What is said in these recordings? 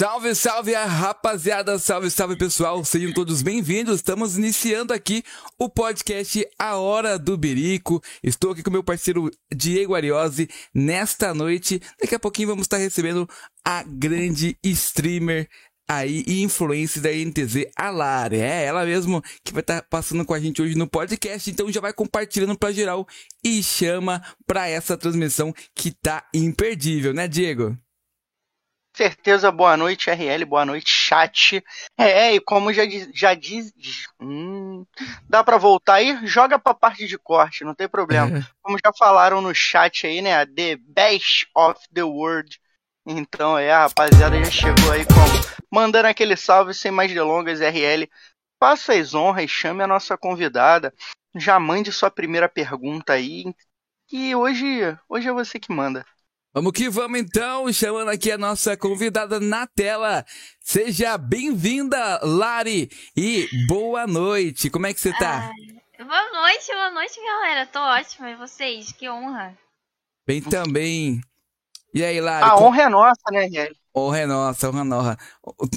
Salve, salve rapaziada, salve, salve pessoal, sejam todos bem-vindos. Estamos iniciando aqui o podcast A Hora do Birico. Estou aqui com meu parceiro Diego Ariose nesta noite. Daqui a pouquinho vamos estar recebendo a grande streamer aí e influência da NTZ, a Lara. É ela mesmo que vai estar passando com a gente hoje no podcast. Então já vai compartilhando para geral e chama para essa transmissão que tá imperdível, né, Diego? Certeza, boa noite, RL, boa noite, chat. É, e como já, já diz. Hum, dá pra voltar aí? Joga pra parte de corte, não tem problema. É. Como já falaram no chat aí, né? The best of the world. Então é, a rapaziada já chegou aí como? Mandando aquele salve sem mais delongas, RL. Faça as honras, chame a nossa convidada. Já mande sua primeira pergunta aí. E hoje, hoje é você que manda. Vamos que vamos então, chamando aqui a nossa convidada na tela. Seja bem-vinda, Lari, e boa noite. Como é que você tá? Ai, boa noite, boa noite, galera. Tô ótima. E vocês? Que honra. Bem também. E aí, Lari? A honra é nossa, né, Riel? Honra é nossa, honra é nossa.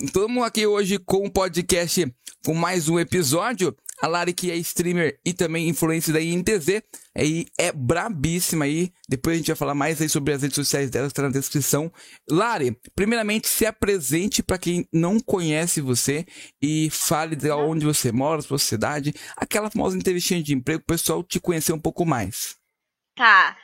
Estamos aqui hoje com um podcast, com mais um episódio. A Lari, que é streamer e também influencer da INTZ, aí é brabíssima aí. Depois a gente vai falar mais aí sobre as redes sociais dela, está na descrição. Lari, primeiramente se apresente para quem não conhece você e fale de onde você mora, sua cidade, aquela famosa entrevistinha de emprego, o pessoal te conhecer um pouco mais. Tá.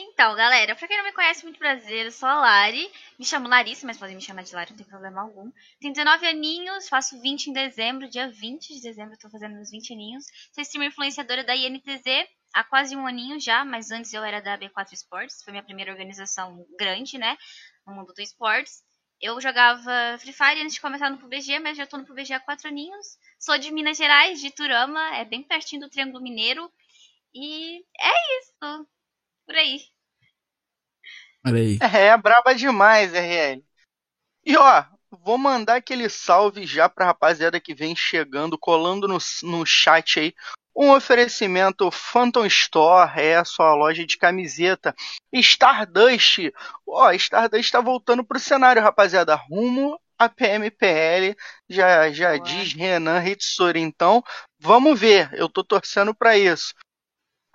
Então, galera, pra quem não me conhece, muito prazer, eu sou a Lari. Me chamo Larissa, mas podem me chamar de Lari, não tem problema algum. Tenho 19 aninhos, faço 20 em dezembro, dia 20 de dezembro eu tô fazendo meus 20 aninhos. Sou streamer influenciadora da INTZ há quase um aninho já, mas antes eu era da B4 Sports, foi minha primeira organização grande, né, no mundo do esportes. Eu jogava Free Fire antes de começar no PUBG, mas já tô no PUBG há 4 aninhos. Sou de Minas Gerais, de Turama, é bem pertinho do Triângulo Mineiro. E é isso por aí. Olha aí. É, é braba demais, RL. E ó, vou mandar aquele salve já pra rapaziada que vem chegando, colando no, no chat aí. Um oferecimento Phantom Store, é a sua loja de camiseta. Stardust, ó, Stardust tá voltando pro cenário, rapaziada. Rumo a PMPL, já, já diz Renan Hitsuri. Então, vamos ver, eu tô torcendo para isso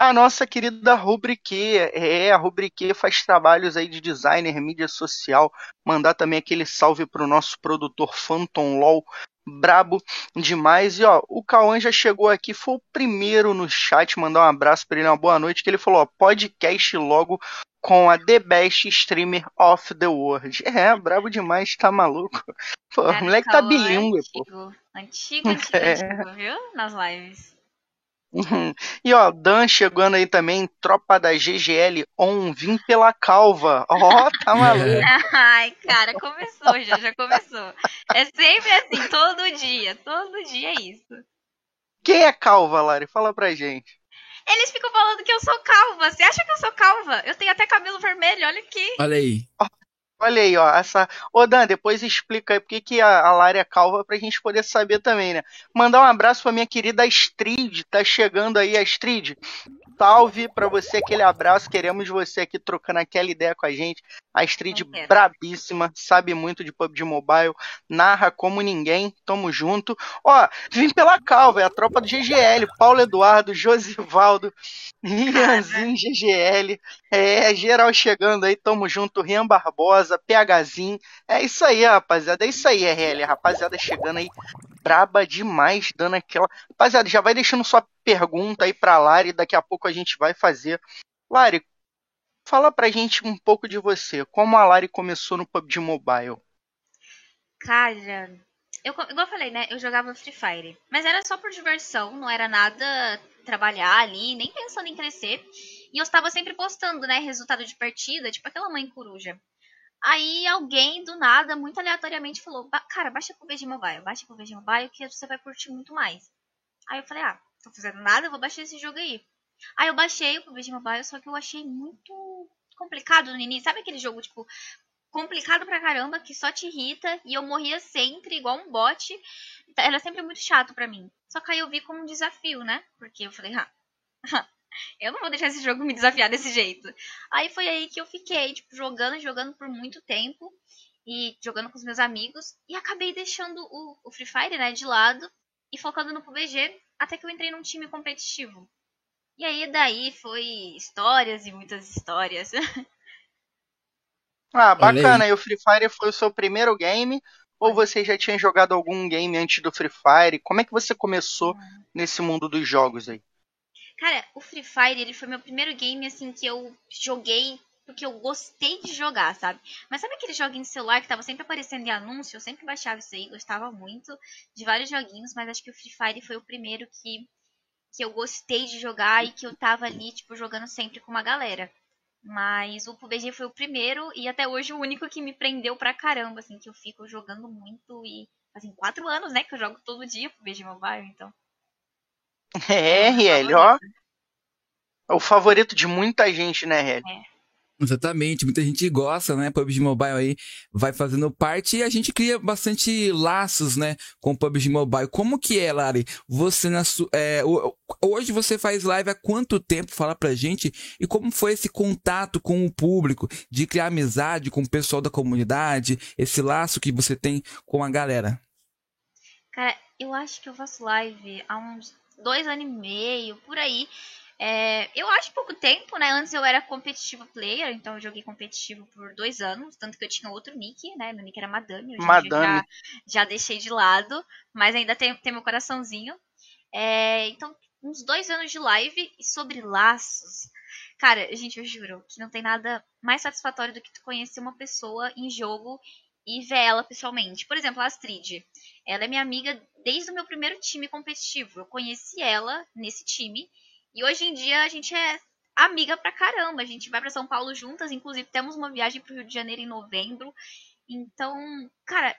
a nossa querida Rubrique. É, a Rubrique faz trabalhos aí de designer, mídia social. Mandar também aquele salve pro nosso produtor Phantom LOL. Brabo demais. E ó, o Cauã já chegou aqui, foi o primeiro no chat, mandar um abraço para ele, uma boa noite, que ele falou, ó, podcast logo com a The Best Streamer of the World. É, brabo demais, tá maluco. Pô, o moleque tá bilíngue, antigo, pô. Antigo, antigo, é. antigo, viu? Nas lives. Uhum. E ó, Dan chegando aí também, tropa da GGL on, vim pela calva. Ó, oh, tá maluco. Ai, cara, começou já, já começou. É sempre assim, todo dia, todo dia é isso. Quem é calva, Lari? Fala pra gente. Eles ficam falando que eu sou calva. Você acha que eu sou calva? Eu tenho até cabelo vermelho, olha aqui. Olha aí. Olha aí, ó, essa. Ô Dan, depois explica aí por que a, a Lara é calva pra gente poder saber também, né? Mandar um abraço pra minha querida Astrid, tá chegando aí, Astrid. Salve pra você, aquele abraço. Queremos você aqui trocando aquela ideia com a gente. A Astrid brabíssima, sabe muito de PUBG Mobile, narra como ninguém. Tamo junto. Ó, vim pela calva, é a tropa do GGL. Paulo Eduardo, Josivaldo, Rianzinho GGL. É, geral chegando aí, tamo junto. Rian Barbosa, PHzinho. É isso aí, rapaziada. É isso aí, RL. Rapaziada chegando aí braba demais, dando aquela. Rapaziada, já vai deixando sua pergunta aí pra Lari, daqui a pouco a gente vai fazer. Lari, fala pra gente um pouco de você. Como a Lari começou no PUBG Mobile? Cara, eu, igual eu falei, né? Eu jogava Free Fire. Mas era só por diversão, não era nada trabalhar ali, nem pensando em crescer. E eu estava sempre postando, né? Resultado de partida, tipo aquela mãe coruja. Aí alguém, do nada, muito aleatoriamente, falou: Cara, baixa pro VG Mobile, baixa pro VG Mobile que você vai curtir muito mais. Aí eu falei: Ah, tô fazendo nada, vou baixar esse jogo aí. Aí eu baixei o PUBG Mobile, só que eu achei muito complicado no início. Sabe aquele jogo, tipo, complicado pra caramba, que só te irrita, e eu morria sempre, igual um bot. Era sempre muito chato pra mim. Só que aí eu vi como um desafio, né? Porque eu falei, ah, eu não vou deixar esse jogo me desafiar desse jeito. Aí foi aí que eu fiquei, tipo, jogando, jogando por muito tempo. E jogando com os meus amigos. E acabei deixando o, o Free Fire, né, de lado. E focando no PUBG. Até que eu entrei num time competitivo. E aí daí foi histórias e muitas histórias. ah, bacana. E o Free Fire foi o seu primeiro game? Ou você já tinha jogado algum game antes do Free Fire? Como é que você começou uhum. nesse mundo dos jogos aí? Cara, o Free Fire, ele foi meu primeiro game, assim, que eu joguei porque eu gostei de jogar, sabe? Mas sabe aquele joguinho de celular que tava sempre aparecendo em anúncio? Eu sempre baixava isso aí, gostava muito de vários joguinhos, mas acho que o Free Fire foi o primeiro que que eu gostei de jogar e que eu tava ali, tipo, jogando sempre com uma galera. Mas o PUBG foi o primeiro e até hoje o único que me prendeu pra caramba, assim, que eu fico jogando muito e fazem quatro anos, né, que eu jogo todo dia PUBG Mobile, então. É, RL, ó. É o favorito de muita gente, né, RL? É. Exatamente, muita gente gosta, né? PUBG Mobile aí vai fazendo parte e a gente cria bastante laços, né? Com o PUBG Mobile. Como que é, Lari? Você na é, hoje você faz live há quanto tempo? Fala pra gente. E como foi esse contato com o público, de criar amizade com o pessoal da comunidade, esse laço que você tem com a galera? Cara, eu acho que eu faço live há uns dois anos e meio, por aí. É, eu acho pouco tempo, né? Antes eu era competitivo player, então eu joguei competitivo por dois anos, tanto que eu tinha outro nick, né? Meu nick era Madame, hoje Madame. Já, já deixei de lado, mas ainda tem, tem meu coraçãozinho. É, então, uns dois anos de live e sobre laços. Cara, gente, eu juro que não tem nada mais satisfatório do que tu conhecer uma pessoa em jogo e ver ela pessoalmente. Por exemplo, a Astrid. Ela é minha amiga desde o meu primeiro time competitivo. Eu conheci ela nesse time e hoje em dia a gente é amiga pra caramba. A gente vai para São Paulo juntas, inclusive temos uma viagem pro Rio de Janeiro em novembro. Então, cara,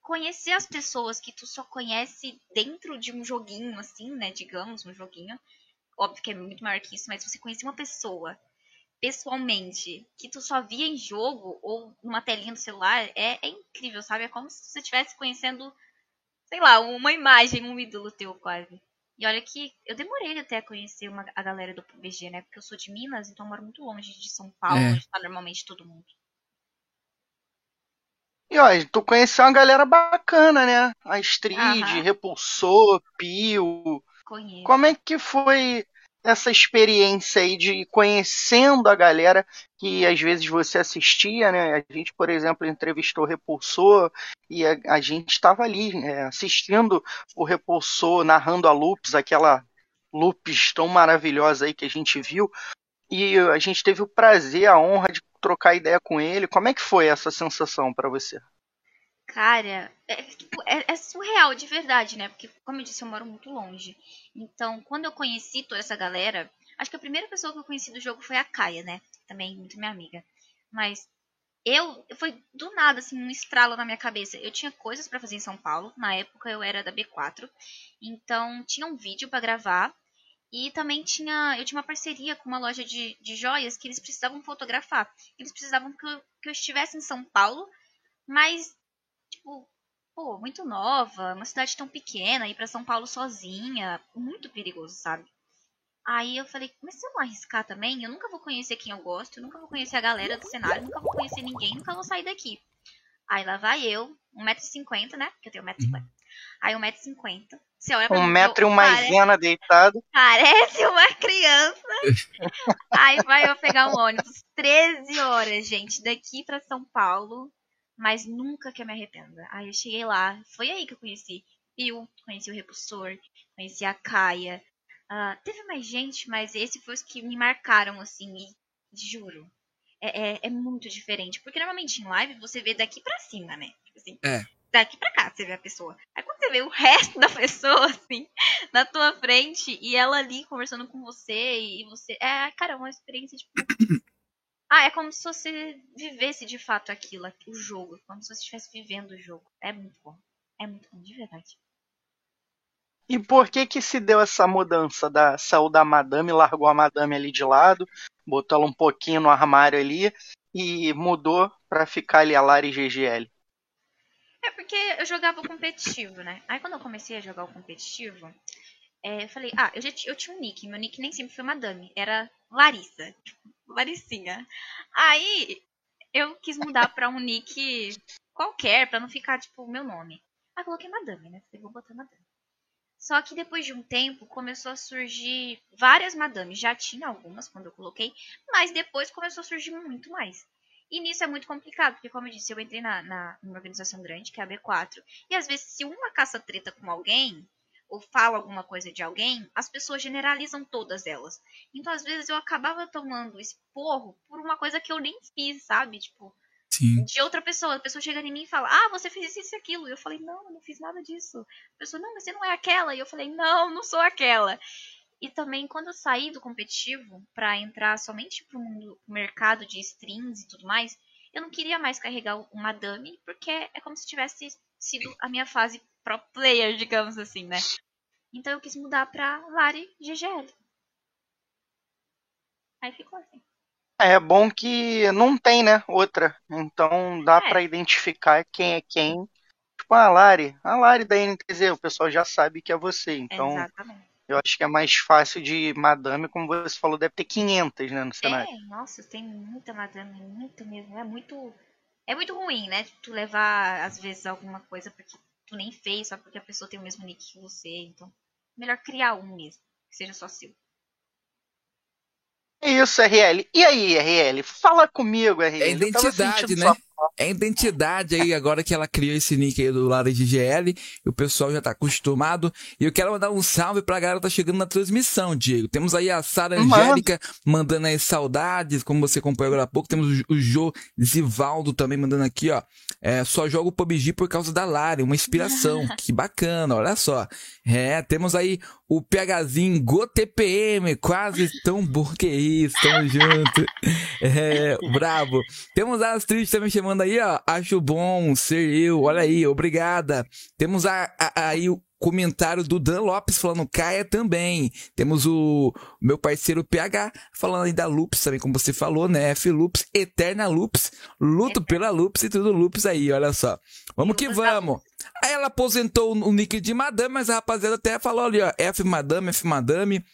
conhecer as pessoas que tu só conhece dentro de um joguinho, assim, né? Digamos, um joguinho. Óbvio que é muito maior que isso, mas você conhecer uma pessoa pessoalmente que tu só via em jogo ou numa telinha do celular é, é incrível, sabe? É como se você estivesse conhecendo, sei lá, uma imagem, um ídolo teu quase. E olha que eu demorei até a conhecer uma, a galera do PUBG, né? Porque eu sou de Minas, então eu moro muito longe de São Paulo, é. onde tá normalmente todo mundo. E ó, tu conheceu uma galera bacana, né? A Astrid, Repulsor, Pio. Conheço. Como é que foi essa experiência aí de conhecendo a galera que às vezes você assistia, né? A gente, por exemplo, entrevistou o Repulsor e a, a gente estava ali é, assistindo o Repulsor narrando a Loops, aquela Loops tão maravilhosa aí que a gente viu. E a gente teve o prazer, a honra de trocar ideia com ele. Como é que foi essa sensação para você? Cara, é, tipo, é, é, surreal de verdade, né? Porque, como eu disse, eu moro muito longe. Então, quando eu conheci toda essa galera, acho que a primeira pessoa que eu conheci do jogo foi a Kaia, né? Também muito minha amiga. Mas eu, foi do nada, assim, um estralo na minha cabeça. Eu tinha coisas para fazer em São Paulo. Na época eu era da B4. Então, tinha um vídeo para gravar. E também tinha, eu tinha uma parceria com uma loja de, de joias que eles precisavam fotografar. Eles precisavam que eu, que eu estivesse em São Paulo, mas tipo, pô, muito nova, uma cidade tão pequena, ir para São Paulo sozinha, muito perigoso, sabe? Aí eu falei, mas se eu não arriscar também, eu nunca vou conhecer quem eu gosto, eu nunca vou conhecer a galera do cenário, nunca vou conhecer ninguém, nunca vou sair daqui. Aí lá vai eu, 1,50m, né? Porque eu tenho 1,50m. Aí 1,50m. Você olha pra um mim, metro e uma maisena deitado. Parece uma criança. Aí vai eu pegar um ônibus. 13 horas, gente, daqui para São Paulo mas nunca que eu me arrependa. Aí eu cheguei lá, foi aí que eu conheci Bill, conheci o Repulsor, conheci a Kaia. Uh, teve mais gente, mas esses foram os que me marcaram, assim, e juro. É, é, é, muito diferente. Porque normalmente em live você vê daqui pra cima, né? Tipo assim, é. Daqui pra cá você vê a pessoa. Aí quando você vê o resto da pessoa, assim, na tua frente, e ela ali conversando com você, e você. É, cara, uma experiência, tipo. Ah, é como se você vivesse de fato aquilo, o jogo. Como se você estivesse vivendo o jogo. É muito bom. É muito bom, de verdade. E por que que se deu essa mudança? Da, saiu da madame, largou a madame ali de lado, botou ela um pouquinho no armário ali e mudou para ficar ali a Lari GGL. É porque eu jogava competitivo, né? Aí quando eu comecei a jogar o competitivo, é, eu falei, ah, eu já eu tinha um nick, meu nick nem sempre foi Madame, era Larissa, tipo, Laricinha. Aí eu quis mudar pra um nick qualquer, pra não ficar, tipo, o meu nome. Aí coloquei Madame, né? Falei, vou botar Madame. Só que depois de um tempo começou a surgir várias madames. Já tinha algumas quando eu coloquei, mas depois começou a surgir muito mais. E nisso é muito complicado, porque como eu disse, eu entrei na, na numa organização grande, que é a B4, e às vezes se uma caça treta com alguém, ou fala alguma coisa de alguém, as pessoas generalizam todas elas. Então às vezes eu acabava tomando esporro por uma coisa que eu nem fiz, sabe? Tipo, Sim. de outra pessoa. A pessoa chega em mim e fala, ah, você fez isso e aquilo. E eu falei, não, eu não fiz nada disso. A pessoa, não, mas você não é aquela. E eu falei, não, não sou aquela. E também, quando eu saí do competitivo para entrar somente pro mundo, pro mercado de strings e tudo mais, eu não queria mais carregar o Madame, porque é como se tivesse sido a minha fase pro player, digamos assim, né? Então eu quis mudar pra Lari GGL. Aí ficou assim. É bom que não tem, né? Outra. Então dá É. pra identificar quem é quem. Tipo, a Lari. A Lari da NTZ, o pessoal já sabe que é você. Então Exatamente. eu acho que é mais fácil de Madame, como você falou, deve ter 500, né, no cenário. É, nossa, tem muita madame, muita mesmo. É muito. É muito ruim, né? Tu levar, às vezes, alguma coisa porque tu nem fez, só porque a pessoa tem o mesmo nick que você. Então, melhor criar um mesmo, que seja só seu. É isso, RL. E aí, RL? Fala comigo, RL. É identidade, né? sua É identidade aí, agora que ela criou esse nick aí do Lara GGL, e o pessoal já tá acostumado. E eu quero mandar um salve pra galera que tá chegando na transmissão, Diego. Temos aí a Sara. Angélica mandando aí saudades, como você acompanhou agora há pouco. Temos o Jô Zivaldo também mandando aqui, ó. É, só jogo PUBG por causa da Lara, uma inspiração. que bacana, olha só. É, temos aí o PHzinho GoTPM, quase tão isso, tamo junto. É, brabo. Temos a Astrid também chamando aí, ó. Acho bom ser eu, olha aí, obrigada. Temos a, a- aí o comentário do Dan Lopes falando Caia também. Temos o meu parceiro PH falando aí da Loops também, como você falou, né? F Loops, Eterna Loops, luto pela Loops e tudo Loops aí, olha só. Vamos que vamos. Aí ela aposentou o nick de Madame, mas a rapaziada até falou ali, ó, F Madame, F Madame,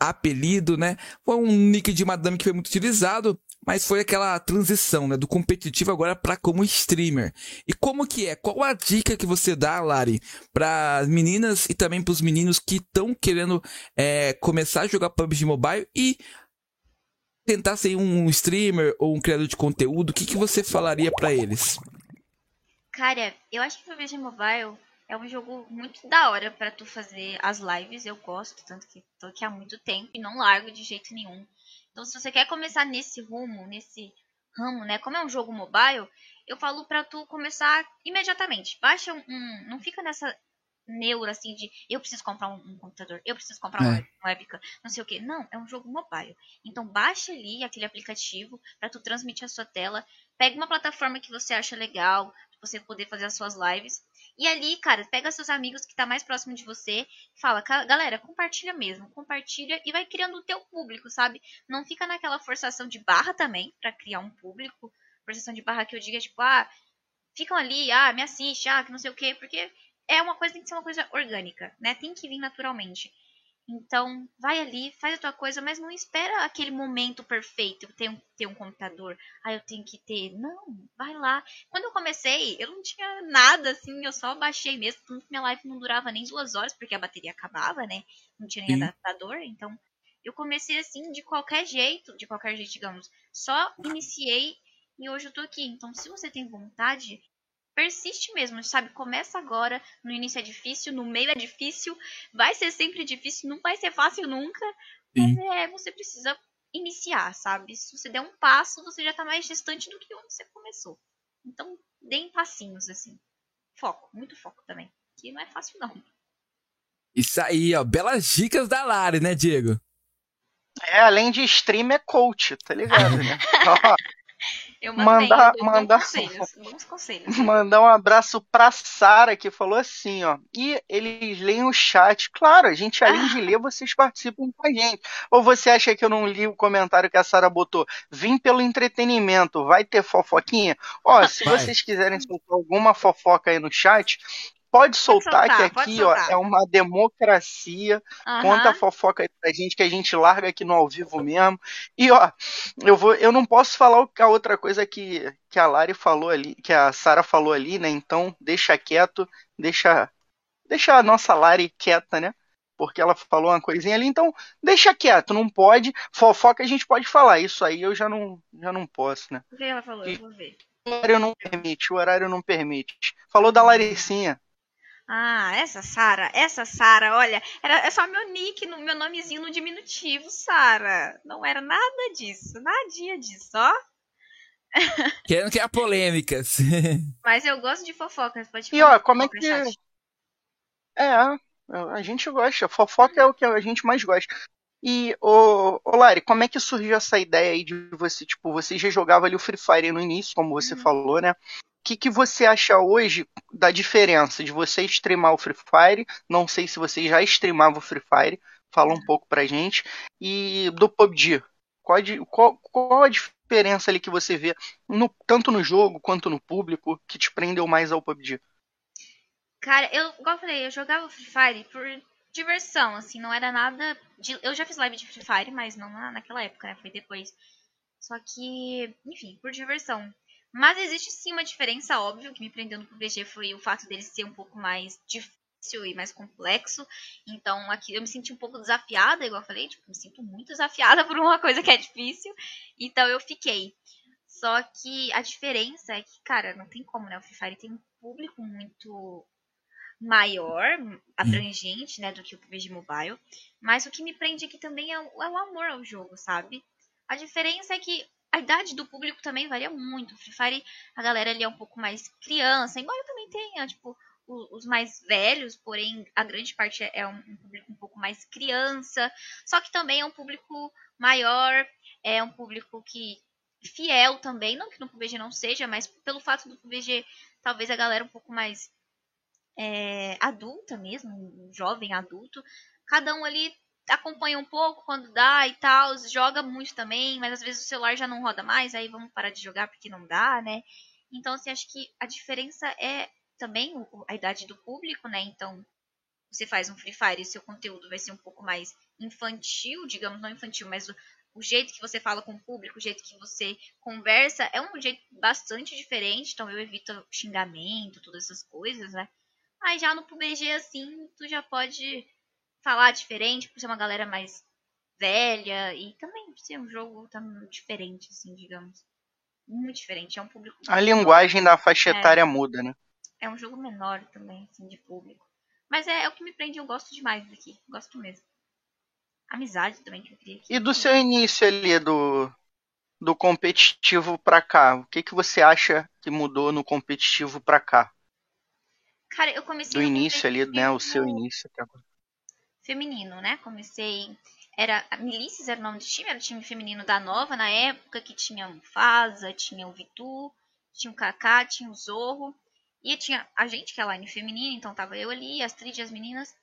apelido, né? Foi um nick de Madame que foi muito utilizado, mas foi aquela transição, né, do competitivo agora pra como streamer. E como que é? Qual a dica que você dá, Lari, para meninas e também pros meninos que estão querendo é, começar a jogar PUBG Mobile e tentar ser um streamer ou um criador de conteúdo? O que, que você falaria pra eles? Cara, eu acho que PUBG Mobile é um jogo muito da hora pra tu fazer as lives. Eu gosto, tanto que tô aqui há muito tempo e não largo de jeito nenhum. Então, se você quer começar nesse rumo, nesse ramo, né? Como é um jogo mobile, eu falo pra tu começar imediatamente. Baixa um. um- não fica nessa neura assim de eu preciso comprar um, um computador, eu preciso comprar uma É. web- webcam, não sei o que. Não, é um jogo mobile. Então baixa ali aquele aplicativo pra tu transmitir a sua tela. Pega uma plataforma que você acha legal, pra você poder fazer as suas lives. E ali, cara, pega seus amigos que tá mais próximo de você e fala, "Ca- galera, compartilha mesmo, compartilha e vai criando o teu público, sabe? Não fica naquela forçação de barra também pra criar um público. Forçação de barra que eu diga, tipo, ah, ficam ali, ah, me assiste, ah, que não sei o quê, porque é uma coisa, tem que ser uma coisa orgânica, né? Tem que vir naturalmente. Então, vai ali, faz a tua coisa, mas não espera aquele momento perfeito. Eu tenho que ter um computador, ah, eu tenho que ter. Não, vai lá. Quando eu comecei, eu não tinha nada assim, eu só baixei mesmo. Tanto que minha live não durava nem duas horas, porque a bateria acabava, né? Não tinha nem Sim. adaptador, então. Eu comecei assim, de qualquer jeito, de qualquer jeito, digamos. Só iniciei e hoje eu tô aqui. Então, se você tem vontade, persiste mesmo, sabe? Começa agora. No início é difícil, no meio é difícil, vai ser sempre difícil, não vai ser fácil nunca. Sim. Mas é, você precisa iniciar, sabe? Se você der um passo, você já tá mais distante do que onde você começou. Então, deem passinhos, assim. Foco, muito foco também. Que não é fácil, não. Isso aí, ó, belas dicas da Lari, né, Diego? É, além de stream, é coach, tá ligado, né? Eu mantenho, Mandar- eu mandar- conselhos, bons conselhos. Mandar um abraço pra Sara, que falou assim, ó. E eles leem o chat. Claro, a gente, além de ler, vocês participam com a gente. Ou você acha que eu não li o comentário que a Sara botou? Vim pelo entretenimento, vai ter fofoquinha? Ó, se Vai. vocês quiserem soltar alguma fofoca aí no chat, pode soltar, soltar, que pode aqui ó, soltar. é uma democracia. Aham. Conta a fofoca aí pra gente que a gente larga aqui no ao vivo mesmo. E ó, eu vou, eu não posso falar a outra coisa que, que a Lari falou ali, que a Sara falou ali, né? Então deixa quieto, deixa deixa a nossa Lari quieta, né? Porque ela falou uma coisinha ali, então deixa quieto, não pode. Fofoca a gente pode falar, isso aí eu já não já não posso, né? O que ela falou? Eu vou ver. O horário não permite, o horário não permite. Falou da Laricinha. Ah, essa Sara, essa Sara, olha, era é só meu nick, no, meu nomezinho no diminutivo, Sara. Não era nada disso, nadinha disso, ó. Querendo criar polêmicas. Mas eu gosto de fofocas, pode E ó, como é que. chat. É, a gente gosta. Fofoca é o que a gente mais gosta. E, ô, ô Lari, como é que surgiu essa ideia aí de você, tipo, você já jogava ali o Free Fire no início, como você Uhum. falou, né? O que, que você acha hoje da diferença de você streamar o Free Fire? Não sei se você já streamava o Free Fire, fala um pouco pra gente. E do PUBG. Qual, qual, qual a diferença ali que você vê, no- tanto no jogo quanto no público, que te prendeu mais ao PUBG? Cara, eu, igual eu falei, eu jogava Free Fire por diversão, assim, não era nada. De, eu já fiz live de Free Fire, mas não na, naquela época, né? Foi depois. Só que, enfim, por diversão. Mas existe sim uma diferença, óbvio, que me prendeu no PUBG foi o fato dele ser um pouco mais difícil e mais complexo. Então aqui eu me senti um pouco desafiada, igual eu falei, tipo, me sinto muito desafiada por uma coisa que é difícil. Então eu fiquei. Só que a diferença é que, cara, não tem como, né? O Free Fire tem um público muito maior, abrangente, né, do que o PUBG Mobile. Mas o que me prende aqui também é o, é o amor ao jogo, sabe? A diferença é que a idade do público também varia muito. Free Fire, a galera ali é um pouco mais criança, embora também tenha, tipo, os mais velhos, porém a grande parte é um, público um pouco mais criança. Só que também é um público maior, é um público que fiel também, não que no PUBG não seja, mas pelo fato do PUBG talvez a galera um pouco mais é, adulta mesmo, jovem adulto, cada um ali acompanha um pouco quando dá e tal, joga muito também, mas às vezes o celular já não roda mais, aí vamos parar de jogar porque não dá, né? Então, assim, acho que a diferença é também a idade do público, né? Então, você faz um Free Fire e seu conteúdo vai ser um pouco mais infantil, digamos, não infantil, mas o, o jeito que você fala com o público, o jeito que você conversa é um jeito bastante diferente, então eu evito xingamento, todas essas coisas, né? Aí já no PUBG, assim, tu já pode falar diferente, por ser uma galera mais velha e também por ser um jogo tão diferente, assim, digamos. Muito diferente. É um público. A linguagem da faixa É. etária muda, né? É um jogo menor também, assim, de público. Mas é, é o que me prende, eu gosto demais daqui. Gosto mesmo. Amizade também que eu queria aqui. E do seu início ali do, do competitivo pra cá, o que, que você acha que mudou no competitivo pra cá? Cara, eu comecei Do início ali, né? O seu início até agora. Feminino, né? Comecei. Era. Milícias era o nome do time, era o time feminino da Nova na época, que tinha o Faza, tinha o Vitu, tinha o Kaká, tinha o Zorro. E tinha a gente, que é a line feminina, então tava eu ali, as Trid e as meninas.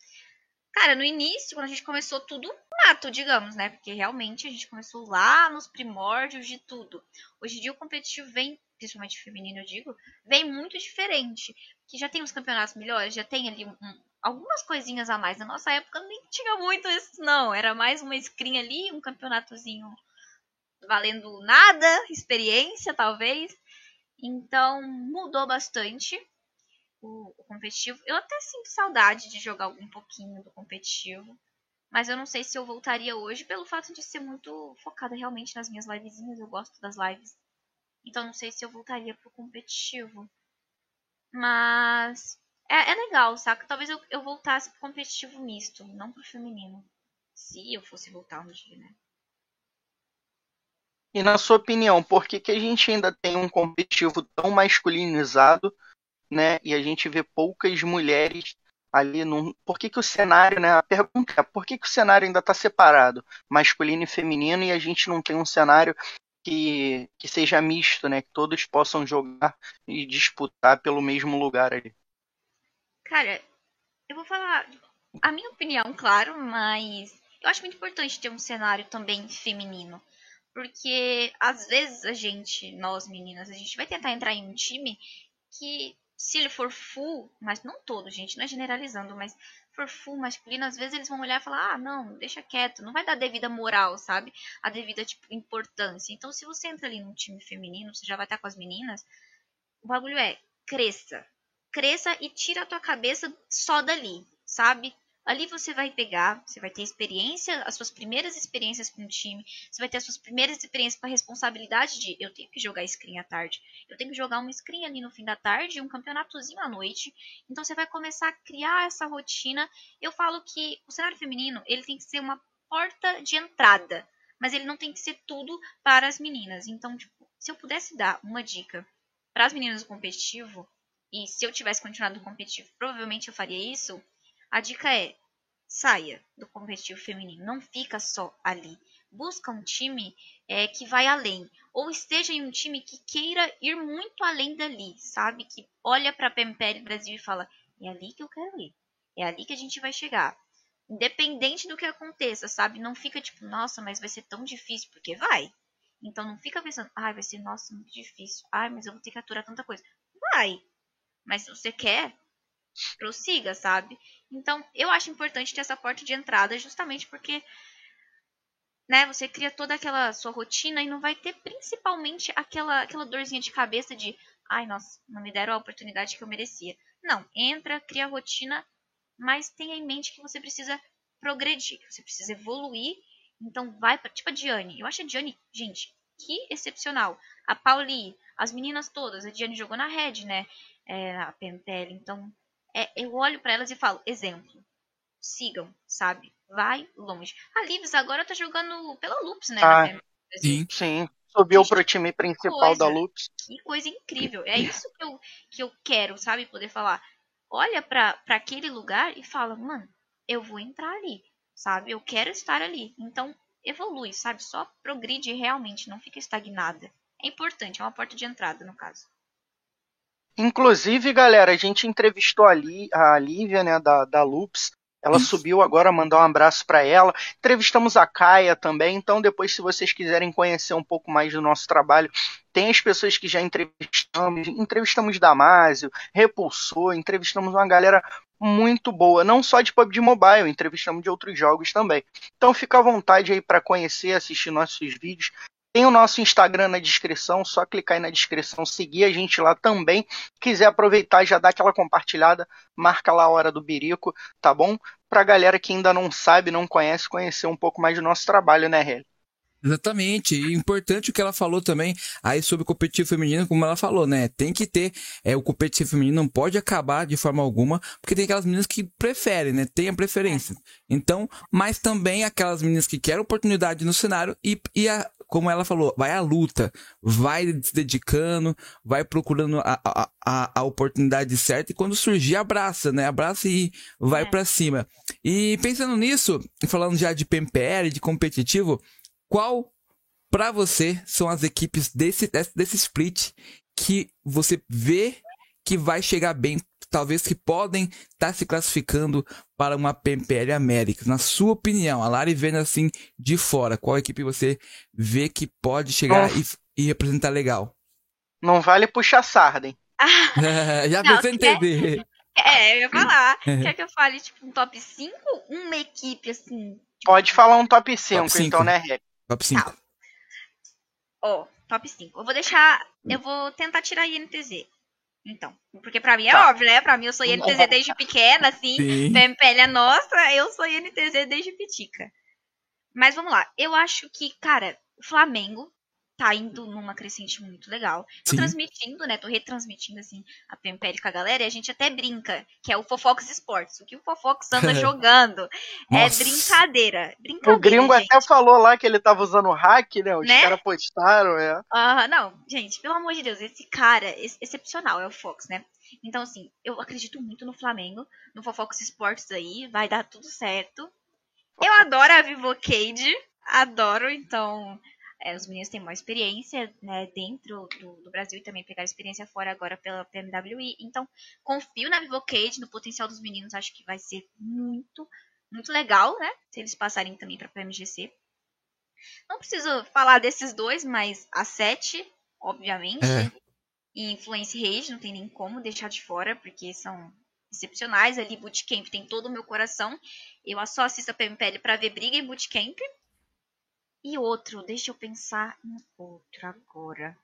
Cara, no início, quando a gente começou tudo mato, digamos, né? Porque realmente a gente começou lá nos primórdios de tudo. Hoje em dia o competitivo vem, principalmente feminino, eu digo, vem muito diferente. Que já tem os campeonatos melhores, já tem ali um- algumas coisinhas a mais. Na nossa época nem tinha muito isso, não. Era mais uma screen ali, um campeonatozinho valendo nada, experiência, talvez. Então, mudou bastante o, o competitivo. Eu até sinto saudade de jogar um pouquinho do competitivo. Mas eu não sei se eu voltaria hoje pelo fato de ser muito focada realmente nas minhas livezinhas. Eu gosto das lives. Então não sei se eu voltaria pro competitivo. Mas é, é legal, saca? Talvez eu, eu voltasse pro competitivo misto, não pro feminino. Se eu fosse voltar um dia, né? E na sua opinião, por que, que a gente ainda tem um competitivo tão masculinizado, né? E a gente vê poucas mulheres ali num. Por que, que o cenário, né? A pergunta é por que, que o cenário ainda está separado, masculino e feminino, e a gente não tem um cenário que, que seja misto, né? Que todos possam jogar e disputar pelo mesmo lugar ali. Cara, eu vou falar a minha opinião, claro, mas eu acho muito importante ter um cenário também feminino. Porque às vezes a gente, nós meninas, a gente vai tentar entrar em um time que se ele for full, mas não todo, gente, não é generalizando, mas for full masculino, às vezes eles vão olhar e falar: ah, não, deixa quieto, não vai dar devida moral, sabe? A devida, tipo, importância. Então, se você entra ali num time feminino, você já vai estar com as meninas, o bagulho é cresça. Cresça e tira a tua cabeça só dali, sabe? Ali você vai pegar, você vai ter experiência, as suas primeiras experiências com o time, você vai ter as suas primeiras experiências com a responsabilidade de eu tenho que jogar screen à tarde, eu tenho que jogar uma screen ali no fim da tarde, um campeonatozinho à noite. Então você vai começar a criar essa rotina. Eu falo que o cenário feminino, ele tem que ser uma porta de entrada, mas ele não tem que ser tudo para as meninas. Então, tipo, se eu pudesse dar uma dica para as meninas do competitivo, e se eu tivesse continuado no competitivo, provavelmente eu faria isso a dica é: saia do competitivo feminino, não fica só ali. Busca um time é, que vai além, ou esteja em um time que queira ir muito além dali, sabe? Que olha para a PMPL Brasil e fala: é ali que eu quero ir, é ali que a gente vai chegar. Independente do que aconteça, sabe? Não fica tipo, nossa, mas vai ser tão difícil, porque vai. Então não fica pensando, ai, vai ser, nossa, muito difícil. Ai, mas eu vou ter que aturar tanta coisa. Vai. Mas se você quer, prossiga, sabe? Então, eu acho importante ter essa porta de entrada, justamente porque né, você cria toda aquela sua rotina e não vai ter principalmente aquela aquela dorzinha de cabeça de, ai, nossa, não me deram a oportunidade que eu merecia. Não, entra, cria a rotina, mas tenha em mente que você precisa progredir, que você precisa evoluir. Então vai para tipo a Diane. Eu acho a Diane, gente, que excepcional. A Pauli, as meninas todas, a Diane jogou na Red, né? É, a Pentel, então é, eu olho para elas e falo, exemplo, sigam, sabe? Vai longe. A Lives agora tá jogando pela Loops, né? Ah, sim, sim. Subiu Gente, pro time principal coisa, da Loops. Que coisa incrível. É isso que eu, que eu quero, sabe? Poder falar. Olha para aquele lugar e fala, mano, eu vou entrar ali, sabe? Eu quero estar ali. Então, evolui, sabe? Só progride realmente, não fica estagnada. É importante, é uma porta de entrada, no caso. Inclusive, galera, a gente entrevistou a, Li, a Lívia, né, da, da Loops. Ela Isso. subiu agora, mandar um abraço para ela. Entrevistamos a Caia também. Então, depois, se vocês quiserem conhecer um pouco mais do nosso trabalho, tem as pessoas que já entrevistamos. Entrevistamos Damásio, Repulsou, entrevistamos uma galera muito boa, não só de PUBG Mobile, entrevistamos de outros jogos também. Então fica à vontade aí para conhecer, assistir nossos vídeos. Tem o nosso Instagram na descrição, só clicar aí na descrição, seguir a gente lá também. Quiser aproveitar, já dá aquela compartilhada, marca lá a hora do birico, tá bom? Pra galera que ainda não sabe, não conhece, conhecer um pouco mais do nosso trabalho, né, Hélio? Exatamente. E importante o que ela falou também aí sobre o competitivo feminino, como ela falou, né? Tem que ter, é, o competitivo feminino não pode acabar de forma alguma, porque tem aquelas meninas que preferem, né? Tem a preferência. Então, mas também aquelas meninas que querem oportunidade no cenário e, e a, como ela falou, vai à luta, vai se dedicando, vai procurando a, a, a, a oportunidade certa e quando surgir, abraça, né? Abraça e vai é. para cima. E pensando nisso, falando já de PMPL, de competitivo, qual para você são as equipes desse, desse split que você vê que vai chegar bem, talvez que podem estar tá se classificando para uma PMPL Américas. Na sua opinião, a Lari vendo assim de fora, qual equipe você vê que pode chegar e, e, representar legal? Não vale puxar sarden. Ah, já pensou em entender. É, eu ia falar. quer que eu fale, tipo, um top 5? Uma equipe, assim. Tipo... Pode falar um top 5, top 5. então, né, Rê? Top 5. Tá. Ó, oh, top 5. Eu vou deixar. Eu vou tentar tirar a INTZ. Então, porque pra mim é tá. óbvio, né? Pra mim eu sou INTZ desde pequena, assim. Sim. PMPL é nossa, eu sou INTZ desde pitica. Mas vamos lá. Eu acho que, cara, o Flamengo tá indo numa crescente muito legal. Tô Sim. transmitindo, né? Tô retransmitindo, assim, a PMPL com a galera e a gente até brinca, que é o Fofox Esportes. O que o Fofox anda jogando é brincadeira. Brincadeira, O gringo gente. até falou lá que ele tava usando hack, né? Os né? caras postaram, é. Ah, não, gente, pelo amor de Deus, esse cara, ex excepcional é o Fox, né? Então, assim, eu acredito muito no Flamengo, no Fofox Esportes aí, vai dar tudo certo. Eu adoro a Vivocade, adoro, então é, os meninos têm mais experiência né, dentro do, do, Brasil e também pegaram experiência fora agora pela PMWI. Então, confio na Vivocade, no potencial dos meninos. Acho que vai ser muito, muito legal, né? Se eles passarem também para a PMGC. Não preciso falar desses dois, mas a 7, obviamente. É. e Influence Rage, não tem nem como deixar de fora, porque são excepcionais ali. Bootcamp tem todo o meu coração. Eu só assisto a PMPL pra ver briga em Bootcamp. E outro, deixa eu pensar em outro agora.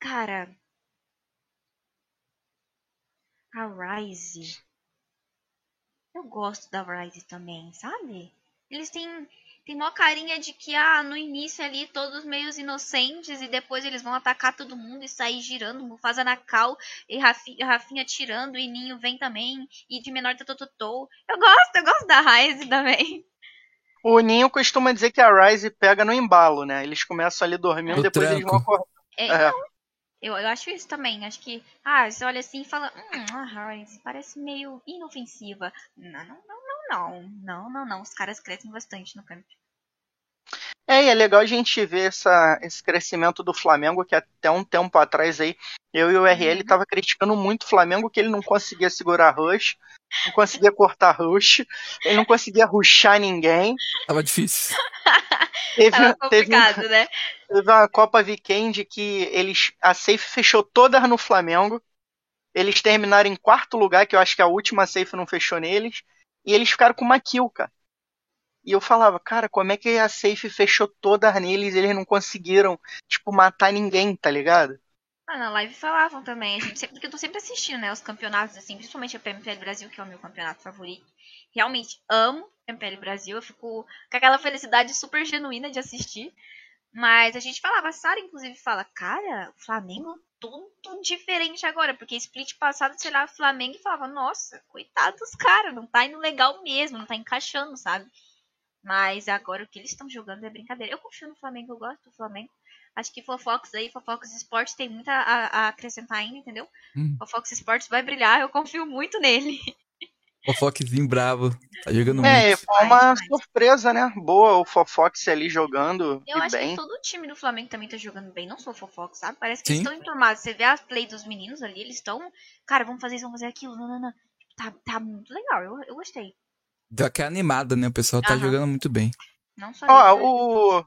Cara. A Rise. Eu gosto da Rise também, sabe? Eles têm tem uma carinha de que, ah, no início ali, todos meios inocentes, e depois eles vão atacar todo mundo e sair girando, Mufasa na cal, e Rafinha, Rafinha tirando, e Ninho vem também, e de menor Tototô. Eu gosto, eu gosto da Rise também. O Ninho costuma dizer que a Rise pega no embalo, né? Eles começam ali dormindo, No depois tranco. eles vão acordar. É, É. então, eu, eu acho isso também. Acho que, ah, você olha assim e fala, hum, a Rise parece meio inofensiva. Não, não, não, não, não. Não, não, não. Os caras crescem bastante no campo. É, e é legal a gente ver essa, esse crescimento do Flamengo, que até um tempo atrás aí, eu e o RL Uhum. tava criticando muito o Flamengo, que ele não conseguia segurar rush, não conseguia cortar rush, ele não conseguia rushar ninguém. Tava difícil. Teve, Tava teve, complicado, né? teve uma Copa Weekend que eles, a safe fechou toda no Flamengo. Eles terminaram em quarto lugar, que eu acho que a última safe não fechou neles. E eles ficaram com uma kill, cara. E eu falava, cara, como é que a safe fechou toda neles e eles não conseguiram, tipo, matar ninguém, tá ligado? Ah, na live falavam também. A gente sempre, porque eu tô sempre assistindo, né? Os campeonatos, assim, principalmente a PMPL Brasil, que é o meu campeonato favorito. Realmente amo PMPL Brasil. Eu fico com aquela felicidade super genuína de assistir. Mas a gente falava, a Sara, inclusive, fala, cara, o Flamengo tudo diferente agora. Porque split passado, sei lá, Flamengo e falava, nossa, coitado dos caras, não tá indo legal mesmo, não tá encaixando, sabe? Mas agora o que eles estão jogando é brincadeira. Eu confio no Flamengo, eu gosto do Flamengo. Acho que Fofox aí, Fofox Sports tem muito a, a acrescentar ainda, entendeu? Hum. Fofox Sports vai brilhar, eu confio muito nele. Fofoquezinho bravo. Tá jogando É, muito. foi uma demais. surpresa, né? Boa o Fofox ali jogando Eu e acho bem. que todo o time do Flamengo também tá jogando bem, não só o Fofox, sabe? Parece que eles Sim. estão enturmados. Você vê a play dos meninos ali, eles estão. Cara, vamos fazer isso, vamos fazer aquilo. Não, não, não. Tá, tá muito legal, eu, eu gostei. Deu aquela animada, né? O pessoal tá Aham. jogando muito bem. Não só Ó, eles, né? o,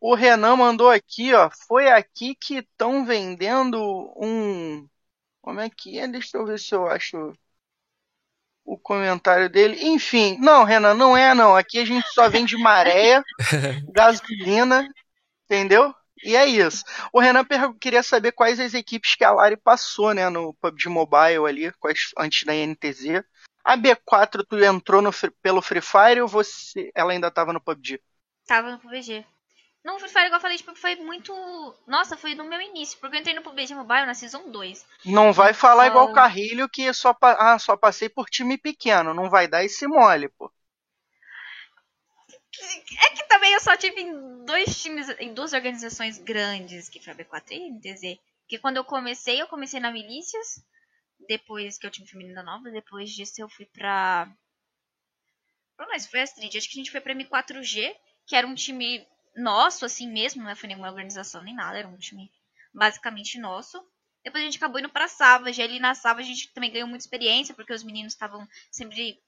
o Renan mandou aqui, ó. Foi aqui que estão vendendo um. Como é que é? Deixa eu ver se eu acho o comentário dele. Enfim, não, Renan, não é não. Aqui a gente só vende maréia, gasolina, entendeu? E é isso. O Renan per- queria saber quais as equipes que a Lari passou, né, no PUBG Mobile ali, quais, antes da NTZ. A B4 tu entrou no pelo Free Fire ou você, ela ainda tava no PUBG? Tava no PUBG. No Free Fire, igual eu falei, tipo, foi muito. Nossa, foi no meu início, porque eu entrei no PUBG Mobile na Season 2. Não vai falar igual o Então- Carrilho que só, pa- ah, só passei por time pequeno. Não vai dar esse mole, pô. É que também eu só tive em dois times, em duas organizações grandes, que foi a B4 e a NTZ. Porque quando eu comecei, eu comecei na Milícias, depois que eu tive feminina nova, depois disso eu fui pra. Pra nós, foi a Astrid. Acho que a gente foi pra M4G, que era um time nosso, assim mesmo, não foi nenhuma organização nem nada, era um time basicamente nosso. Depois a gente acabou indo pra Savage, ali na Savage a gente também ganhou muita experiência, porque os meninos estavam sempre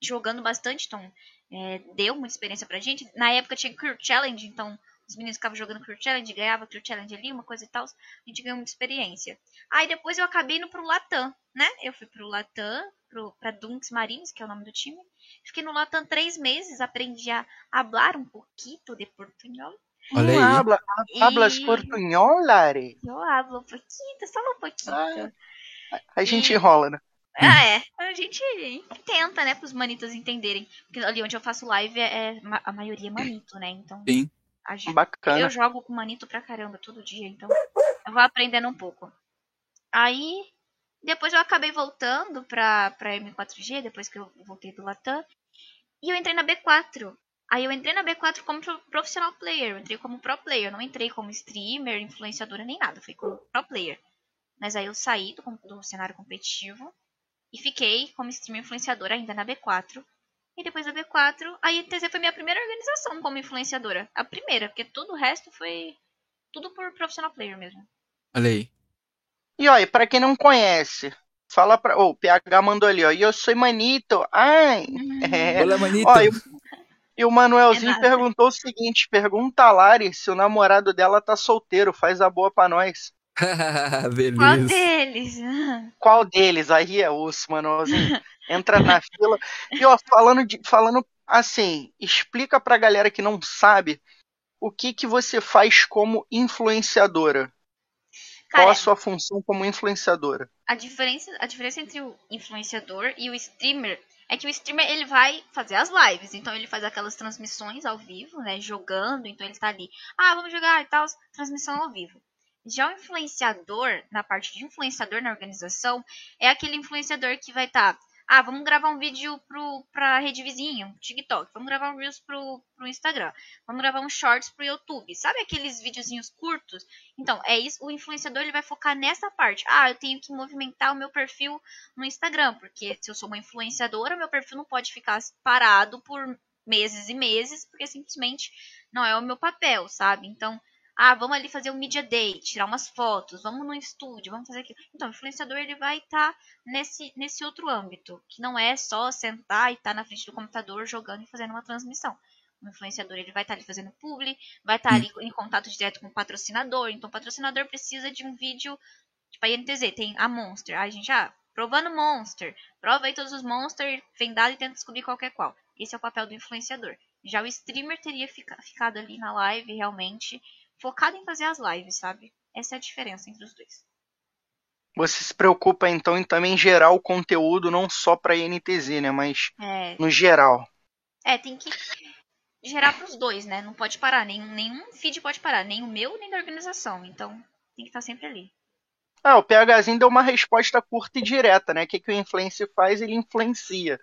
jogando bastante, então é, deu muita experiência pra gente. Na época tinha Crew Challenge, então os meninos ficavam jogando Crew Challenge, ganhava Crew Challenge ali, uma coisa e tal. A gente ganhou muita experiência. Aí depois eu acabei indo pro Latam, né? Eu fui pro Latam, pro, pra Dunks Marines, que é o nome do time. Fiquei no Latam três meses, aprendi a falar um pouquinho de portunhol. Olha aí. Não habla, E hablas portunhol, Lari? Eu hablo um pouquinho, só um pouquinho. A gente E- enrola, né? Ah, é. A gente tenta, né, pros manitos entenderem. Porque ali onde eu faço live é, é a maioria é manito, né? Então. Sim. Gente- Bacana. eu jogo com manito pra caramba todo dia, então eu vou aprendendo um pouco. Aí, depois eu acabei voltando pra, pra M4G, depois que eu voltei do Latam. E eu entrei na B4. Aí eu entrei na B4 como pro- profissional player, eu entrei como pro player, eu não entrei como streamer, influenciadora nem nada, fui como pro player. Mas aí eu saí do, do cenário competitivo e fiquei como streamer influenciadora ainda na B4. E depois da B4, a ITZ foi minha primeira organização como influenciadora. A primeira, porque todo o resto foi tudo por profissional player mesmo. Olha aí. E ó, e pra quem não conhece, fala pra. Ô, o PH mandou ali, ó. E eu sou manito. Ai. É. Olá, manito. Ó, e, e o Manuelzinho É perguntou o seguinte: pergunta a Lari se o namorado dela tá solteiro. Faz a boa pra nós. Beleza. Qual deles? Qual deles? Aí é osso, mano. Assim, entra na fila. E ó, falando, de, falando assim, explica pra galera que não sabe o que que você faz como influenciadora. Qual Cara, a sua função como influenciadora? a diferença, a diferença entre o influenciador e o streamer é que o streamer ele vai fazer as lives, então ele faz aquelas transmissões ao vivo, né, jogando, então ele tá ali, ah, vamos jogar e tal, transmissão ao vivo. Já o influenciador, na parte de influenciador na organização, é aquele influenciador que vai estar, ah, vamos gravar um vídeo pro, pra rede vizinha, TikTok, vamos gravar um Reels pro, pro Instagram, vamos gravar um Shorts pro YouTube, sabe aqueles videozinhos curtos? Então, é isso, o influenciador ele vai focar nessa parte. Ah, eu tenho que movimentar o meu perfil no Instagram, porque se eu sou uma influenciadora, meu perfil não pode ficar parado por meses e meses, porque simplesmente não é o meu papel, sabe? Então, ah, vamos ali fazer um media day, tirar umas fotos, vamos no estúdio, vamos fazer aquilo. Então, o influenciador ele vai estar nesse, nesse outro âmbito, que não é só sentar e estar na frente do computador jogando e fazendo uma transmissão. O influenciador ele vai estar ali fazendo publi, vai estar ali em contato direto com o patrocinador. Então, o patrocinador precisa de um vídeo, tipo a INTZ, tem a Monster. Aí a gente, ah, provando Monster, prova aí todos os Monster, vem dado e tenta descobrir qualquer qual. Esse é o papel do influenciador. Já o streamer teria fica, ficado ali na live realmente focado em fazer as lives, sabe? Essa é a diferença entre os dois. Você se preocupa então em também gerar o conteúdo não só para INTZ, né, mas É, no geral. é tem que gerar pros dois, né? Não pode parar, nenhum, nenhum feed pode parar, nem o meu, nem da organização. Então, tem que estar sempre ali. Ah, o PHzinho deu uma resposta curta e direta, né? O que, que o influencer faz? Ele influencia.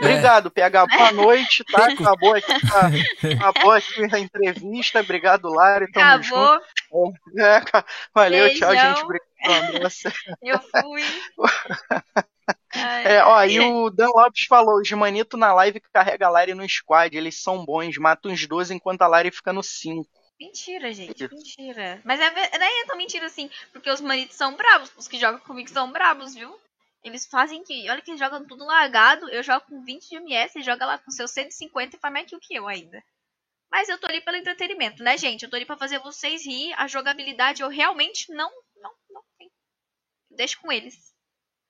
Obrigado, PH. Boa noite, tá? Acabou aqui, tá? Acabou aqui a entrevista. Obrigado, Lari. Tamo Acabou, junto. É, valeu, tchau, Beijão. gente. Obrigado. eu fui. É, ó, e o Dan Lopes falou: os manito na live carrega a Lari no squad. Eles são bons, matam uns 12 enquanto a Lari fica no 5. Mentira, gente, mentira. Mas é, ve- nem é tão mentira assim, porque os manitos são bravos, os que jogam comigo são bravos, viu? Eles fazem que, olha que eles jogam tudo largado, eu jogo com 20 de MS, ele joga lá com seus 150 e faz mais kill que eu ainda. Mas eu tô ali pelo entretenimento, né, gente? Eu tô ali pra fazer vocês rir, a jogabilidade eu realmente não, não, não tenho. Deixa com eles.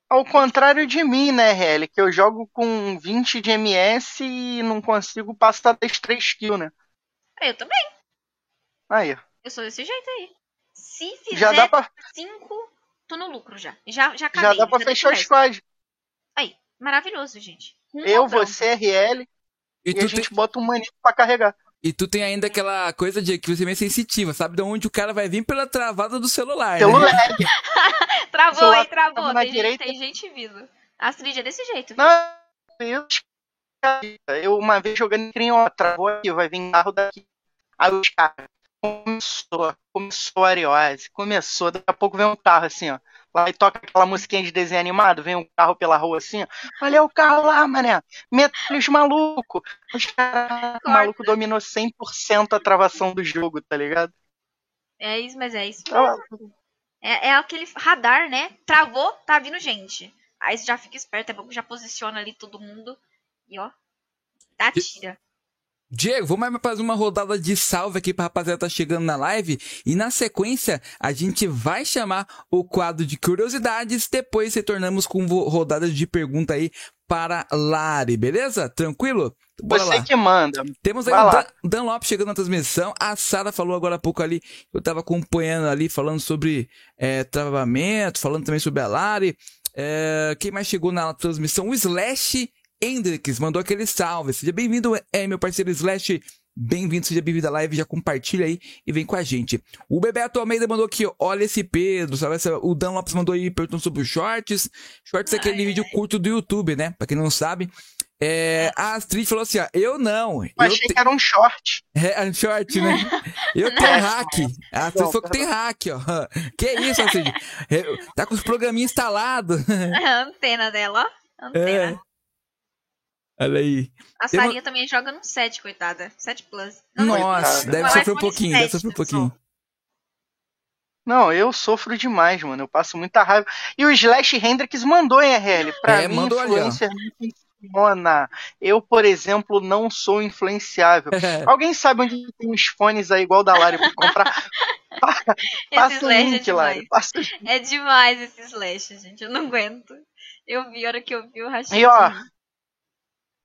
Ao contrário de mim, né, Helly? Que eu jogo com 20 de MS e não consigo passar das 3 kills, né? Eu também, Aí, eu sou desse jeito aí. Se fizer já dá pra, 5, tô no lucro já. Já, já já acabei. dá pra deixo fechar o squad. Aí, maravilhoso, gente. Um Eu, você, RL, E e a tu, tem, gente bota um manito pra carregar. e tu tem ainda aquela coisa de que você é meio sensitiva, sabe de onde o cara vai vir pela travada do celular, né? lag. Travou celular aí, travou. tava na Tem, direita. gente, tem gente vindo. Astrid é desse jeito. Não, eu, eu uma vez jogando em Crinho, ó, travou aqui, vai vir carro daqui. Aí os caras, começou, começou a ariose, começou, daqui a pouco vem um carro assim, ó. Lá e toca aquela musiquinha de desenho animado, vem um carro pela rua assim, ó. Olha o carro lá, mané. Metralha os malucos. Os caras, o maluco dominou 100% a travação do jogo, tá ligado? É isso, mas é isso. Tava- É, é aquele radar, né? Travou, tá vindo gente. Aí você já fica esperto, é bom que já posiciona ali todo mundo. E ó, dá tira. Diego, vamos mais fazer uma rodada de salve aqui pra rapaziada que tá chegando na live. E na sequência, a gente vai chamar o quadro de curiosidades. Depois retornamos com rodadas de pergunta aí para Lari, beleza? Tranquilo? Bora Você lá. que manda. Temos aí Vai o. Dan, Dan Lopes chegando na transmissão. A Sara falou agora há pouco ali. Eu tava acompanhando ali, falando sobre é, travamento, falando também sobre a Lari. É, quem mais chegou na transmissão? O Slash Hendrix mandou aquele salve. Seja bem-vindo, é meu parceiro Slash. Bem-vindo, seja bem-vindo à live. Já compartilha aí e vem com a gente. O Bebeto Almeida mandou aqui, olha esse Pedro, sabe? O Dan Lopes mandou aí perguntando sobre os shorts. Shorts é aquele vídeo curto do YouTube, né? Pra quem não sabe. É, a Astrid falou assim, ó, eu não. Eu Eu achei te- que era um short. é, um short, né? Eu tenho hack. A Astrid falou que tem hack, ó. Que isso, Astrid? É, Tá com os programinhas instalados. A antena dela, ó. Antena. É. Olha aí. A Tem uma- Sarinha também joga no 7, coitada. 7 Plus. Não, Nossa, coitada. deve sofrer um pouquinho, deve 7 sofrer um pouquinho. Não, eu sofro demais, mano. Eu passo muita raiva. E o Slash Hendrix mandou em RL. Pra É, mim, influencer não funciona. Eu, por exemplo, não sou influenciável. Alguém sabe onde tem uns fones aí igual da Lari pra comprar? Passa o slash é link, Lari. Passa link. É demais esse slash, gente. Eu não aguento. Eu vi, a hora que eu vi o rachadinho. E ó,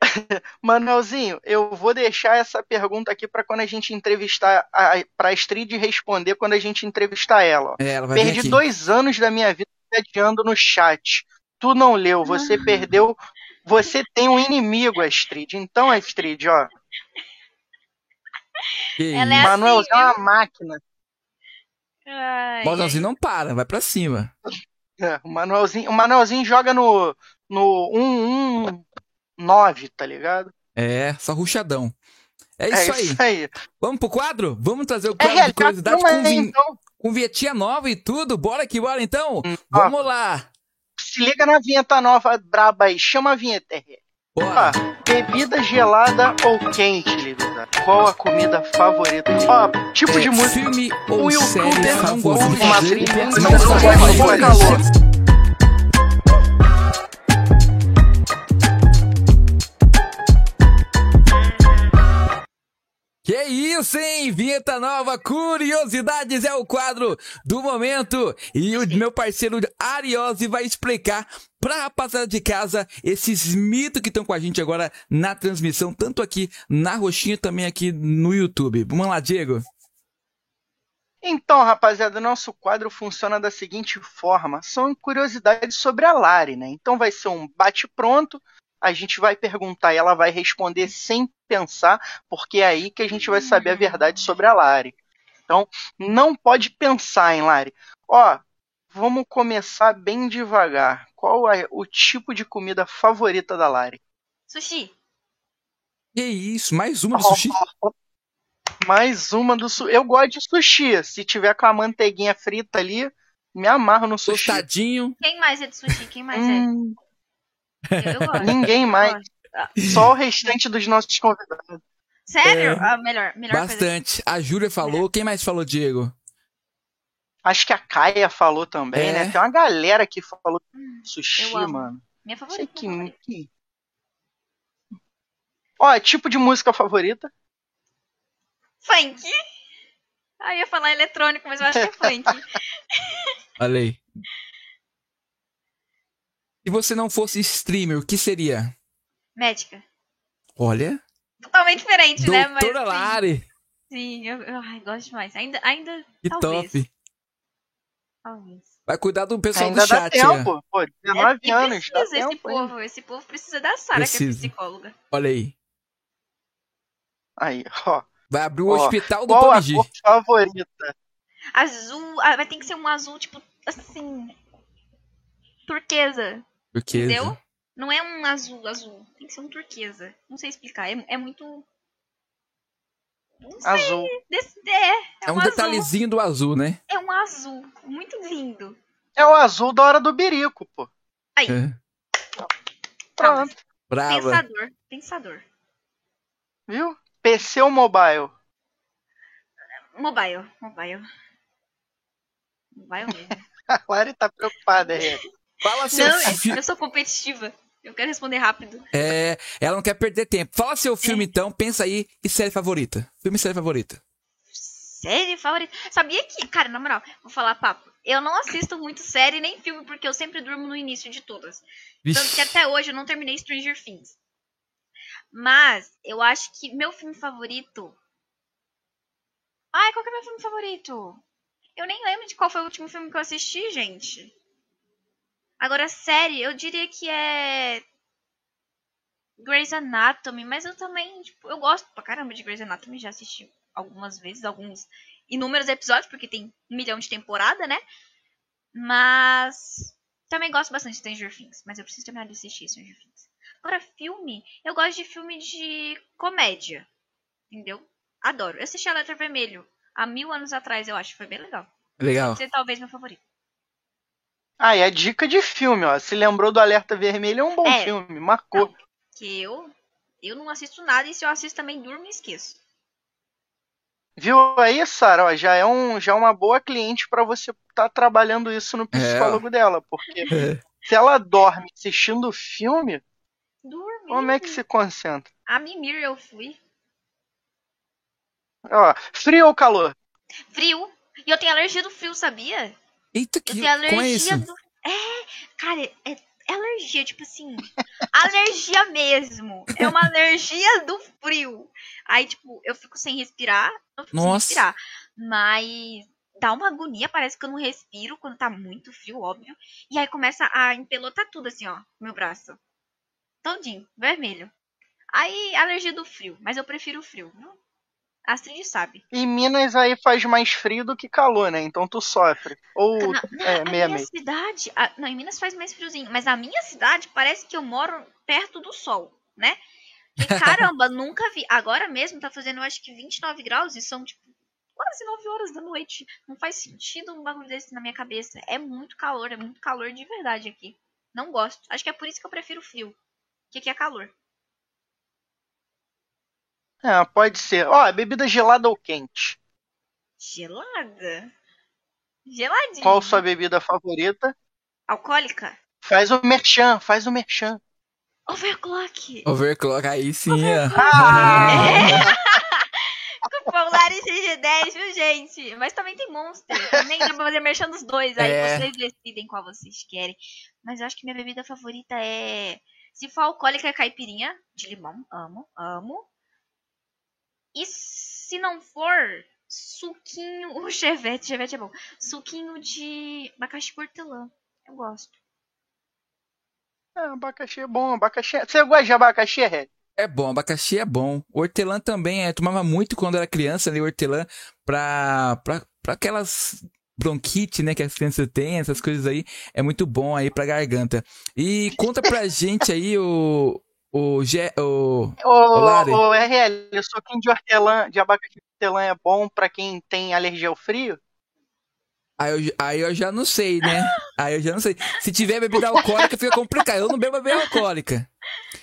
Manuelzinho, eu vou deixar essa pergunta aqui pra quando a gente entrevistar, a, pra Astrid responder quando a gente entrevistar ela. ó. É, ela Perdi dois anos da minha vida adiando no chat. Tu não leu, você perdeu. Você tem um inimigo, Astrid. Então, Astrid, ó. Que Ela é isso. Manuelzinho é viu? uma máquina. Ai, Manuelzinho não para, vai pra cima. É, o Manuelzinho, o Manuelzinho joga no, no 119, tá ligado? É, só ruchadão. É É isso aí. isso aí. Vamos pro quadro? Vamos trazer o É quadro de realidade, curiosidade não com, é, vin... então. com vinhetinha nova e tudo? Bora que bora então? Hum, ó. Vamos lá. Se liga na vinheta nova braba aí. Chama a vinheta, RL. Bora. Ó, bebida gelada ou quente, Livida? Qual a comida favorita? Ó, tipo de É, música. Filme ou O série não favorita? de uma trilha, Não não gosta de é. calor. Que isso, hein? Vinheta nova, curiosidades é o quadro do momento. E o meu parceiro Ariose vai explicar pra rapaziada de casa esses mitos que estão com a gente agora na transmissão, tanto aqui na Roxinha também aqui no YouTube. Vamos lá, Diego. Então, rapaziada, nosso quadro funciona da seguinte forma: são curiosidades sobre a Lari, né? Então vai ser um bate-pronto. A gente vai perguntar e ela vai responder sem pensar, porque é aí que a gente vai saber a verdade sobre a Lari. Então, não pode pensar, hein, Lari? Ó, vamos começar bem devagar. Qual é o tipo de comida favorita da Lari? Sushi. Que isso, mais uma do sushi? Mais uma do sushi. Eu gosto de sushi. Se tiver com a manteiguinha frita ali, me amarro no sushi. Tostadinho. Quem mais é de sushi? Quem mais Hum, é? Eu, eu gosto. ninguém mais. Só o restante dos nossos convidados. Sério? É. Ah, melhor, melhor coisa. Bastante. A Júlia falou. Quem mais falou, Diego? Acho que a Kaia falou também, É. né? Tem uma galera que falou Hum, sushi, mano. Minha Sei favorita. que, minha favorita. que- Ó, tipo de música favorita? Funk. Ah, eu ia falar eletrônico, mas eu acho que é funk. Aí. Se você não fosse streamer, o que seria? Médica. Olha. Totalmente diferente, né? Mas, Doutora sim. Lari. Sim, eu, eu ai, gosto demais. Ainda, ainda Que talvez. top. Talvez. Vai cuidar do pessoal Ainda do dá chat. né? tempo. Pô, 19 É, anos, dá esse tempo. hein? povo, esse povo precisa da Sara, que é psicóloga. Olha aí. Aí, ó. Vai abrir o Ó, hospital do Qual a PUBG. cor favorita? Azul, ah, vai ter que ser um azul, tipo, assim. Turquesa. Porque Entendeu? Não é um azul, azul. Tem que ser um turquesa. Não sei explicar. É, é muito. Não sei. Azul. Desse, é, é, é um azul. detalhezinho do azul, né? É um azul. Muito lindo. É o azul da hora do birico, pô. Aí, É. Pronto. Brava. pensador. Pensador. Viu? PC ou mobile? Mobile. Mobile. Mobile mesmo. A Lari tá preocupada, é. Fala seu Não, fi- eu sou competitiva. Eu quero responder rápido. É, ela não quer perder tempo. Fala seu filme então, pensa aí e série favorita. Filme e série favorita. Série favorita. Sabia que, cara, na moral, vou falar papo. Eu não assisto muito série nem filme porque eu sempre durmo no início de todas. Tanto que até hoje eu não terminei Stranger Things. Mas eu acho que meu filme favorito. Ai, qual que é meu filme favorito? Eu nem lembro de qual foi o último filme que eu assisti, gente. Agora, série, eu diria que é. Grey's Anatomy, mas eu também, tipo, eu gosto pra caramba de Grey's Anatomy, já assisti algumas vezes, alguns inúmeros episódios, porque tem um milhão de temporada, né? Mas também gosto bastante de Stranger Things, mas eu preciso terminar de assistir Stranger Things. Agora, filme, eu gosto de filme de comédia, entendeu? Adoro. Eu assisti Alerta Vermelho há mil anos atrás, eu acho, foi bem legal. Legal. É talvez meu favorito. Ah, e a dica de filme, ó. Se lembrou do Alerta Vermelho, é um bom É. filme, marcou. Que eu, eu não assisto nada e se eu assisto também durmo e esqueço. Viu aí, Sara? Ó, Já é um, já é uma boa cliente pra você estar trabalhando isso no psicólogo dela, porque É. se ela dorme assistindo filme, Durmo. Como é que se concentra? A mimir eu fui. Ó, frio ou calor? Frio. E eu tenho alergia do frio, sabia? Eita, Eu que tenho alergia isso? do. É, cara, é, é alergia, tipo assim. alergia mesmo. É uma alergia do frio. Aí, tipo, eu fico sem respirar. Eu fico Nossa. sem respirar. Mas dá uma agonia, parece que eu não respiro quando tá muito frio, óbvio. E aí começa a empelotar tudo assim, ó, meu braço. Todinho, vermelho. Aí, alergia do frio, mas eu prefiro o frio, viu? Astrid sabe. Em Minas aí faz mais frio do que calor, né? Então tu sofre. Ou Na, na- é meia minha meia. cidade. a- não, em Minas faz mais friozinho, mas a minha cidade parece que eu moro perto do sol, né? E caramba, nunca vi. Agora mesmo tá fazendo, eu acho que 29 graus e são, tipo, quase 9 horas da noite. Não faz sentido um bagulho desse na minha cabeça. É muito calor, é muito calor de verdade aqui. Não gosto. Acho que é por isso que eu prefiro frio. Que aqui é calor. É, pode ser. Ó, bebida gelada ou quente? Gelada? Geladinho. Qual sua bebida favorita? Alcoólica? Faz o merchan, faz o merchan. Overclock. Overclock, aí sim, ó. Ah! Cupom LARICG10, viu, gente? Mas também tem Monster. Também dá pra fazer merchan dos dois. Aí É. vocês decidem qual vocês querem. Mas eu acho que minha bebida favorita é. Se for alcoólica, é caipirinha de limão. Amo, amo. E se não for, suquinho. O chevette, chevette é bom. Suquinho de abacaxi com hortelã. Eu gosto. É, abacaxi é bom, abacaxi. é- Você gosta de abacaxi, Red? É bom, abacaxi é bom. Hortelã também, é, tomava muito quando era criança ali, hortelã, pra, pra, pra aquelas bronquite, né, que as crianças têm, essas coisas aí, é muito bom aí pra garganta. E conta pra gente aí o, o, Gé- o, Ô, Lari. ô, RL, o suquinho de hortelã, de abacaxi de hortelã é bom pra quem tem alergia ao frio? Aí eu, aí eu já não sei, né? Aí eu já não sei. Se tiver bebida alcoólica, fica complicado. Eu não bebo bebida alcoólica.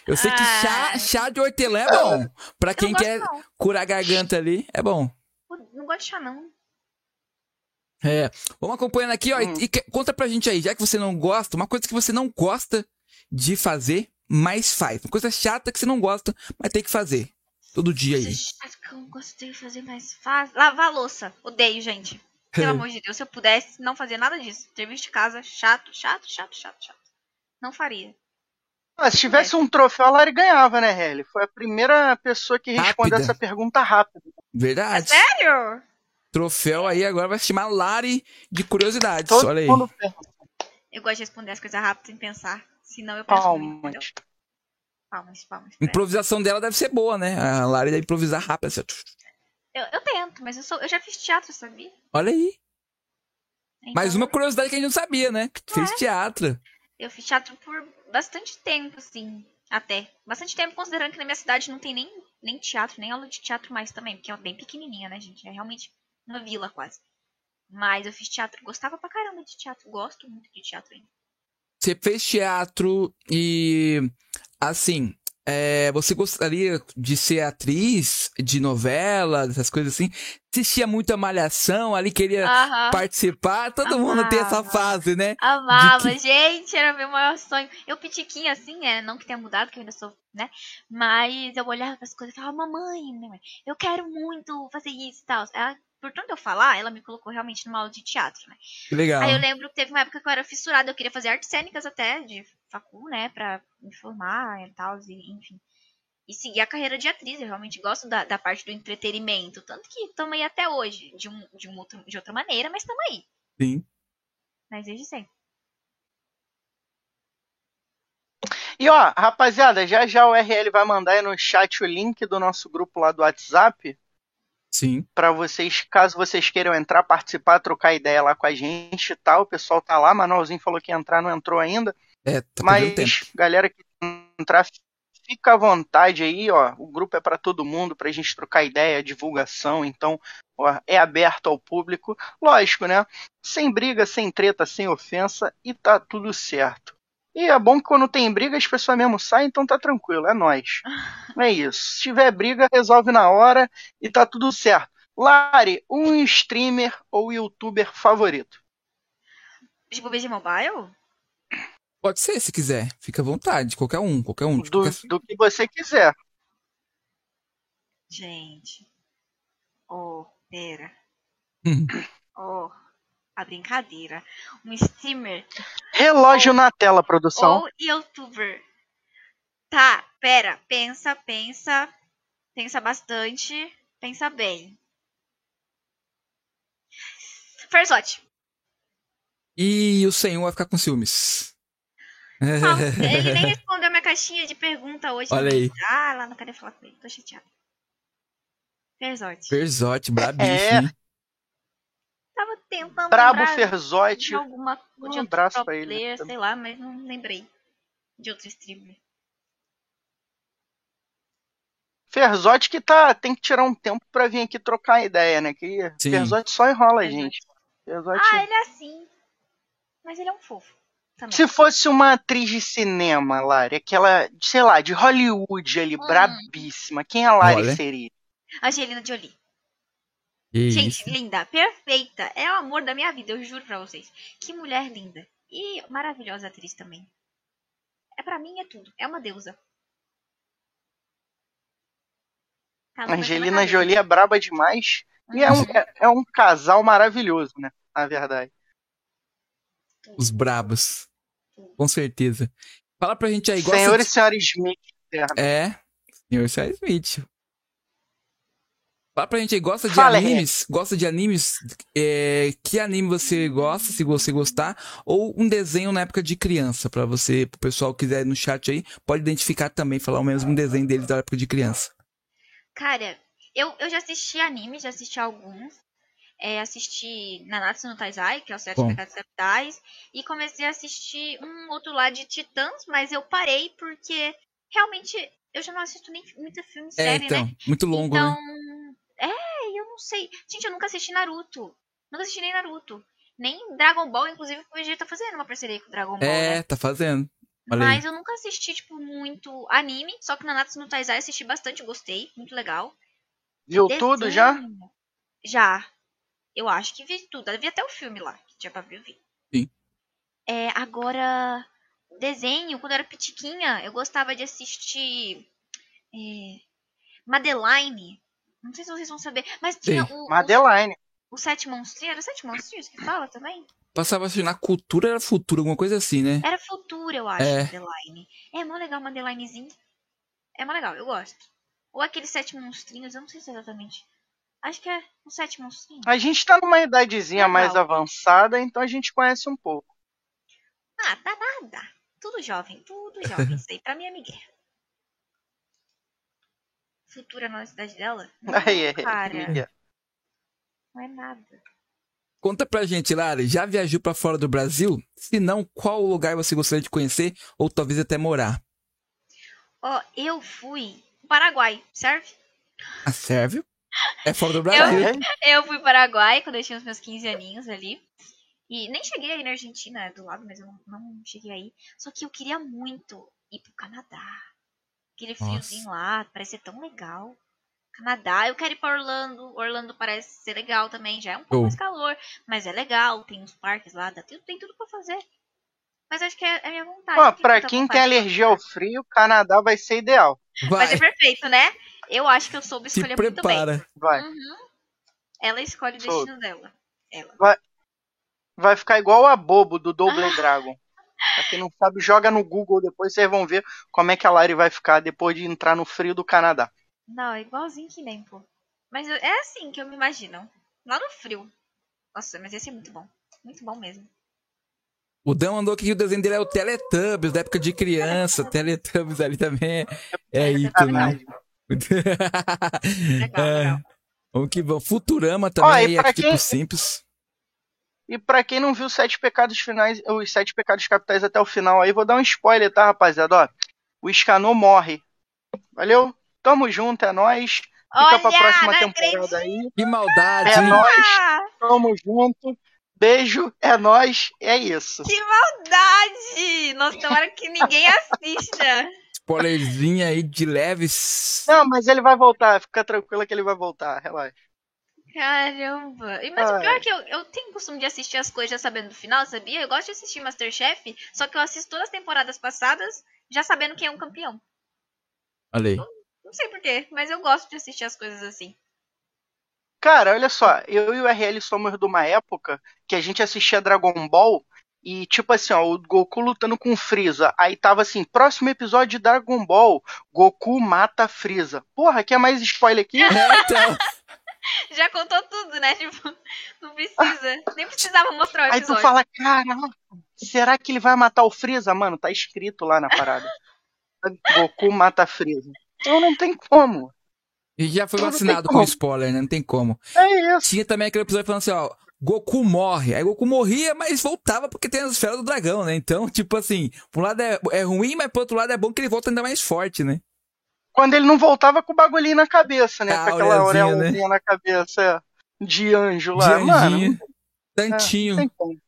Eu sei que chá, Ah. chá de hortelã é bom. Pra quem quer não. curar a garganta ali, é bom. Não gosto de chá, não. É. Vamos acompanhando aqui, ó. e- Hum. E, que- conta pra gente aí, já que você não gosta, uma coisa que você não gosta de fazer, mas faz. Uma coisa chata que você não gosta, mas tem que fazer. Todo dia aí. Chata que eu não gostei de fazer mais fácil. Lavar a louça. Odeio, gente. Pelo amor de Deus, se eu pudesse não fazer nada disso. Serviço de casa, chato, chato, chato, chato, chato. Não faria. Ah, se tivesse um troféu, a Lari ganhava, né, RL? Foi a primeira pessoa que respondeu essa pergunta rápido. Verdade. Sério? Troféu aí agora vai se chamar Lari de curiosidades. Todo Olha aí. pergunta. Eu gosto de responder as coisas rápido sem pensar. Senão eu penso muito? Palmas. Palmas, palmas. ela. Improvisação dela deve ser boa, né? A Lari deve improvisar rápido. assim. Eu, eu tento, mas eu, sou, eu já fiz teatro, sabia? Olha aí. Então, Mais uma curiosidade que a gente não sabia, né? Que Fez teatro. Eu fiz teatro por bastante tempo, assim. Até. Bastante tempo, considerando que na minha cidade não tem nem, nem teatro, nem aula de teatro mais também. Porque é bem pequenininha, né, gente? É realmente uma vila quase. Mas eu fiz teatro. Gostava pra caramba de teatro. Gosto muito de teatro ainda. Você fez teatro e, assim, é, você gostaria de ser atriz de novela, dessas coisas assim? Assistia muita malhação ali, queria participar. Todo mundo tem essa Amava. fase, né? Amava, De gente, era meu maior sonho. Eu pitiquinha assim, é, não que tenha mudado, que eu ainda sou, né? Mas eu olhava para as coisas e falava, mamãe, mãe, eu quero muito fazer isso e tal. Ela, por tanto eu falar, ela me colocou realmente numa aula de teatro, né? Que legal. Aí eu lembro que teve uma época que eu era fissurada, eu queria fazer artes cênicas até, de facu, né, pra me formar e tal, e, enfim. E seguir a carreira de atriz, eu realmente gosto da, da parte do entretenimento, tanto que estamos aí até hoje, de, um, de, um outro, de outra maneira, mas estamos aí, Sim. mas desde sempre. E ó, rapaziada, já já o RL vai mandar aí no chat o link do nosso grupo lá do WhatsApp Sim. para vocês, caso vocês queiram entrar, participar, trocar ideia lá com a gente e tal. O pessoal tá lá, Manuelzinho falou que ia entrar, não entrou ainda. É, tá perdendo tempo. Mas, galera que entrar, fica à vontade aí, ó. O grupo é para todo mundo, pra gente trocar ideia, divulgação, então ó, é aberto ao público. Lógico, né? Sem briga, sem treta, sem ofensa e tá tudo certo. E é bom que quando tem briga as pessoas mesmo saem, então tá tranquilo, é nóis. É isso. Se tiver briga, resolve na hora e tá tudo certo. Lari, um streamer ou youtuber favorito? Tipo, BG Mobile? Pode ser, se quiser. Fica à vontade. Qualquer um, qualquer um. de Do, qualquer- do que você quiser. Gente. Oh, pera. Hum. Oh, a brincadeira. Um streamer Relógio na tela, produção. ou youtuber. Tá, pera. Pensa, pensa. Pensa bastante. Pensa bem. Ferzote. E o senhor vai ficar com ciúmes. Não, ele nem respondeu minha caixinha de pergunta hoje. Olha aí. Ah, lá não quero falar com ele. Tô chateada. Ferzote. Ferzote, brabíssimo. É. tentando Brabo de alguma Um abraço pra ele player, também. sei lá, mas não lembrei de outro streamer. Ferzote que tá, tem que tirar um tempo pra vir aqui trocar ideia, né? Que Sim. Ferzote só enrola gente. Ferzote... Ah, ele é assim. Mas ele é um fofo. Também. Se fosse uma atriz de cinema, Lari, aquela, sei lá, de Hollywood ali, Hum. brabíssima, quem a Lari Olha. seria? Angelina Jolie. Que Gente, isso. linda, perfeita. É o amor da minha vida, eu juro pra vocês. Que mulher linda. E maravilhosa atriz também. É pra mim é tudo. É uma deusa. Tá Angelina. Jolie é braba demais. E é um, é, é um casal maravilhoso, né? Na verdade. Os brabos. Com certeza. Fala pra gente aí, gosta Senhor de... e senhora Smith. É, senhor Charles Smith. Fala pra gente aí, gosta de Fala, animes? Gosta de animes? É, que anime você gosta, se você gostar? Ou um desenho na época de criança, pra você, pro pessoal que quiser no chat aí, pode identificar também, falar o mesmo desenho deles da época de criança. Cara, eu, eu já assisti anime, já assisti alguns. É, assisti Nanatsu no Taizai, que é o Sete Bom. Pecados Capitais. E comecei a assistir um outro lá de Titãs, mas eu parei porque realmente eu já não assisto nem muita filme e É, série, então, né? muito longo, então, né? É, eu não sei. Gente, eu nunca assisti Naruto. Nunca assisti nem Naruto. Nem Dragon Ball, inclusive, o Vegeta tá fazendo uma parceria com o Dragon Ball, É, né? tá fazendo. olha aí. Mas eu nunca assisti, tipo, muito anime. Só que Nanatsu no Taizai assisti bastante, gostei. Muito legal. Viu tudo já? Desenho. Já. Eu acho que vi tudo. Eu vi até o filme lá, que tinha pra ver, eu vi. Sim. É, agora, desenho, quando eu era pitiquinha, eu gostava de assistir é, Madeline. Não sei se vocês vão saber, mas tinha Sei. o, o, Madeline. o Sete Monstrinhos. Era Sete Monstrinhos que fala também? Passava assim, na cultura era futuro, alguma coisa assim, né? Era Futura, eu acho, É. Madeline. É mó legal Madelinezinho. É mó legal, eu gosto. Ou aqueles Sete Monstrinhos, eu não sei se é exatamente. Acho que é o Sete Monstrinhos. A gente tá numa idadezinha Legal. mais avançada, então a gente conhece um pouco. Ah, tá nada. Tudo jovem, tudo jovem. Isso aí pra mim é Miguel. Futura na cidade dela? Não, Aí, é, cara, não é nada. Conta pra gente, Lari, já viajou pra fora do Brasil? Se não, qual lugar você gostaria de conhecer ou talvez até morar? Ó, eu fui pro Paraguai, serve? Ah, serve? É fora do Brasil. É, Eu fui pro Paraguai quando eu tinha os meus 15 aninhos ali. E nem cheguei aí na Argentina, é do lado, mas eu não, não cheguei aí. Só que eu queria muito ir pro Canadá. Aquele Nossa. friozinho lá, parece ser tão legal. Canadá, eu quero ir pra Orlando. Orlando parece ser legal também, já é um pouco Show. mais calor, mas é legal, tem uns parques lá, dá, tem, tem tudo pra fazer. Mas acho que é, é a minha vontade. Tenho pra quem vontade tem alergia ao frio, Canadá vai ser ideal. Vai Vai, ser perfeito, né? Eu acho que eu soube escolher muito bem. Vai. Uhum. Ela escolhe o destino dela. Ela. Vai ficar igual a Bobo do Double Ah. Dragon. Pra quem não sabe, joga no Google, depois vocês vão ver como é que a Lari vai ficar depois de entrar no frio do Canadá. Não, é igualzinho que nem, pô. Mas eu- é assim que eu me imagino. Lá no frio. Nossa, mas ia ser muito bom. Muito bom mesmo. O Dan mandou que o desenho dele é o Teletubbies, da época de criança. Teletubbies ali também é ícone. Verdade. Legal, É. legal. Bom que bom. Futurama Ó, também e é tipo quem- simples. E pra quem não viu os sete pecados finais, os sete pecados capitais até o final aí, vou dar um spoiler, tá, rapaziada? Ó, o Escanor morre. Valeu? Tamo junto, é nóis. Fica Olha, pra próxima temporada aí. Que maldade, É nóis, Ah, tamo junto. Beijo, é nóis, é isso. que maldade! Nossa, tomara que ninguém assista. Spoilerzinho aí de leves. Não, mas ele vai voltar, fica tranquila que ele vai voltar, relaxa. Caramba. E, Mas o pior é que eu, eu tenho costume de assistir as coisas já sabendo do final, sabia? Eu gosto de assistir Masterchef, só que eu assisto todas as temporadas passadas já sabendo quem é um campeão. Olha aí. Não sei porquê, mas eu gosto de assistir as coisas assim. Cara, olha só, eu e o RL somos de uma época que a gente assistia Dragon Ball e, tipo assim, ó, o Goku lutando com o Freeza. Aí tava assim, próximo episódio de Dragon Ball, Goku mata Freeza. Porra, quer mais spoiler aqui? É, então. Já contou tudo, né? Tipo, não precisa. Nem precisava mostrar o Aí tu episódio. fala, caramba, será que ele vai matar o Freeza? Mano, tá escrito lá na parada. Goku mata Freeza. Então não tem como. E já foi Tudo vacinado com spoiler, né? Não tem como. É isso. Tinha também aquele episódio falando assim, ó. Goku morre. Aí Goku morria, mas voltava porque tem as esferas do dragão, né? Então, tipo assim, por um lado é, é ruim, mas por outro lado é bom que ele volta ainda mais forte, né? Quando ele não voltava com o bagulhinho na cabeça, né? A com aquela auréolazinha, auréolazinha na cabeça é, de anjo De lá. Mano, anjinho, não tantinho. como.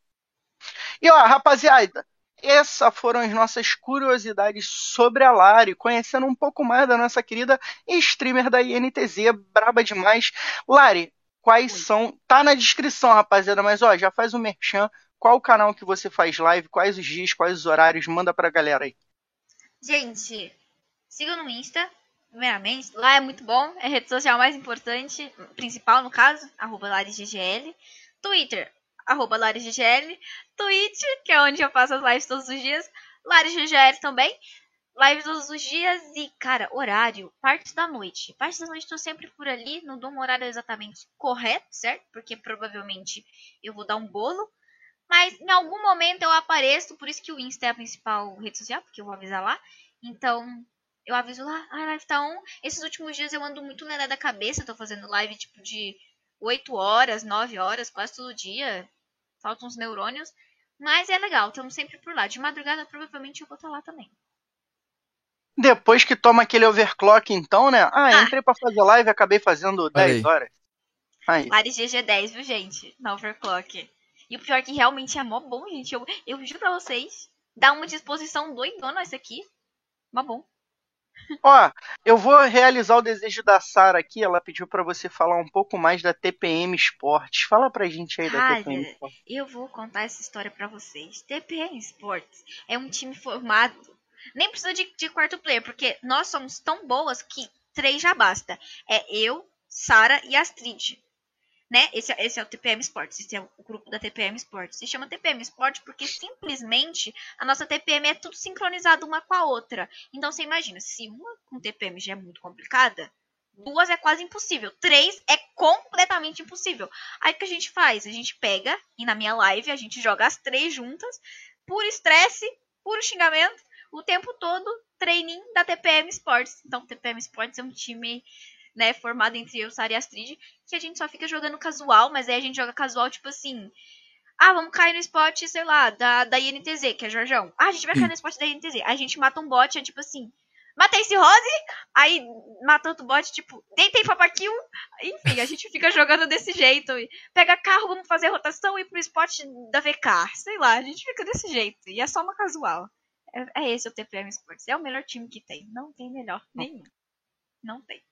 E ó, rapaziada, essas foram as nossas curiosidades sobre a Lari, conhecendo um pouco mais da nossa querida streamer da INTZ, braba demais. Lari, quais são. Tá na descrição, rapaziada, mas ó, já faz o merchan. Qual o canal que você faz live? Quais os dias, quais os horários? Manda pra galera aí. Gente, sigam no Insta, primeiramente. Lá é muito bom. É a rede social mais importante, principal no caso, arroba LarisGGL. Twitter, arroba LarisGGL. Twitch, que é onde eu faço as lives todos os dias. LarisGGL também. Live todos os dias e, cara, horário, parte da noite. Parte da noite eu tô sempre por ali, não dou um horário exatamente correto, certo? Porque provavelmente eu vou dar um bolo. Mas em algum momento eu apareço, por isso que o Insta é a principal rede social, porque eu vou avisar lá. Então, eu aviso lá, a live tá on. Esses últimos dias eu ando muito lelé da cabeça, tô fazendo live tipo de 8 horas, 9 horas, quase todo dia. Faltam uns neurônios. Mas é legal, estamos sempre por lá. De madrugada provavelmente eu vou estar lá também. Depois que toma aquele overclock, então, né? Ah, Ah. entrei pra fazer live e acabei fazendo 10 aí. horas. Aí. Lares GG10, viu, gente? Na overclock. E o pior é que realmente é mó bom, gente. Eu, eu juro pra vocês. Dá uma disposição doidona isso aqui. Mó bom. Ó, eu vou realizar o desejo da Sara aqui. Ela pediu pra você falar um pouco mais da TPM Esportes. Fala pra gente aí da TPM Esportes. Eu vou contar essa história pra vocês. TPM Sports é um time formado. Nem precisa de, de quarto player, porque nós somos tão boas que três já basta. É eu, Sara e Astrid. Né? Esse, é- esse é o TPM Sports. Esse é o grupo da TPM Sports. Se chama TPM Sports porque simplesmente a nossa TPM é tudo sincronizado uma com a outra. Então você imagina, se uma com TPM já é muito complicada, duas é quase impossível. Três é completamente impossível. Aí o que a gente faz? A gente pega e na minha live a gente joga as três juntas, puro estresse, puro xingamento, o tempo todo, treininho da TPM Sports. Então, TPM Sports é um time, né, formado entre eu, Sara e Astrid, que a gente só fica jogando casual, mas aí a gente joga casual tipo assim. Ah, vamos cair no spot, sei lá, da, da INTZ, que é Jorjão. Ah, a gente vai cair no spot da INTZ. A gente mata um bot, é tipo assim. Matei esse Rose, aí mata outro bot, tipo, deitei pra kill. Enfim, a gente fica jogando desse jeito. Pega carro, vamos fazer rotação e ir pro spot da VK. Sei lá, a gente fica desse jeito. E é só uma casual. É, é esse o TPM Sports. É o melhor time que tem. Não tem melhor nenhum. Não tem.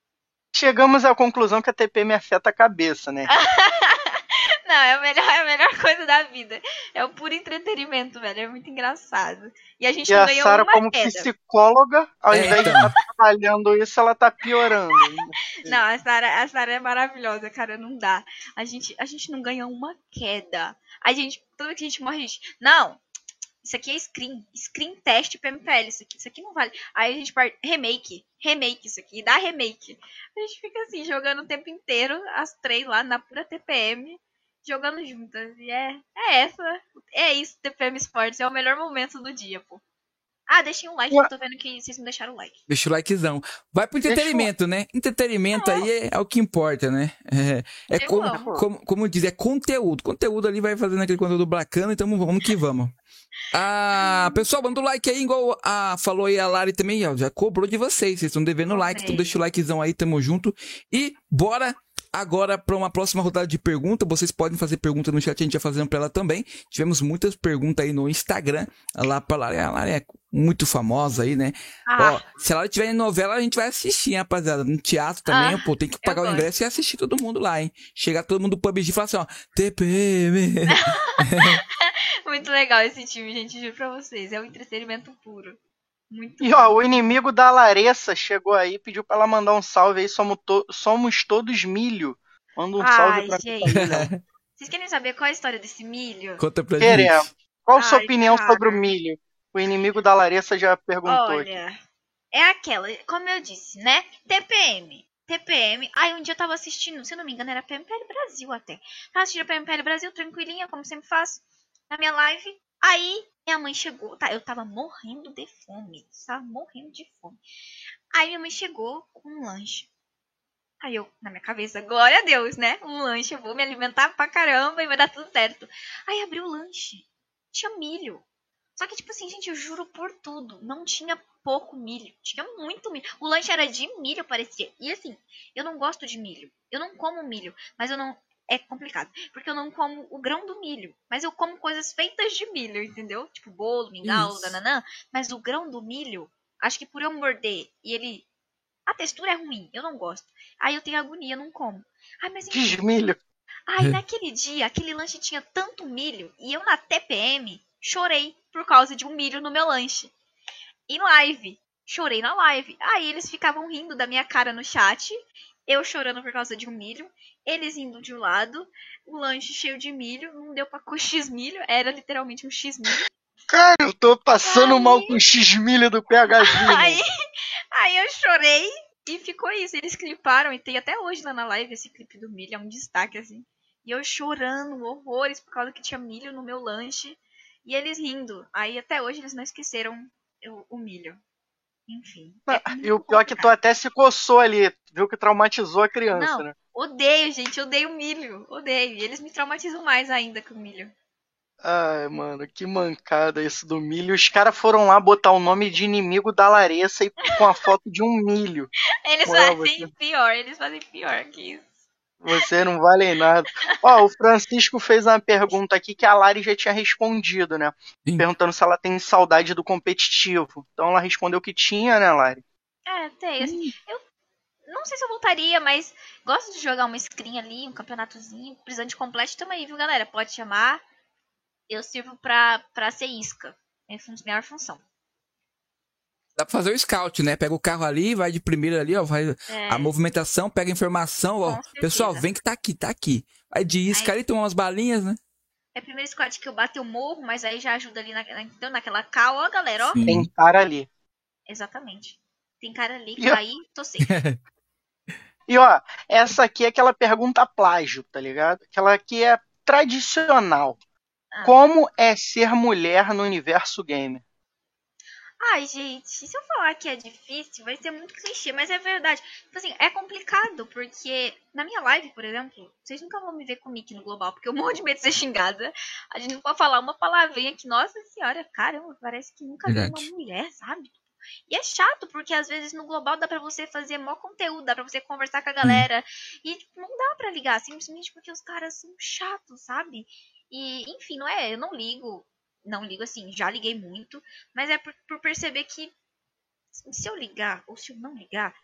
Chegamos à conclusão que a TPM afeta a cabeça, né? Não, é a, melhor, é a melhor coisa da vida. É o puro entretenimento, velho. É muito engraçado. E a gente E não a ganhou Sara, uma como queda. psicóloga, ao É, invés de então. estar trabalhando isso, ela tá piorando. Não, a Sara, a Sara é maravilhosa, cara. Não dá. A gente, a gente não ganha uma queda. A gente, toda vez que a gente morre, a gente. Não! Isso aqui é screen. Screen teste PMPL. Isso aqui, isso aqui não vale. Aí a gente parte. Remake. Remake isso aqui. Dá remake. A gente fica assim, jogando o tempo inteiro, as três lá na pura TPM, jogando juntas. E é, é essa. É isso, TPM Sports. É o melhor momento do dia, pô. Ah, deixem um like, Ué. eu tô vendo que vocês não deixaram o like. Deixa o likezão. Vai pro entretenimento, né? Entretenimento aí é, é o que importa, né? É, é como, como, como diz, é conteúdo. Conteúdo ali vai fazendo aquele conteúdo bacana, então vamos que vamos. Ah, pessoal, manda o like aí, igual a, falou aí a Lari também, ó, já cobrou de vocês. Vocês estão devendo like, então deixa o likezão aí, tamo junto. E bora agora para uma próxima rodada de perguntas. Vocês podem fazer pergunta no chat, a gente vai fazendo para ela também. Tivemos muitas perguntas aí no Instagram, lá pra Lara. A Lara é muito famosa aí, né? Ah, Ó, se ela tiver em novela, a gente vai assistir, rapaziada. No teatro também, Ah, pô, tem que pagar o gosto. ingresso e assistir todo mundo lá, hein? Chegar todo mundo do PUBG e falar assim, ó, TPM. muito legal esse time, gente, juro pra vocês. É um entretenimento puro. Muito E bom. ó, o inimigo da Larissa chegou aí, pediu pra ela mandar um salve aí, somos, to- somos todos milho. Manda um salve Ai, pra gente. Vocês querem saber qual é a história desse milho? Conta pra Queremos. gente. Qual a sua Ai, opinião cara. sobre o milho? O inimigo da Larissa já perguntou aqui. Olha, é aquela, como eu disse, né? TPM. TPM. Aí um dia eu tava assistindo, se eu não me engano, era PMPL Brasil até. Tava assistindo a PMPL Brasil, tranquilinha, como sempre faço, na minha live. Aí minha mãe chegou, tá? Eu tava morrendo de fome. Tava morrendo de fome. Aí minha mãe chegou com um lanche. Aí eu, na minha cabeça, glória a Deus, né? Um lanche, eu vou me alimentar pra caramba e vai dar tudo certo. Aí abri o lanche. Tinha milho. Só que, tipo assim, gente, eu juro por tudo. Não tinha pouco milho. Tinha muito milho. O lanche era de milho, parecia. E assim, eu não gosto de milho. Eu não como milho. Mas eu não. É complicado. Porque eu não como o grão do milho. Mas eu como coisas feitas de milho, entendeu? Tipo bolo, mingau, Isso. dananã. Mas o grão do milho, acho que por eu morder e ele. A textura é ruim. Eu não gosto. Aí eu tenho agonia, eu não como. Ai, mas enfim. Desmilho. Aí naquele dia, aquele lanche tinha tanto milho e eu na TPM chorei por causa de um milho no meu lanche. Em live. Chorei na live. Aí eles ficavam rindo da minha cara no chat, eu chorando por causa de um milho, eles indo de um lado, o lanche cheio de milho, não deu pra com X milho, era literalmente um X milho. Cara, eu tô passando Ai. mal com o X-milho do PHzinho. Aí, aí eu chorei e ficou isso. Eles cliparam e tem até hoje lá na live esse clipe do milho, é um destaque assim. E eu chorando horrores por causa que tinha milho no meu lanche. E eles rindo. Aí até hoje eles não esqueceram o, o milho. Enfim. é E o pior é que tu até se coçou ali, viu que traumatizou a criança, Não. né? Odeio, gente. Odeio milho. Odeio. E eles me traumatizam mais ainda com o milho. Ai, mano, que mancada isso do milho. Os caras foram lá botar o nome de inimigo da Larissa e com a foto de um milho. Eles Ué, fazem pior. Eles fazem pior que isso. Você não vale nada. Ó, o Francisco fez uma pergunta aqui que a Lari já tinha respondido, né? Sim. Perguntando se ela tem saudade do competitivo. Então ela respondeu que tinha, né, Lari? É, tem. Assim, eu não sei se eu voltaria, mas gosto de jogar uma screen ali, um campeonatozinho. Precisando de complete, tamo aí, viu, galera? Pode chamar. Eu sirvo pra, pra ser isca. É a melhor função. Dá pra fazer o scout, né? Pega o carro ali, vai de primeira ali, ó, faz É, a movimentação, pega a informação, ó. Pessoal, vem que tá aqui, tá aqui. Vai de isca Aí- ali, toma umas balinhas, né? é a primeira squad que eu bato, eu morro, mas aí já ajuda ali na, então, naquela cal, ó, galera, ó. Sim. Tem cara ali. Exatamente. Tem cara ali, E eu- aí tô safe. E ó, essa aqui é aquela pergunta plágio, tá ligado? Aquela que é tradicional. Ah. Como é ser mulher no universo gamer? Ai, gente, se eu falar que é difícil, vai ser muito clichê, mas é verdade. Tipo assim, é complicado, porque na minha live, por exemplo, vocês nunca vão me ver com o nick no global, porque eu morro de medo de ser xingada. A gente não pode falar uma palavrinha que, nossa senhora, caramba, parece que nunca vi Verdade. uma mulher, sabe? E é chato, porque às vezes no global dá pra você fazer mó conteúdo, dá pra você conversar com a galera. E tipo, não dá pra ligar, simplesmente porque os caras são chatos, sabe? E, enfim, não é, eu não ligo. Não ligo assim, já liguei muito. Mas é por, por perceber que se eu ligar ou se eu não ligar,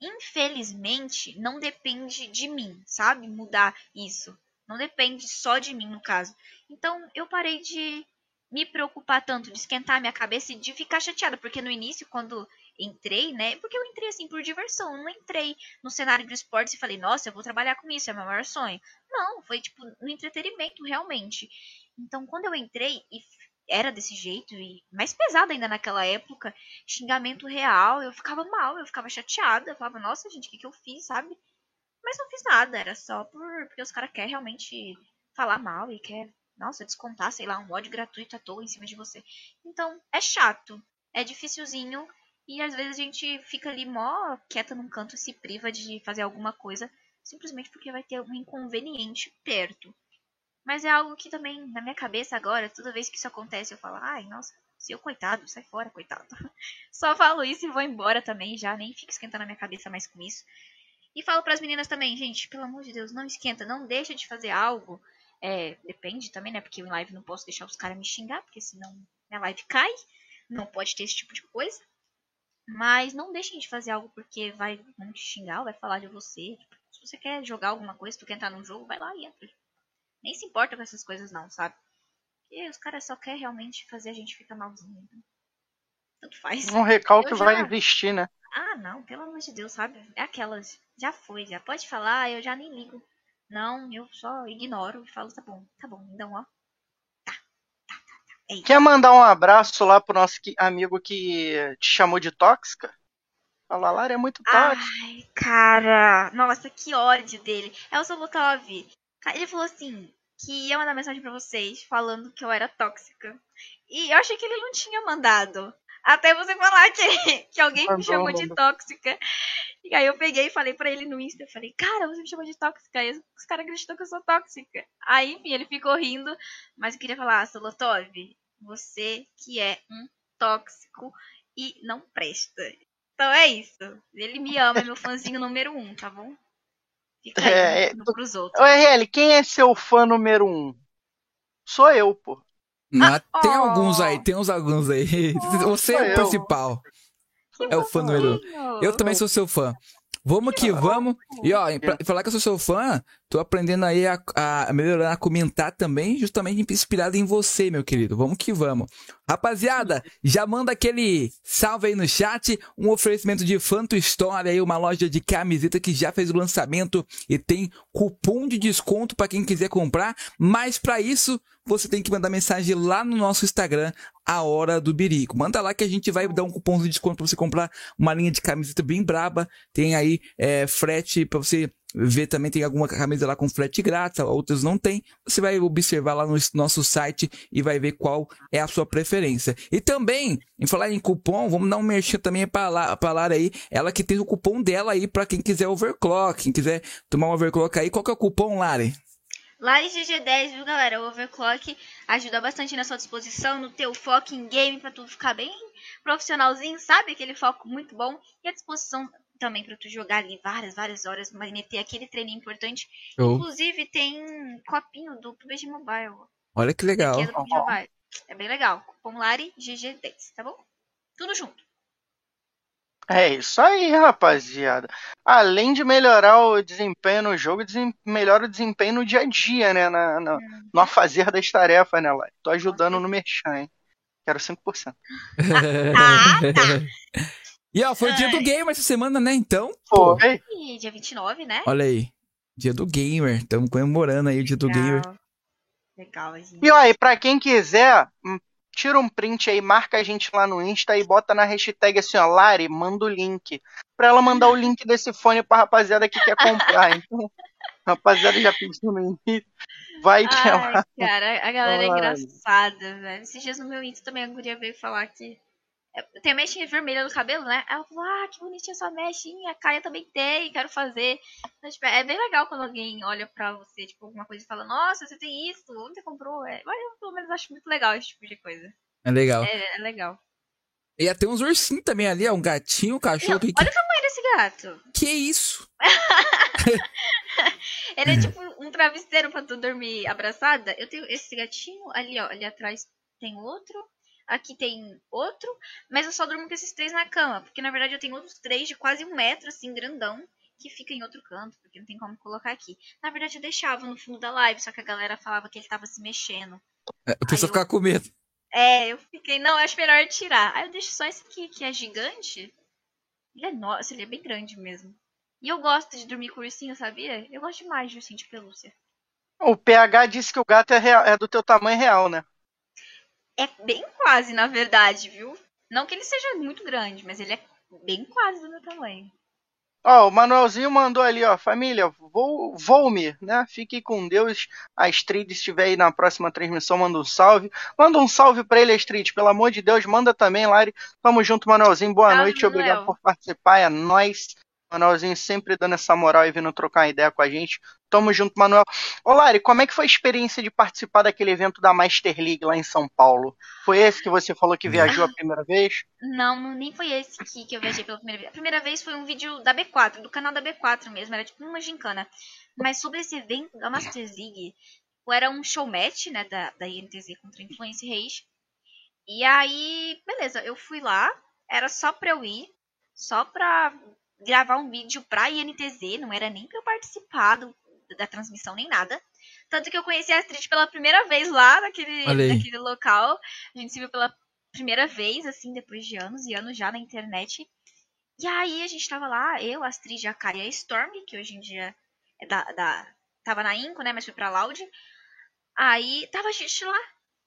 infelizmente não depende de mim, sabe? Mudar isso. Não depende só de mim, no caso. Então eu parei de me preocupar tanto, de esquentar minha cabeça e de ficar chateada. Porque no início, quando entrei, né? Porque eu entrei assim por diversão. Eu não entrei no cenário de esportes e falei, nossa, eu vou trabalhar com isso, é meu maior sonho. Não, foi tipo no entretenimento realmente. Então quando eu entrei e era desse jeito e mais pesado ainda naquela época, xingamento real, eu ficava mal, eu ficava chateada, eu falava, nossa, gente, o que, que eu fiz, sabe? Mas não fiz nada, era só por, porque os caras querem realmente falar mal e quer, nossa, descontar, sei lá, um ódio gratuito à toa em cima de você. Então, é chato, é dificilzinho e às vezes a gente fica ali mó quieta num canto e se priva de fazer alguma coisa simplesmente porque vai ter um inconveniente perto. Mas é algo que também, na minha cabeça agora, toda vez que isso acontece, eu falo, ai, nossa, seu coitado, sai fora, coitado. Só falo isso e vou embora também, já nem fico esquentando a minha cabeça mais com isso. E falo para as meninas também, gente, pelo amor de Deus, não esquenta, não deixa de fazer algo. É, depende também, né? Porque em live não posso deixar os caras me xingar, porque senão minha live cai. Não pode ter esse tipo de coisa. Mas não deixem de fazer algo porque vai vão te xingar, vai falar de você. Se você quer jogar alguma coisa, se tu quer entrar num jogo, vai lá e entra. Nem se importa com essas coisas não, sabe? Porque os caras só querem realmente fazer a gente ficar malzinho. Então. Tanto faz. Um recalque já- vai existir, né? Ah, não, pelo amor de Deus, sabe? É aquelas. Já foi, já pode falar, eu já nem ligo. Não, eu só ignoro e falo, tá bom, tá bom, então, ó. Tá, tá, tá, tá. É. Quer mandar um abraço lá pro nosso amigo que te chamou de tóxica? Fala, Lara é muito tóxica. Ai, cara. Nossa, que ódio dele. É o Solotov. Ca- Ele falou assim, que ia mandar mensagem pra vocês, falando que eu era tóxica. E eu achei que ele não tinha mandado. Até você falar que, que alguém me chamou de tóxica. E aí eu peguei e falei pra ele no Insta, eu falei, cara, você me chamou de tóxica. E os caras acreditam que eu sou tóxica. Aí, enfim, ele ficou rindo. Mas eu queria falar, Solotov, você que é um tóxico e não presta. Então é isso. Ele me ama, é meu fãzinho número um, tá bom? Fica aí, É, é, no- pros outros. Ô, RL, quem é seu fã número um? Sou eu, pô. Mas tem oh. alguns aí, tem uns alguns aí. Você é o eu. principal. É o fã número um. Eu também sou seu fã. Vamos que vamos. E ó, pra falar que eu sou seu fã, tô aprendendo aí a, a melhorar, a comentar também, justamente inspirado em você, meu querido. Vamos que vamos. Rapaziada, já manda aquele salve aí no chat, um oferecimento de Fanto Store aí, uma loja de camiseta que já fez o lançamento e tem cupom de desconto pra quem quiser comprar, mas pra isso você tem que mandar mensagem lá no nosso Instagram, a hora do birico. Manda lá que a gente vai dar um cupom de desconto pra você comprar uma linha de camiseta bem braba. Tem aí é, frete pra você ver também. Tem alguma camisa lá com frete grátis, outras não tem. Você vai observar lá no nosso site e vai ver qual é a sua preferência. E também, em falar em cupom, vamos dar um merchan também pra, lá, aí. Ela que tem o cupom dela aí pra quem quiser overclock. Quem quiser tomar um overclock aí. Qual que é o cupom, Lari? Em GG10, viu, galera? O overclock ajuda bastante na sua disposição, no teu foco em game, pra tu ficar bem profissionalzinho, sabe? Aquele foco muito bom. E a disposição também pra tu jogar ali várias, várias horas, mas ter aquele treininho importante. Show. Inclusive, tem copinho do PUBG Mobile. Olha que legal. Que é. É bem legal. Cupom Lari GG10, tá bom? Tudo junto. É isso aí, rapaziada. Além de melhorar o desempenho no jogo, desem- melhora o desempenho no dia a dia, né? Na, na, no afazer das tarefas, né, Lai? Tô ajudando no merchan, hein? Quero 5%. Ah, tá. E ó, foi o dia do gamer essa semana, né? Então, ei, E dia 29, né? olha aí. Dia do gamer. Estamos comemorando aí o dia do gamer. Legal. Legal, gente. E ó, e pra quem quiser, hum, tira um print aí, marca a gente lá no Insta e bota na hashtag assim, ó, Lari, manda o link. Pra ela mandar o link desse fone pra rapaziada que quer comprar. Então, a rapaziada já pediu no início. Vai ter Ai, lá. cara, a galera é engraçada, velho. Esses dias no meu Insta também a guria veio falar que. É, Tem a mechinha vermelha no cabelo, né? Ela falou, ah, que bonitinha sua mechinha, a Caia também tem, quero fazer. Então, tipo, é bem legal quando alguém olha pra você, tipo, alguma coisa e fala, nossa, você tem isso, onde você comprou? É, mas eu pelo menos acho muito legal esse tipo de coisa. É legal. É, é legal. E ter uns ursinhos também ali, ó. Um gatinho, um cachorro. Não, que, olha o tamanho desse gato. que isso? Ele é tipo um travesseiro pra tu dormir abraçada. Eu tenho esse gatinho ali, ó. Ali atrás tem outro. Aqui tem outro. Mas eu só durmo com esses três na cama. Porque na verdade eu tenho outros três de quase um metro, assim, grandão. Que fica em outro canto. Porque não tem como colocar aqui. Na verdade eu deixava no fundo da live. Só que a galera falava que ele tava se mexendo. É, O pessoal eu- ficava com medo. É, eu fiquei, não, acho melhor tirar. Aí eu deixo só esse aqui, que é gigante. Ele é nossa, ele é bem grande mesmo. E eu gosto de dormir com ursinho, sabia? Eu gosto demais de ursinho de pelúcia. O PH disse que o gato é, real- é do teu tamanho real, né? É bem quase, na verdade, viu? Não que ele seja muito grande, mas ele é bem quase do meu tamanho. Ó, o Manuelzinho mandou ali, ó, família, vou, vou-me, né? Fique com Deus. A Astrid estiver aí na próxima transmissão, manda um salve. Manda um salve pra ele, Astrid, pelo amor de Deus, manda também, Lari. Tamo junto, Manuelzinho, boa noite, obrigado Manuel. por participar, é nóis. Manuelzinho sempre dando essa moral e vindo trocar uma ideia com a gente. Tamo junto, Manuel. Ô, Lari, como é que foi a experiência de participar daquele evento da Master League lá em São Paulo? Foi esse que você falou que viajou a primeira vez? Não, nem foi esse que, que eu viajei pela primeira vez. A primeira vez foi um vídeo da B4, do canal da B4 mesmo, era tipo uma gincana. Mas sobre esse evento da Master League, era um show match, né, da, da INTZ contra a Influence Reis. E aí, beleza, eu fui lá, era só pra eu ir, só pra gravar um vídeo pra INTZ, não era nem pra eu participar do, da transmissão nem nada. Tanto que eu conheci a Astrid pela primeira vez lá naquele, naquele local. A gente se viu pela primeira vez, assim, depois de anos e anos já na internet. E aí a gente tava lá, eu, a Astrid, a Kai e a Storm, que hoje em dia é da, da, tava na Inco, né, mas foi pra Loud. Aí tava a gente lá.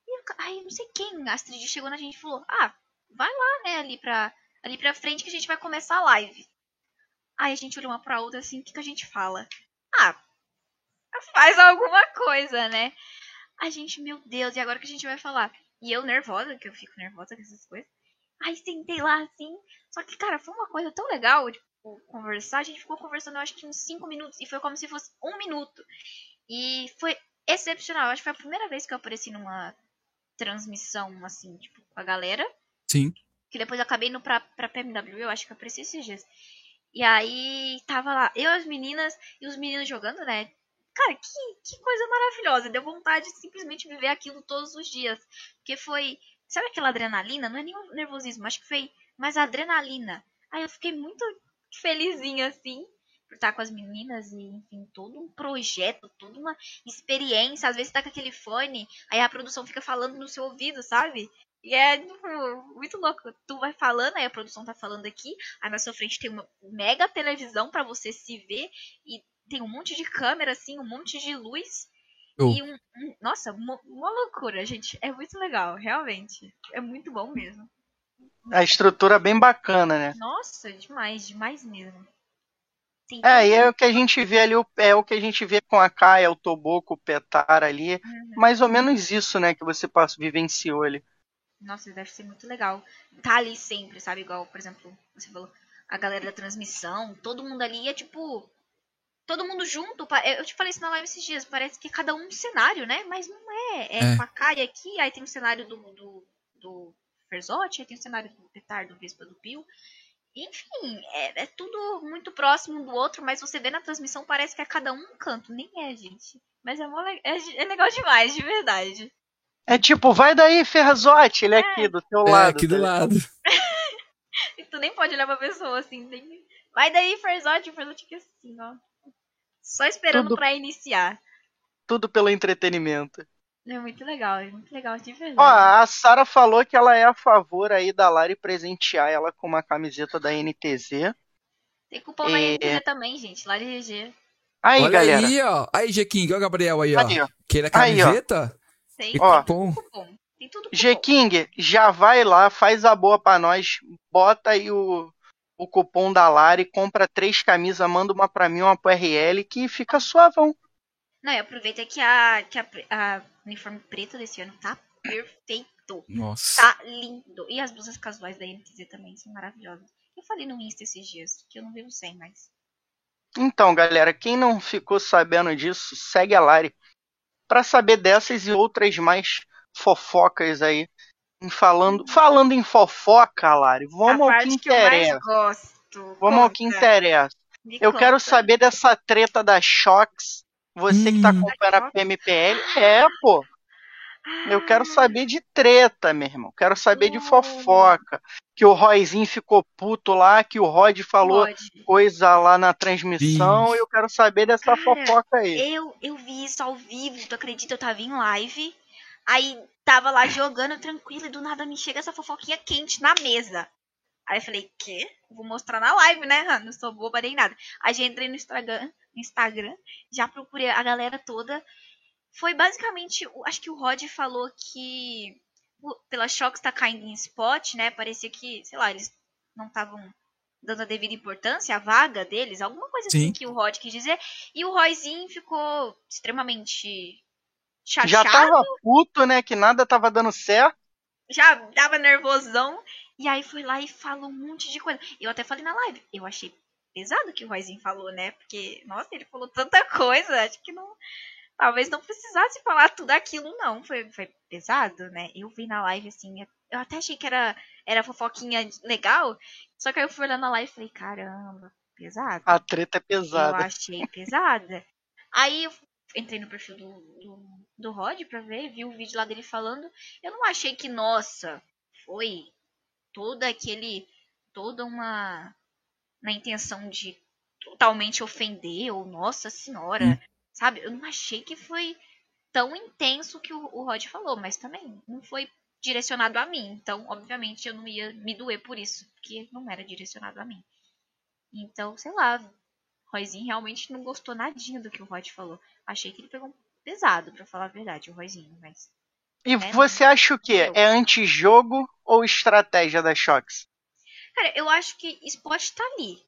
E aí não sei quem, a Astrid chegou na gente e falou: Ah, vai lá, né, ali pra, ali pra frente que a gente vai começar a live. Aí a gente olhou uma pra outra assim, o que, que a gente fala? Ah, faz alguma coisa, né? A gente, meu Deus, e agora que a gente vai falar? E eu nervosa, que eu fico nervosa com essas coisas. Aí sentei lá assim. Só que, cara, foi uma coisa tão legal, tipo, conversar. A gente ficou conversando, eu acho que uns 5 minutos. E foi como se fosse um minuto. E foi excepcional. Acho que foi a primeira vez que eu apareci numa transmissão, assim, tipo, com a galera. Sim. Que depois eu acabei indo pra, pra PMW, eu acho que eu apareci esses dias. E aí tava lá, eu as meninas e os meninos jogando, né? Cara, que, que coisa maravilhosa. Deu vontade de simplesmente viver aquilo todos os dias. Porque foi. Sabe aquela adrenalina? Não é nem um nervosismo, acho que foi mais adrenalina. Aí eu fiquei muito felizinha assim por estar com as meninas e, enfim, todo um projeto, toda uma experiência. Às vezes tá com aquele fone, aí a produção fica falando no seu ouvido, sabe? E é tipo, muito louco. Tu vai falando, aí a produção tá falando aqui, aí na sua frente tem uma mega televisão para você se ver e tem um monte de câmera, assim, um monte de luz. Oh. E um, um, nossa, uma, uma loucura, gente. É muito legal, realmente. É muito bom mesmo. A estrutura é bem bacana, né? Nossa, demais, demais mesmo. Sim, é, e é o que a gente vê ali, é o que a gente vê com a Kaia, o Toboco, o Petar ali. Uhum. Mais ou menos isso, né, que você passou, vivenciou ali. Nossa, deve ser muito legal. Tá ali sempre, sabe? Igual, por exemplo, você falou, a galera da transmissão, todo mundo ali é tipo. Todo mundo junto. Eu te falei isso na live esses dias, parece que cada um um cenário, né? Mas não é. É, é. com a Kaia aqui, aí tem o um cenário do, do, do Ferzotti, aí tem o um cenário do Petar, do Vespa, do Pio. Enfim, é, é, tudo muito próximo um do outro, mas você vê na transmissão parece que é cada um um canto. Nem é, gente. Mas é, é, é legal demais, de verdade. É tipo, vai daí, Ferrazotti, ele é, aqui do teu é, lado. aqui do tá lado. tu nem pode olhar pra pessoa assim. Nem... Vai daí, Ferrazotti, o Ferrazotti aqui assim, ó. Só esperando tudo, pra iniciar. Tudo pelo entretenimento. É muito legal, é muito legal de verdade. Ó, a Sara falou que ela é a favor aí da Lari presentear ela com uma camiseta da NTZ. Tem cupom na é... NTZ também, gente. Lari RG. Aí, Olha galera. aí, ó. Aí, olha o Gabriel aí, ó. Aí, ó. Queira camiseta? Aí, Sei, ó. Cupom. Tem tudo G-King, já vai lá, faz a boa pra nós. Bota aí o, o cupom da Lari, compra três camisas, manda uma pra mim, uma pro RL, que fica suavão. Não, e aproveita que a, que a, a uniforme preto desse ano tá perfeito. Nossa. Tá lindo. E as blusas casuais da NTZ também são maravilhosas. Eu falei no Insta esses dias, que eu não vivo sem mais. Então, galera, quem não ficou sabendo disso, segue a Lari. Para saber dessas e outras mais fofocas aí. Falando, falando em fofoca, Lari, vamos ao que interessa. Que vamos Conta. ao que interessa. Me eu conta. quero saber dessa treta da Shox você hum. que tá hum. acompanhando a PMPL, é, pô. Eu quero saber de treta, meu irmão. Quero saber de fofoca. Que o Royzinho ficou puto lá, que o Rod falou Rod. coisa lá na transmissão. Eu quero saber dessa Cara, fofoca aí. Eu, eu vi isso ao vivo, tu acredita? Eu tava em live. Aí tava lá jogando tranquilo e do nada me chega essa fofoquinha quente na mesa. Aí eu falei, quê? Vou mostrar na live, né? Não sou boba nem nada. Aí já entrei no Instagram, Instagram, já procurei a galera toda. Foi basicamente, acho que o Rod falou que pela Shox tá caindo em spot, né? Parecia que, sei lá, eles não estavam dando a devida importância à vaga deles, alguma coisa assim Sim. assim que o Rod quis dizer. E o Royzinho ficou extremamente chateado. Já tava puto, né? Que nada tava dando certo. Já tava nervosão. E aí foi lá e falou um monte de coisa. Eu até falei na live, eu achei pesado que o Roizinho falou, né? Porque, nossa, ele falou tanta coisa, acho que não. Talvez não precisasse falar tudo aquilo, não. Foi, foi pesado, né? Eu vi na live, assim, eu até achei que era, era fofoquinha legal. Só que aí eu fui olhando na live e falei, caramba, pesado. A treta é pesada. Eu achei pesada. Aí eu entrei no perfil do, do, do Rod pra ver, vi o vídeo lá dele falando. Eu não achei que, nossa, foi todo aquele. toda uma. na intenção de totalmente ofender, ou nossa senhora, hum. Sabe? Eu não achei que foi tão intenso que o, o Rod falou, mas também não foi direcionado a mim. Então, obviamente, eu não ia me doer por isso, porque não era direcionado a mim. Então, sei lá, Roizinho realmente não gostou nadinha do que o Rod falou. Achei que ele pegou pesado, para falar a verdade, o Roizinho, mas. E né, você acha o quê? É antijogo ou estratégia da Shox? Cara, eu acho que spot tá ali.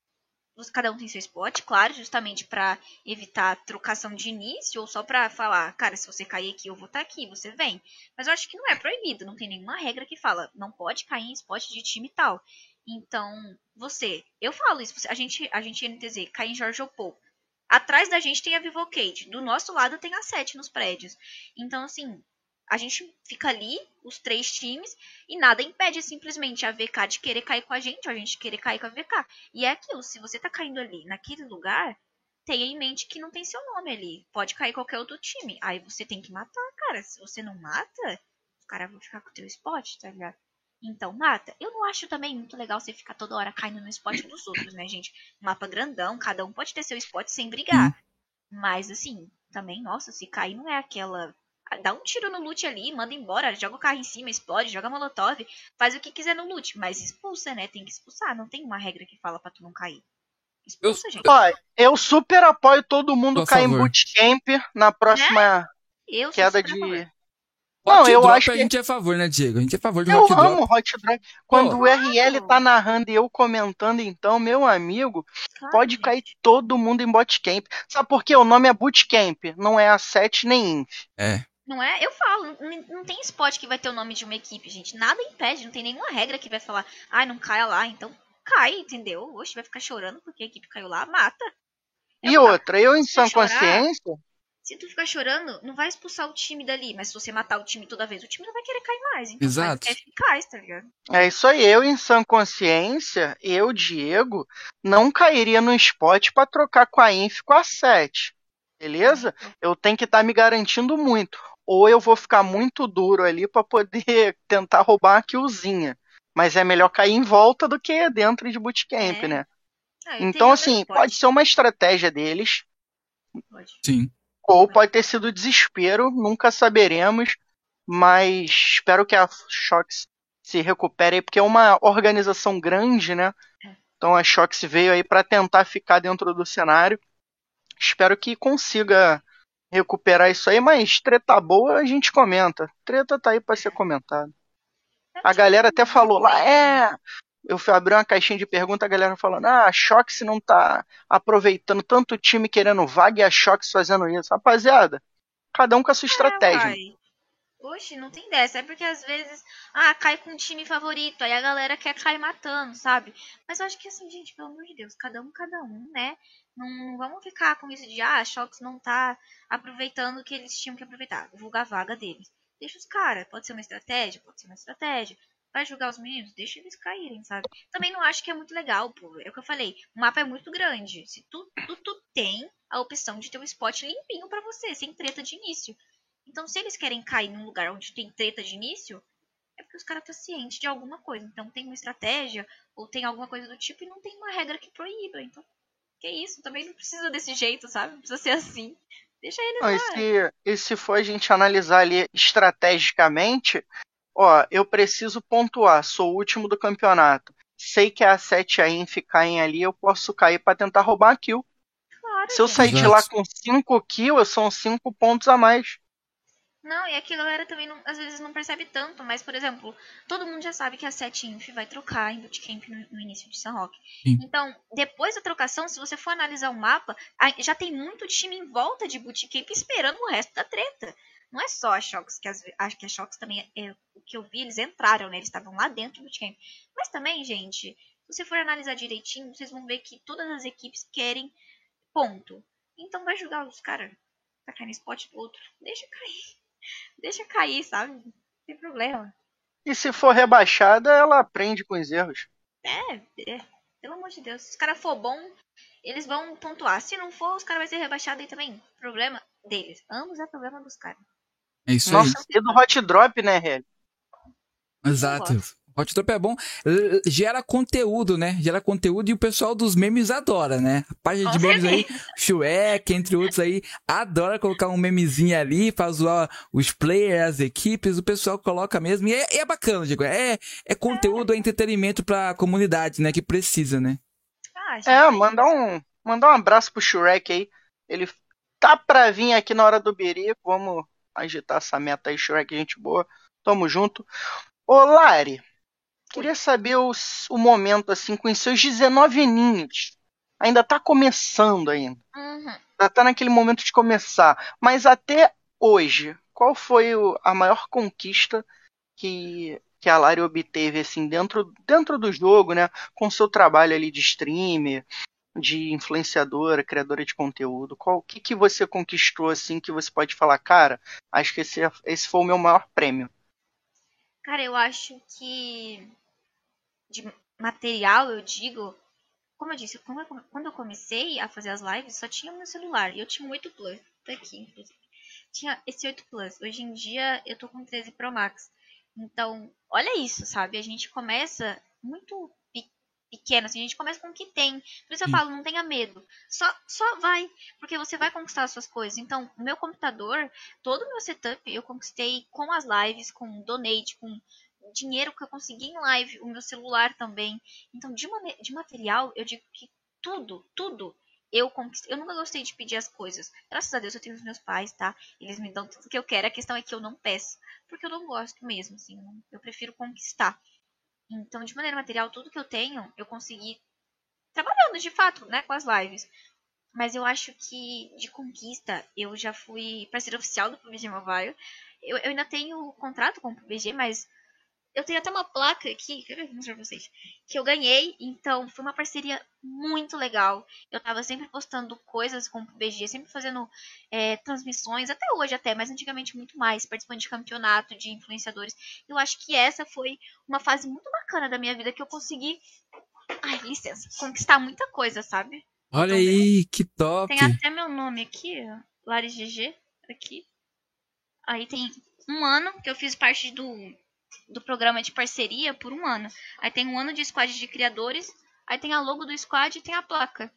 Cada um tem seu spot, claro, justamente para evitar trocação de início ou só para falar, cara, se você cair aqui, eu vou estar tá aqui, você vem. Mas eu acho que não é proibido, não tem nenhuma regra que fala, não pode cair em spot de time tal. Então, você, eu falo isso, a gente, a gente NTZ, cai em Jorge Opou. Atrás da gente tem a Vivocade, do nosso lado tem a 7 nos prédios. Então, assim, a gente fica ali, os três times, e nada impede simplesmente a VK de querer cair com a gente, ou a gente querer cair com a VK. E é aquilo, se você tá caindo ali, naquele lugar, tenha em mente que não tem seu nome ali. Pode cair qualquer outro time. Aí você tem que matar, cara. Se você não mata, os caras vão ficar com o teu spot, tá ligado? Então, mata. Eu não acho também muito legal você ficar toda hora caindo no spot dos outros, né, gente? Mapa grandão, cada um pode ter seu spot sem brigar. Uhum. Mas, assim, também, nossa, se cair não é aquela. Dá um tiro no loot ali, manda embora, joga o carro em cima, explode, joga molotov, faz o que quiser no loot, mas expulsa, né? Tem que expulsar, não tem uma regra que fala pra tu não cair. Expulsa, eu, gente. Ó, eu super apoio todo mundo cair em bootcamp na próxima né? queda de. Apoio. Não, hot eu drop acho a gente é a favor, né, Diego? A gente é a favor de eu hot drop. Eu amo hot drop. Quando oh. o RL tá narrando e eu comentando, então, meu amigo, claro, pode gente. cair todo mundo em botcamp. Sabe por quê? O nome é bootcamp, não é a 7 nem inf. É. Não é? Eu falo, não tem spot que vai ter o nome de uma equipe, gente. Nada impede, não tem nenhuma regra que vai falar, ai, ah, não caia lá, então cai, entendeu? Oxe, vai ficar chorando porque a equipe caiu lá, mata. Eu e outra, eu em sã consciência, se tu ficar chorando, não vai expulsar o time dali. Mas se você matar o time toda vez, o time não vai querer cair mais. Então Exato. É eficaz, tá ligado? É isso aí. Eu, em sã consciência, eu, Diego, não cairia no spot para trocar com a Inf com a 7. Beleza? Eu tenho que estar tá me garantindo muito. Ou eu vou ficar muito duro ali para poder tentar roubar uma killzinha. Mas é melhor cair em volta do que dentro de bootcamp, é. né? Ah, então, assim, pode ser uma estratégia deles. Pode. Sim. Ou pode ter sido desespero, nunca saberemos. Mas espero que a Shox se recupere, porque é uma organização grande, né? Então a Shox veio aí para tentar ficar dentro do cenário. Espero que consiga recuperar isso aí, mas treta boa a gente comenta. Treta tá aí para ser comentada. A galera até falou lá, é, eu fui abrir uma caixinha de pergunta, a galera falando: ah, a Shox não tá aproveitando tanto time querendo vaga e a Shox fazendo isso. Rapaziada, cada um com a sua é, estratégia. Pai. Oxe, não tem dessa. É porque às vezes, ah, cai com um time favorito, aí a galera quer cair matando, sabe? Mas eu acho que assim, gente, pelo amor de Deus, cada um, cada um, né? Não, não vamos ficar com isso de, ah, a Shox não tá aproveitando o que eles tinham que aproveitar, divulgar a vaga deles. Deixa os caras, pode ser uma estratégia, pode ser uma estratégia vai julgar os meninos, deixa eles caírem, sabe? Também não acho que é muito legal, pô. É o que eu falei, o mapa é muito grande. Se tu, tu, tu tem a opção de ter um spot limpinho para você, sem treta de início. Então, se eles querem cair num lugar onde tem treta de início, é porque os caras estão cientes de alguma coisa. Então, tem uma estratégia, ou tem alguma coisa do tipo, e não tem uma regra que proíba. Então, que isso? Também não precisa desse jeito, sabe? Não precisa ser assim. Deixa eles não, lá. E se, e se for a gente analisar ali estrategicamente, ó, eu preciso pontuar, sou o último do campeonato. Sei que a 7 a Inf caem ali, eu posso cair para tentar roubar a kill. Claro, Se eu sair de lá com 5 kills, são 5 pontos a mais. Não, e aqui a galera também não, às vezes não percebe tanto, mas, por exemplo, todo mundo já sabe que a 7 Inf vai trocar em bootcamp no, no início de San Roque. Então, depois da trocação, se você for analisar o mapa, já tem muito time em volta de bootcamp esperando o resto da treta. Não é só a Shox, que acho que a Shox também é, o que eu vi, eles entraram, né? Eles estavam lá dentro do bootcamp. Mas também, gente, Se você for analisar direitinho, vocês vão ver que todas as equipes querem ponto. Então vai jogar os caras pra cair no spot do outro. Deixa cair. Deixa cair, sabe? Não tem problema. E se for rebaixada, ela aprende com os erros. É, é. Pelo amor de Deus. Se os caras for bom, eles vão pontuar. Se não for, os caras vão ser rebaixados aí também. Problema deles. Ambos é problema dos caras. É isso Nossa, aí. e do hot drop, né, Hélio? Exato. Hot Drop é bom. Gera conteúdo, né? Gera conteúdo e o pessoal dos memes adora, né? A página de memes aí, Shrek, entre outros aí, adora colocar um memezinho ali pra zoar os players, as equipes, o pessoal coloca mesmo. E é, é bacana, Diego. É, é conteúdo, é entretenimento pra comunidade, né? Que precisa, né? Ah, gente, É, mandar um, mandar um abraço pro Shrek aí. Ele tá pra vir aqui na hora do berico. Vamos agitar essa meta aí, Shrek, gente boa. Tamo junto. Ô, Lari, queria saber o, o momento, assim, com os seus 19 aninhos. Ainda tá começando ainda. Uhum. Já tá naquele momento de começar. Mas até hoje, qual foi o- a maior conquista que, que a Lari obteve, assim, dentro, dentro do jogo, né? Com o seu trabalho ali de streamer, de influenciadora, criadora de conteúdo. Qual, o que, que você conquistou, assim, que você pode falar, cara, acho que esse, esse foi o meu maior prêmio. Cara, eu acho que de material, eu digo, como eu disse, quando eu, comecei a fazer as lives, só tinha o meu celular. E eu tinha um 8 Plus. Tá aqui, inclusive. Tinha esse 8 Plus. Hoje em dia eu tô com 13 Pro Max. Então, olha isso, sabe? A gente começa muito pe- pequeno, assim, a gente começa com o que tem. Por isso eu falo, não tenha medo. Só, só vai, porque você vai conquistar as suas coisas. Então, o meu computador, todo o meu setup, eu conquistei com as lives, com donate, com dinheiro que eu consegui em live, o meu celular também. Então, de, de material, eu digo que tudo, tudo eu conquistei. Eu nunca gostei de pedir as coisas. Graças a Deus eu tenho os meus pais, tá? Eles me dão tudo que eu quero. A questão é que eu não peço, porque eu não gosto mesmo, assim. Eu prefiro conquistar. Então, de maneira material, tudo que eu tenho, eu consegui trabalhando de fato, né, com as lives. Mas eu acho que de conquista, eu já fui parceira oficial do PUBG Mobile. Eu, eu ainda tenho contrato com o PUBG, mas eu tenho até uma placa aqui, quer ver? Vou mostrar pra vocês. Que eu ganhei, então foi uma parceria muito legal. Eu tava sempre postando coisas com o PUBG, sempre fazendo é, transmissões, até hoje até, mas antigamente muito mais, participando de campeonato, de influenciadores. Eu acho que essa foi uma fase muito bacana da minha vida que eu consegui, ai, licença, conquistar muita coisa, sabe? Olha Também. aí, que top. Tem até meu nome aqui, Lari GG, aqui. Aí tem um ano que eu fiz parte do, do programa de parceria por um ano. Aí tem um ano de squad de criadores, aí tem a logo do squad e tem a placa.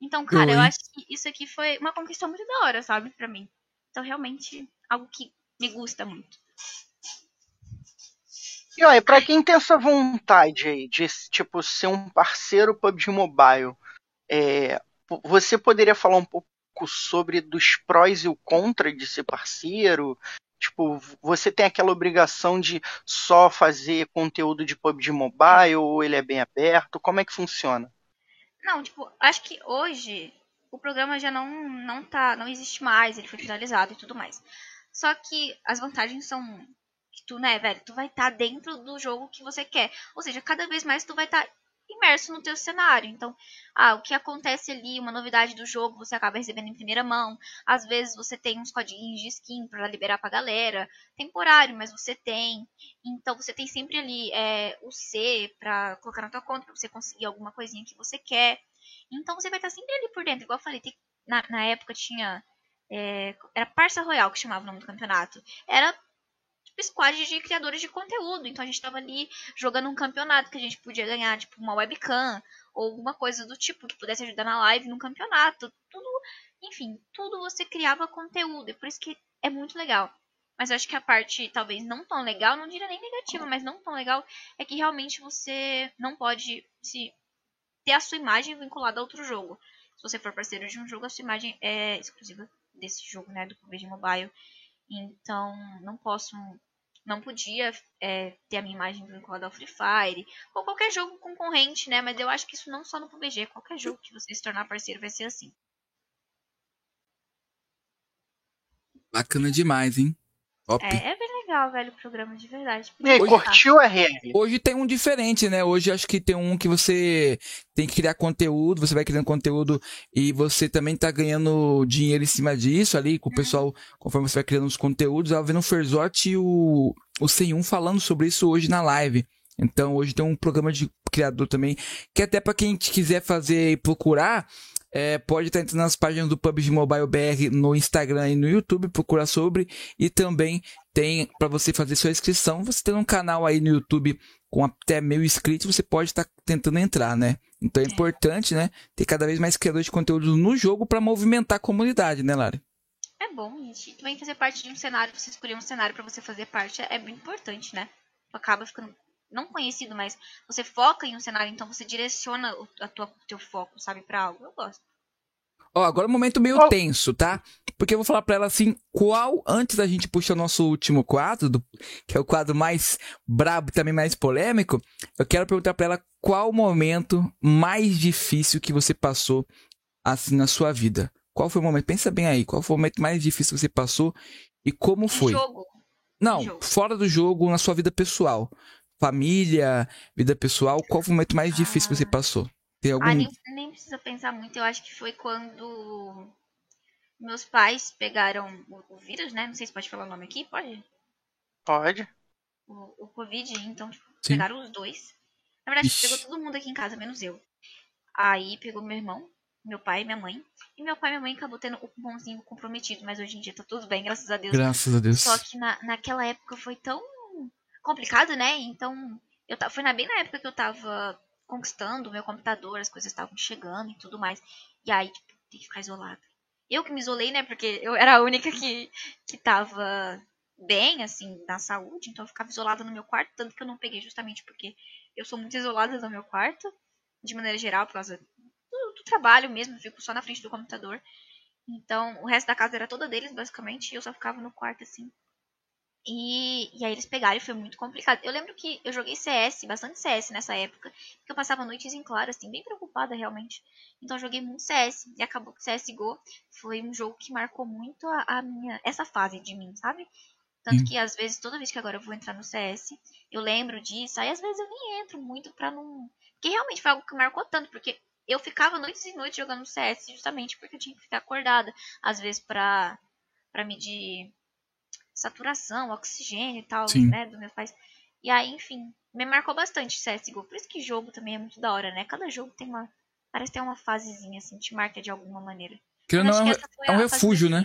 Então, cara, eu Oi. acho que isso aqui foi uma conquista muito da hora, sabe, pra mim. Então, realmente, algo que me gusta muito. E olha, pra quem tem essa vontade aí de, tipo, ser um parceiro PUBG Mobile, é, você poderia falar um pouco sobre dos prós e o contra de ser parceiro? Tipo, você tem aquela obrigação de só fazer conteúdo de PUBG Mobile ou ele é bem aberto? Como é que funciona? Não, tipo, acho que hoje o programa já não, não tá, não existe mais, ele foi finalizado e tudo mais. Só que as vantagens são que tu, né, velho, tu vai estar dentro do jogo que você quer. Ou seja, cada vez mais tu vai estar imerso no teu cenário. Então, ah, o que acontece ali, uma novidade do jogo, você acaba recebendo em primeira mão. Às vezes você tem uns codinhos de skin pra liberar pra galera. Temporário, mas você tem. Então você tem sempre ali é, o C pra colocar na tua conta, pra você conseguir alguma coisinha que você quer. Então você vai estar sempre ali por dentro. Igual eu falei, tem- na, na época tinha. é, era Parça Royal que chamava o nome do campeonato. Era tipo squad de criadores de conteúdo. Então a gente tava ali jogando um campeonato que a gente podia ganhar, tipo, uma webcam ou alguma coisa do tipo que pudesse ajudar na live num campeonato. Tudo, enfim, tudo você criava conteúdo. E por isso que é muito legal. Mas eu acho que a parte talvez não tão legal, não diria nem negativa, mas não tão legal, é que realmente você não pode se ter a sua imagem vinculada a outro jogo. Se você for parceiro de um jogo, a sua imagem é exclusiva desse jogo, né, do PUBG Mobile. Então, não posso, não podia é, ter a minha imagem vinculada ao Free Fire ou qualquer jogo concorrente, né? Mas eu acho que isso não só no PUBG, qualquer jogo que você se tornar parceiro vai ser assim. Bacana demais, hein? Top. É, é bem legal, velho, o programa, de verdade. E aí, curtiu a RL? Hoje tem um diferente, né? Hoje acho que tem um que você tem que criar conteúdo, você vai criando conteúdo e você também tá ganhando dinheiro em cima disso ali, com o pessoal, conforme você vai criando os conteúdos. Eu tava vendo o Ferzotti e o, o 101 falando sobre isso hoje na live. Então hoje tem um programa de criador também, que até pra quem quiser fazer e procurar, é, pode estar entrando nas páginas do PUBG Mobile BR no Instagram e no YouTube, procurar sobre, e também tem pra você fazer sua inscrição. Você tem um canal aí no YouTube com até mil inscritos, você pode estar tentando entrar, né? Então é É. importante, né? Ter cada vez mais criadores de conteúdo no jogo pra movimentar a comunidade, né, Lari? É bom, gente. Também fazer parte de um cenário, você escolher um cenário pra você fazer parte é bem importante, né? Acaba ficando não conhecido, mas você foca em um cenário, então você direciona o a tua, teu foco, sabe, pra algo. Eu gosto. Ó, agora é um momento meio tenso, tá? Porque eu vou falar pra ela assim, qual, antes da gente puxar o nosso último quadro, do- que é o quadro mais brabo e também mais polêmico, eu quero perguntar pra ela qual o momento mais difícil que você passou, assim, na sua vida. Qual foi o momento? Pensa bem aí, qual foi o momento mais difícil que você passou e como foi? jogo. Não, jogo. fora do jogo, na sua vida pessoal. Família, vida pessoal, qual foi o momento mais difícil que você passou? Tem algum... Ah, nem, nem precisa pensar muito. Eu acho que foi quando meus pais pegaram o, o vírus, né? Não sei se pode falar o nome aqui. Pode? Pode. O, o Covid, então, tipo, Sim. pegaram os dois. Na verdade, Ixi. pegou todo mundo aqui em casa, menos eu. Aí pegou meu irmão, meu pai e minha mãe. E meu pai e minha mãe acabou tendo o pulmãozinho comprometido, mas hoje em dia tá tudo bem, graças a Deus. Graças a Deus. Só que na, naquela época foi tão complicado, né? Então, eu ta- foi na, bem na época que eu tava conquistando o meu computador, as coisas estavam chegando e tudo mais. E aí, tipo, tem que ficar isolada. Eu que me isolei, né? Porque eu era a única que, que tava bem, assim, na saúde. Então eu ficava isolada no meu quarto, tanto que eu não peguei justamente porque eu sou muito isolada no meu quarto, de maneira geral, por causa do, do trabalho mesmo. Eu fico só na frente do computador. Então, o resto da casa era toda deles, basicamente, e eu só ficava no quarto, assim. E, e aí eles pegaram e foi muito complicado. Eu lembro que eu joguei CS, bastante CS nessa época, porque eu passava noites em claro, assim, bem preocupada realmente. Então eu joguei muito CS, e acabou que CSGO foi um jogo que marcou muito a, a minha, essa fase de mim, sabe? Tanto que às vezes, toda vez que agora eu vou entrar no CS, eu lembro disso, aí às vezes eu nem entro muito pra não... Porque realmente foi algo que marcou tanto, porque eu ficava noites e noites jogando CS justamente porque eu tinha que ficar acordada, às vezes pra, pra medir saturação, oxigênio e tal, Sim. né, dos meus pais. E aí, enfim, me marcou bastante CSGO. Por isso que jogo também é muito da hora, né? Cada jogo tem uma. Parece ter uma fasezinha, assim, te marca de alguma maneira. Não, que essa foi é um fase refúgio, né?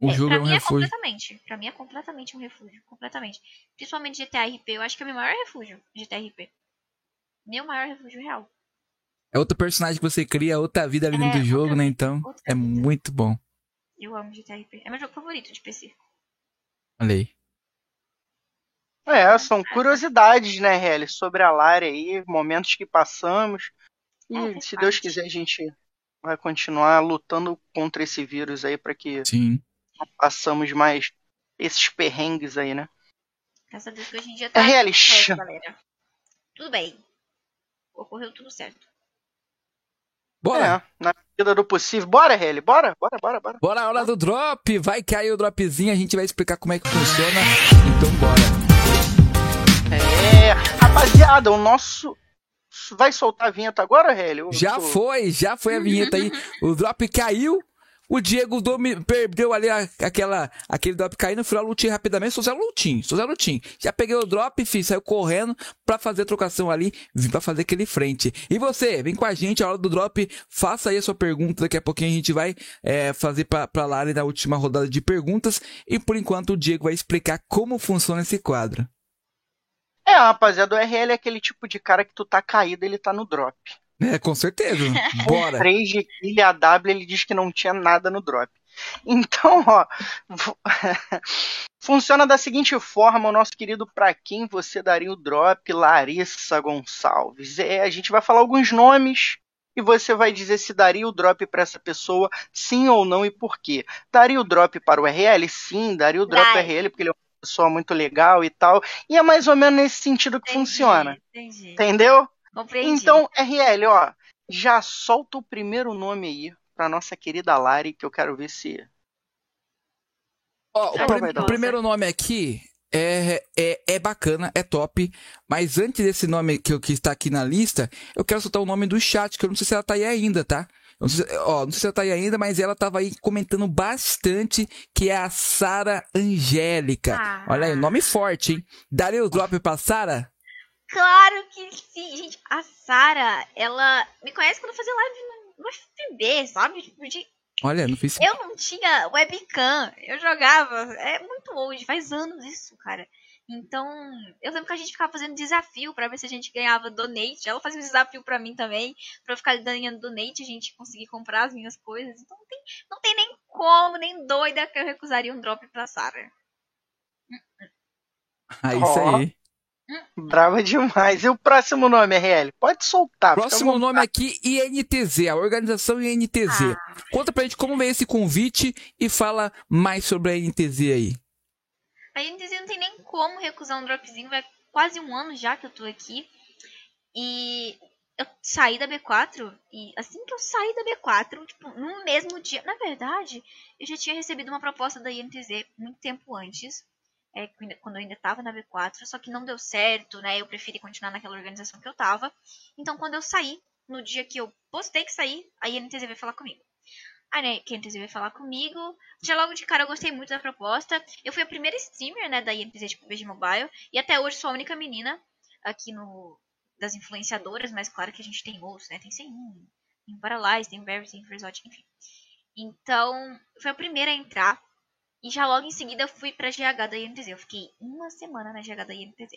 O é, jogo é um mim refúgio. é completamente. Pra mim é completamente um refúgio. Completamente. Principalmente GTA RP. Eu acho que é o meu maior refúgio, GTA RP. Meu maior refúgio real. É outro personagem que você cria, outra vida ali É, dentro do jogo, né? Então, é vida. muito bom. Eu amo GTA RP. É meu jogo favorito de PC. Olha aí. É, são curiosidades, né, Helly, sobre a Lari aí, momentos que passamos. E É, se Deus quiser, a gente vai continuar lutando contra esse vírus aí para que Sim. não passamos mais esses perrengues aí, né? Graças a Deus que hoje em dia É, tá Helly, tudo certo, galera. Tudo bem. Ocorreu tudo certo. Bora! é, na medida do possível. Bora, Helly, bora, bora, bora, bora. Bora a hora do drop! Vai cair o dropzinho, a gente vai explicar como é que funciona. Então bora. É, rapaziada, o nosso. Vai soltar a vinheta agora? Eu Já foi, já foi a vinheta aí. O drop caiu. O Diego domi- perdeu ali a- aquela, aquele drop caindo. Fui lá, lutei rapidamente. Sou Zé Lutim, sou Zé Lutim. Já peguei o drop, fiz, saiu correndo pra fazer a trocação ali. Vim pra fazer aquele frente. E você, vem com a gente, a hora do drop. Faça aí a sua pergunta. Daqui a pouquinho a gente vai é, fazer pra, pra Lari na última rodada de perguntas. E por enquanto o Diego vai explicar como funciona esse quadro. É, rapaziada, o RL é aquele tipo de cara que tu tá caído, ele tá no drop. É, com certeza. Bora. 3 de kill e a W ele diz que não tinha nada no drop. Então, ó, fu- funciona da seguinte forma, o nosso querido pra quem você daria o drop, Larissa Gonçalves. É, a gente vai falar alguns nomes e você vai dizer se daria o drop pra essa pessoa, sim ou não e por quê. Daria o drop para o RL? Sim, daria o drop para o RL porque ele é uma pessoa muito legal e tal. E é mais ou menos nesse sentido que Entendi, funciona. Entendi. Entendeu? Compreendi. Então, RL, ó, já solta o primeiro nome aí pra nossa querida Lari, que eu quero ver se. Ó, o, Ela prim- o primeiro nome aqui é, é, é bacana, é top. Mas antes desse nome que, que está aqui na lista, eu quero soltar o nome do chat, que eu não sei se ela tá aí ainda, tá? Não sei, ó, não sei se ela tá aí ainda, mas ela tava aí comentando bastante que é a Sara Angélica. Ah. Olha aí, nome forte, hein? Daria o drop pra Sara? Claro que sim, gente. A Sara, ela me conhece quando eu fazia live no, no FB, sabe? Tipo, de- Olha, não fiz. Eu não tinha webcam, eu jogava. É muito old, faz anos isso, cara. Então, eu lembro que a gente ficava fazendo desafio pra ver se a gente ganhava donate. Ela fazia um desafio pra mim também, pra eu ficar ganhando donate, a gente conseguir comprar as minhas coisas. Então, não tem, não tem nem como, nem doida que eu recusaria um drop pra Sara. Ah, isso aí. Brava demais. E o próximo nome, RL? Pode soltar. Próximo nome aqui, INTZ, a organização INTZ. Conta pra gente como veio esse convite e fala mais sobre a INTZ aí. A NTZ não tem nem como recusar um dropzinho, vai quase um ano já que eu tô aqui. E eu saí da B4, e assim que eu saí da B4, tipo, no mesmo dia. Na verdade, eu já tinha recebido uma proposta da INTZ muito tempo antes. É, quando- eu ainda tava na B4, só que não deu certo, né? Eu preferi continuar naquela organização que eu tava. Então, quando eu saí, no dia que eu postei que saí, a INTZ veio falar comigo. Aí, né, a INTZ veio falar comigo. Já logo de cara eu gostei muito da proposta. Eu fui a primeira streamer, né, da INTZ de PUBG Mobile. E até hoje sou a única menina aqui no das influenciadoras, mas claro que a gente tem outros, né? Tem Sein, tem Paralyze, tem Barry, tem Freezot, enfim. Então, foi a primeira a entrar. E já logo em seguida eu fui pra GH da INTZ. Eu fiquei uma semana na GH da INTZ.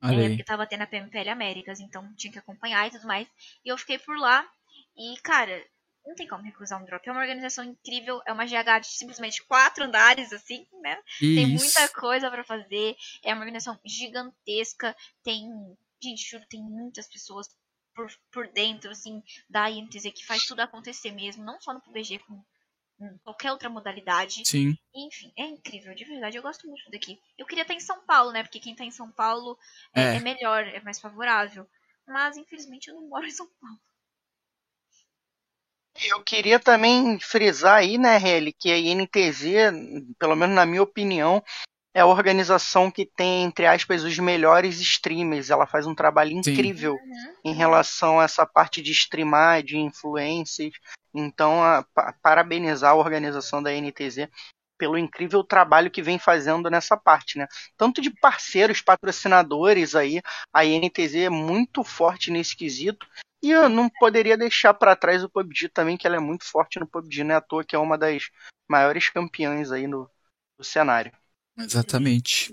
É, porque tava tendo a PMPL Américas, então tinha que acompanhar e tudo mais. E eu fiquei por lá. E, cara, não tem como recusar um drop. É uma organização incrível. É uma GH de simplesmente quatro andares, assim, né? Tem Isso. muita coisa pra fazer. É uma organização gigantesca. Tem. Gente, juro, tem muitas pessoas por, por dentro, assim, da INTZ que faz tudo acontecer mesmo. Não só no PUBG, como qualquer outra modalidade. Sim. Enfim, é incrível, de verdade. Eu gosto muito daqui. Eu queria estar em São Paulo, né? Porque quem tá em São Paulo é, É. é melhor, é mais favorável. Mas, infelizmente, eu não moro em São Paulo. Eu queria também frisar aí, né, RL, que a INTZ, pelo menos na minha opinião, é a organização que tem, entre aspas, os melhores streamers. Ela faz um trabalho incrível Uhum. em relação a essa parte de streamar, de influências. Então, a- pa- parabenizar a organização da NTZ pelo incrível trabalho que vem fazendo nessa parte, né? Tanto de parceiros, patrocinadores aí, a NTZ é muito forte nesse quesito. E eu não poderia deixar para trás o PUBG também, que ela é muito forte no PUBG, né? À toa que é uma das maiores campeãs aí no, no cenário. Exatamente.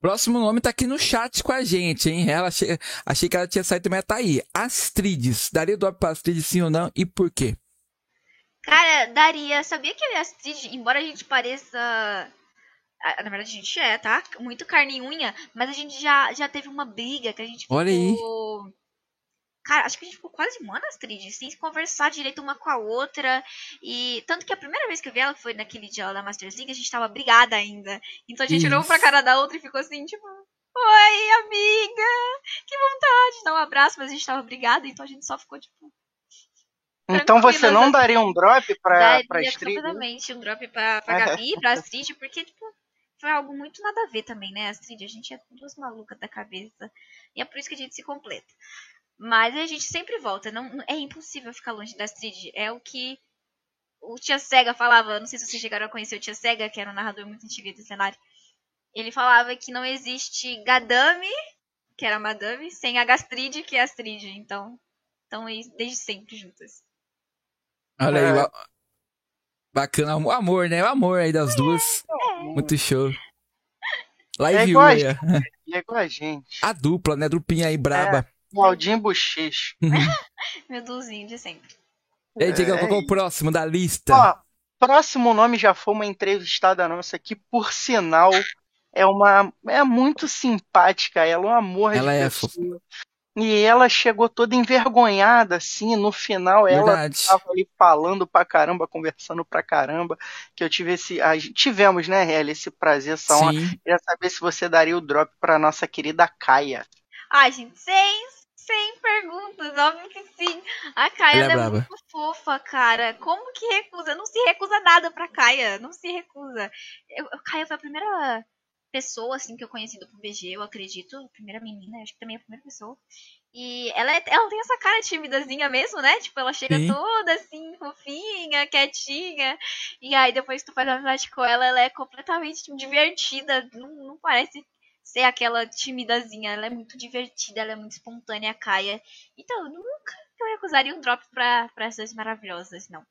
Próximo nome tá aqui no chat com a gente, hein? Ela achei, achei que ela tinha saído, mas tá aí. Astrides. Daria drop pra Astrides sim ou não? E por quê? Cara, daria. Sabia que a Astrid, embora a gente pareça. Na verdade, a gente é, tá? Muito carne e unha, mas a gente já, já teve uma briga que a gente ficou. Olha aí. Cara, acho que a gente ficou quase um ano, Astrid, sem conversar direito uma com a outra. E tanto que a primeira vez que eu vi ela foi naquele dia lá da Masters League, a gente tava brigada ainda. Então a gente olhou Isso. pra cara da outra e ficou assim, tipo, Oi, amiga! Que vontade de dar um abraço, mas a gente tava brigada, então a gente só ficou, tipo, Então você não assim. daria um drop pra, daria pra Street? completamente um drop pra, pra Gabi, pra Astrid, porque, tipo, foi algo muito nada a ver também, né, Astrid? A gente é duas malucas da cabeça. E é por isso que a gente se completa. Mas a gente sempre volta. Não, é impossível ficar longe da Astrid. É o que o Tia Sega falava. Não sei se vocês chegaram a conhecer o Tia Sega, que era um narrador muito antigo do cenário. Ele falava que não existe Gadame, que era Madame, sem a Gastrid, que é Astrid. Então, estão aí desde sempre juntas. Olha aí. É. ba- Bacana. O amor, né? O amor aí das duas. Muito show. É Live igual a. E é igual a gente. A dupla, né? Dupinha aí braba. Claudinho Bochecha. Meu duzinho de sempre. Ei, Diego, é, qual é o é próximo da lista? Ó, próximo nome já foi uma entrevistada nossa aqui, por sinal, é uma é muito simpática. Ela é um amor ela de é pessoa. E ela chegou toda envergonhada, assim, no final Verdade. ela tava ali falando pra caramba, conversando pra caramba, que eu tive esse, a, tivemos, né, Helly, esse prazer, só queria saber se você daria o drop pra nossa querida Caia. Ai, gente, seis. 100 perguntas, óbvio que sim. A Caia é, é, muito fofa, cara. Como que recusa? Não se recusa nada pra Caia, não se recusa. Eu, a Caia foi a primeira pessoa, assim, que eu conheci do PBG, eu acredito. A primeira menina, acho que também é a primeira pessoa. E ela, é, ela tem essa cara timidazinha mesmo, né? Tipo, ela chega Sim. toda assim, fofinha, quietinha. E aí, depois que tu faz amizade com ela, ela é completamente divertida. Não, não parece ser aquela timidazinha. Ela é muito divertida, ela é muito espontânea, a Kaia. Então, nunca eu recusaria um drop pra, pra essas maravilhosas, não.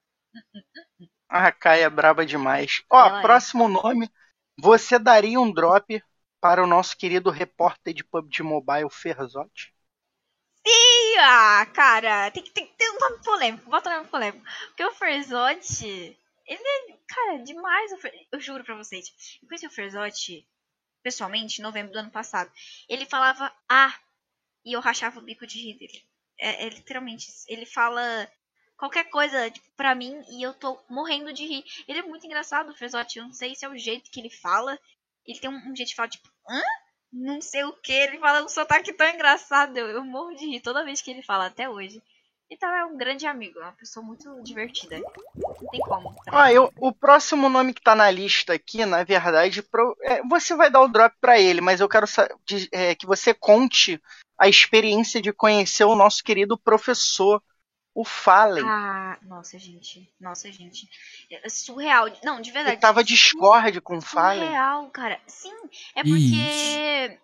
A Kai é braba demais. Ó, Ela é. próximo nome. Você daria um drop para o nosso querido repórter de PUBG Mobile, Ferzotti? Ih, ah, cara, tem que, tem que ter um nome polêmico. Bota um nome polêmico. Porque o Ferzotti, ele é, cara, demais. Eu juro pra vocês. Eu conheci o Ferzotti, pessoalmente, em novembro do ano passado. Ele falava ah, e eu rachava o bico de rir dele. É, é literalmente isso. Ele fala qualquer coisa, tipo, pra mim, e eu tô morrendo de rir. Ele é muito engraçado, o Ferzotti. Eu não sei se é o jeito que ele fala. Ele tem um, um jeito de falar, tipo, hã? Não sei o que. Ele fala um sotaque tão engraçado. Eu, eu morro de rir toda vez que ele fala, até hoje. Então é um grande amigo, é uma pessoa muito divertida. Não tem como. também. Ó, eu, o próximo nome que tá na lista aqui, na verdade, pro- é, você vai dar o drop pra ele, mas eu quero é, que você conte a experiência de conhecer o nosso querido professor, o Fallen. Ah, nossa, gente. Nossa, gente. É surreal. Não, de verdade. Eu tava Discord com o Fallen. Surreal, cara. Sim, é porque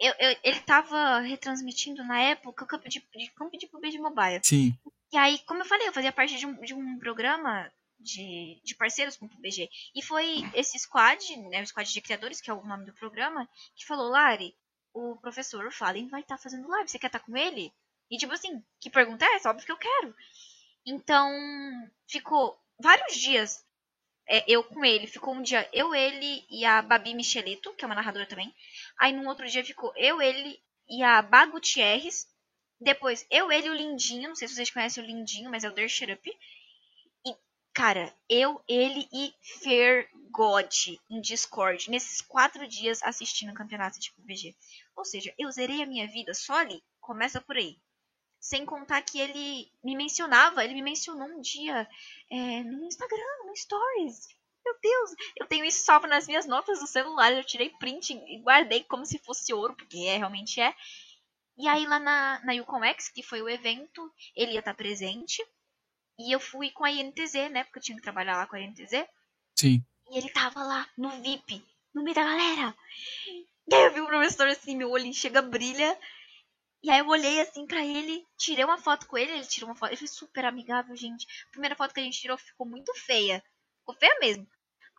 eu, eu- ele tava retransmitindo na época o campo de, de, campo de PUBG Mobile. Sim. E aí, como eu falei, eu fazia parte de um, de um programa de, de parceiros com o PUBG. E foi esse squad, né, o squad de criadores, que é o nome do programa, que falou, Lari, o professor Fallen vai estar fazendo live, você quer estar com ele? E tipo assim, que pergunta é essa? Óbvio que eu quero. Então, ficou vários dias é, eu com ele. Ficou um dia eu, ele e a Babi Michelito, que é uma narradora também. Aí no outro dia ficou eu, ele e a Bá Gutierrez. Depois, eu, ele e o Lindinho. Não sei se vocês conhecem o Lindinho, mas é o Shut Up. E, cara, eu, ele e Fer God em Discord. Nesses quatro dias assistindo o campeonato de PUBG. Ou seja, eu zerei a minha vida só ali. Começa por aí. Sem contar que ele me mencionava, ele me mencionou um dia é, no Instagram, no Stories. Meu Deus, eu tenho isso salvo nas minhas notas do celular. Eu tirei print e guardei como se fosse ouro, porque é, realmente é. E aí lá na, na Yukon X, que foi o evento, ele ia estar presente. E eu fui com a INTZ, né? Porque eu tinha que trabalhar lá com a INTZ. Sim. E ele tava lá, no VIP, no meio da galera. E aí eu vi o professor assim, meu olhinho chega, brilha. E aí eu olhei assim pra ele, tirei uma foto com ele, ele tirou uma foto. Ele foi super amigável, gente. A primeira foto que a gente tirou ficou muito feia. Ficou feia mesmo.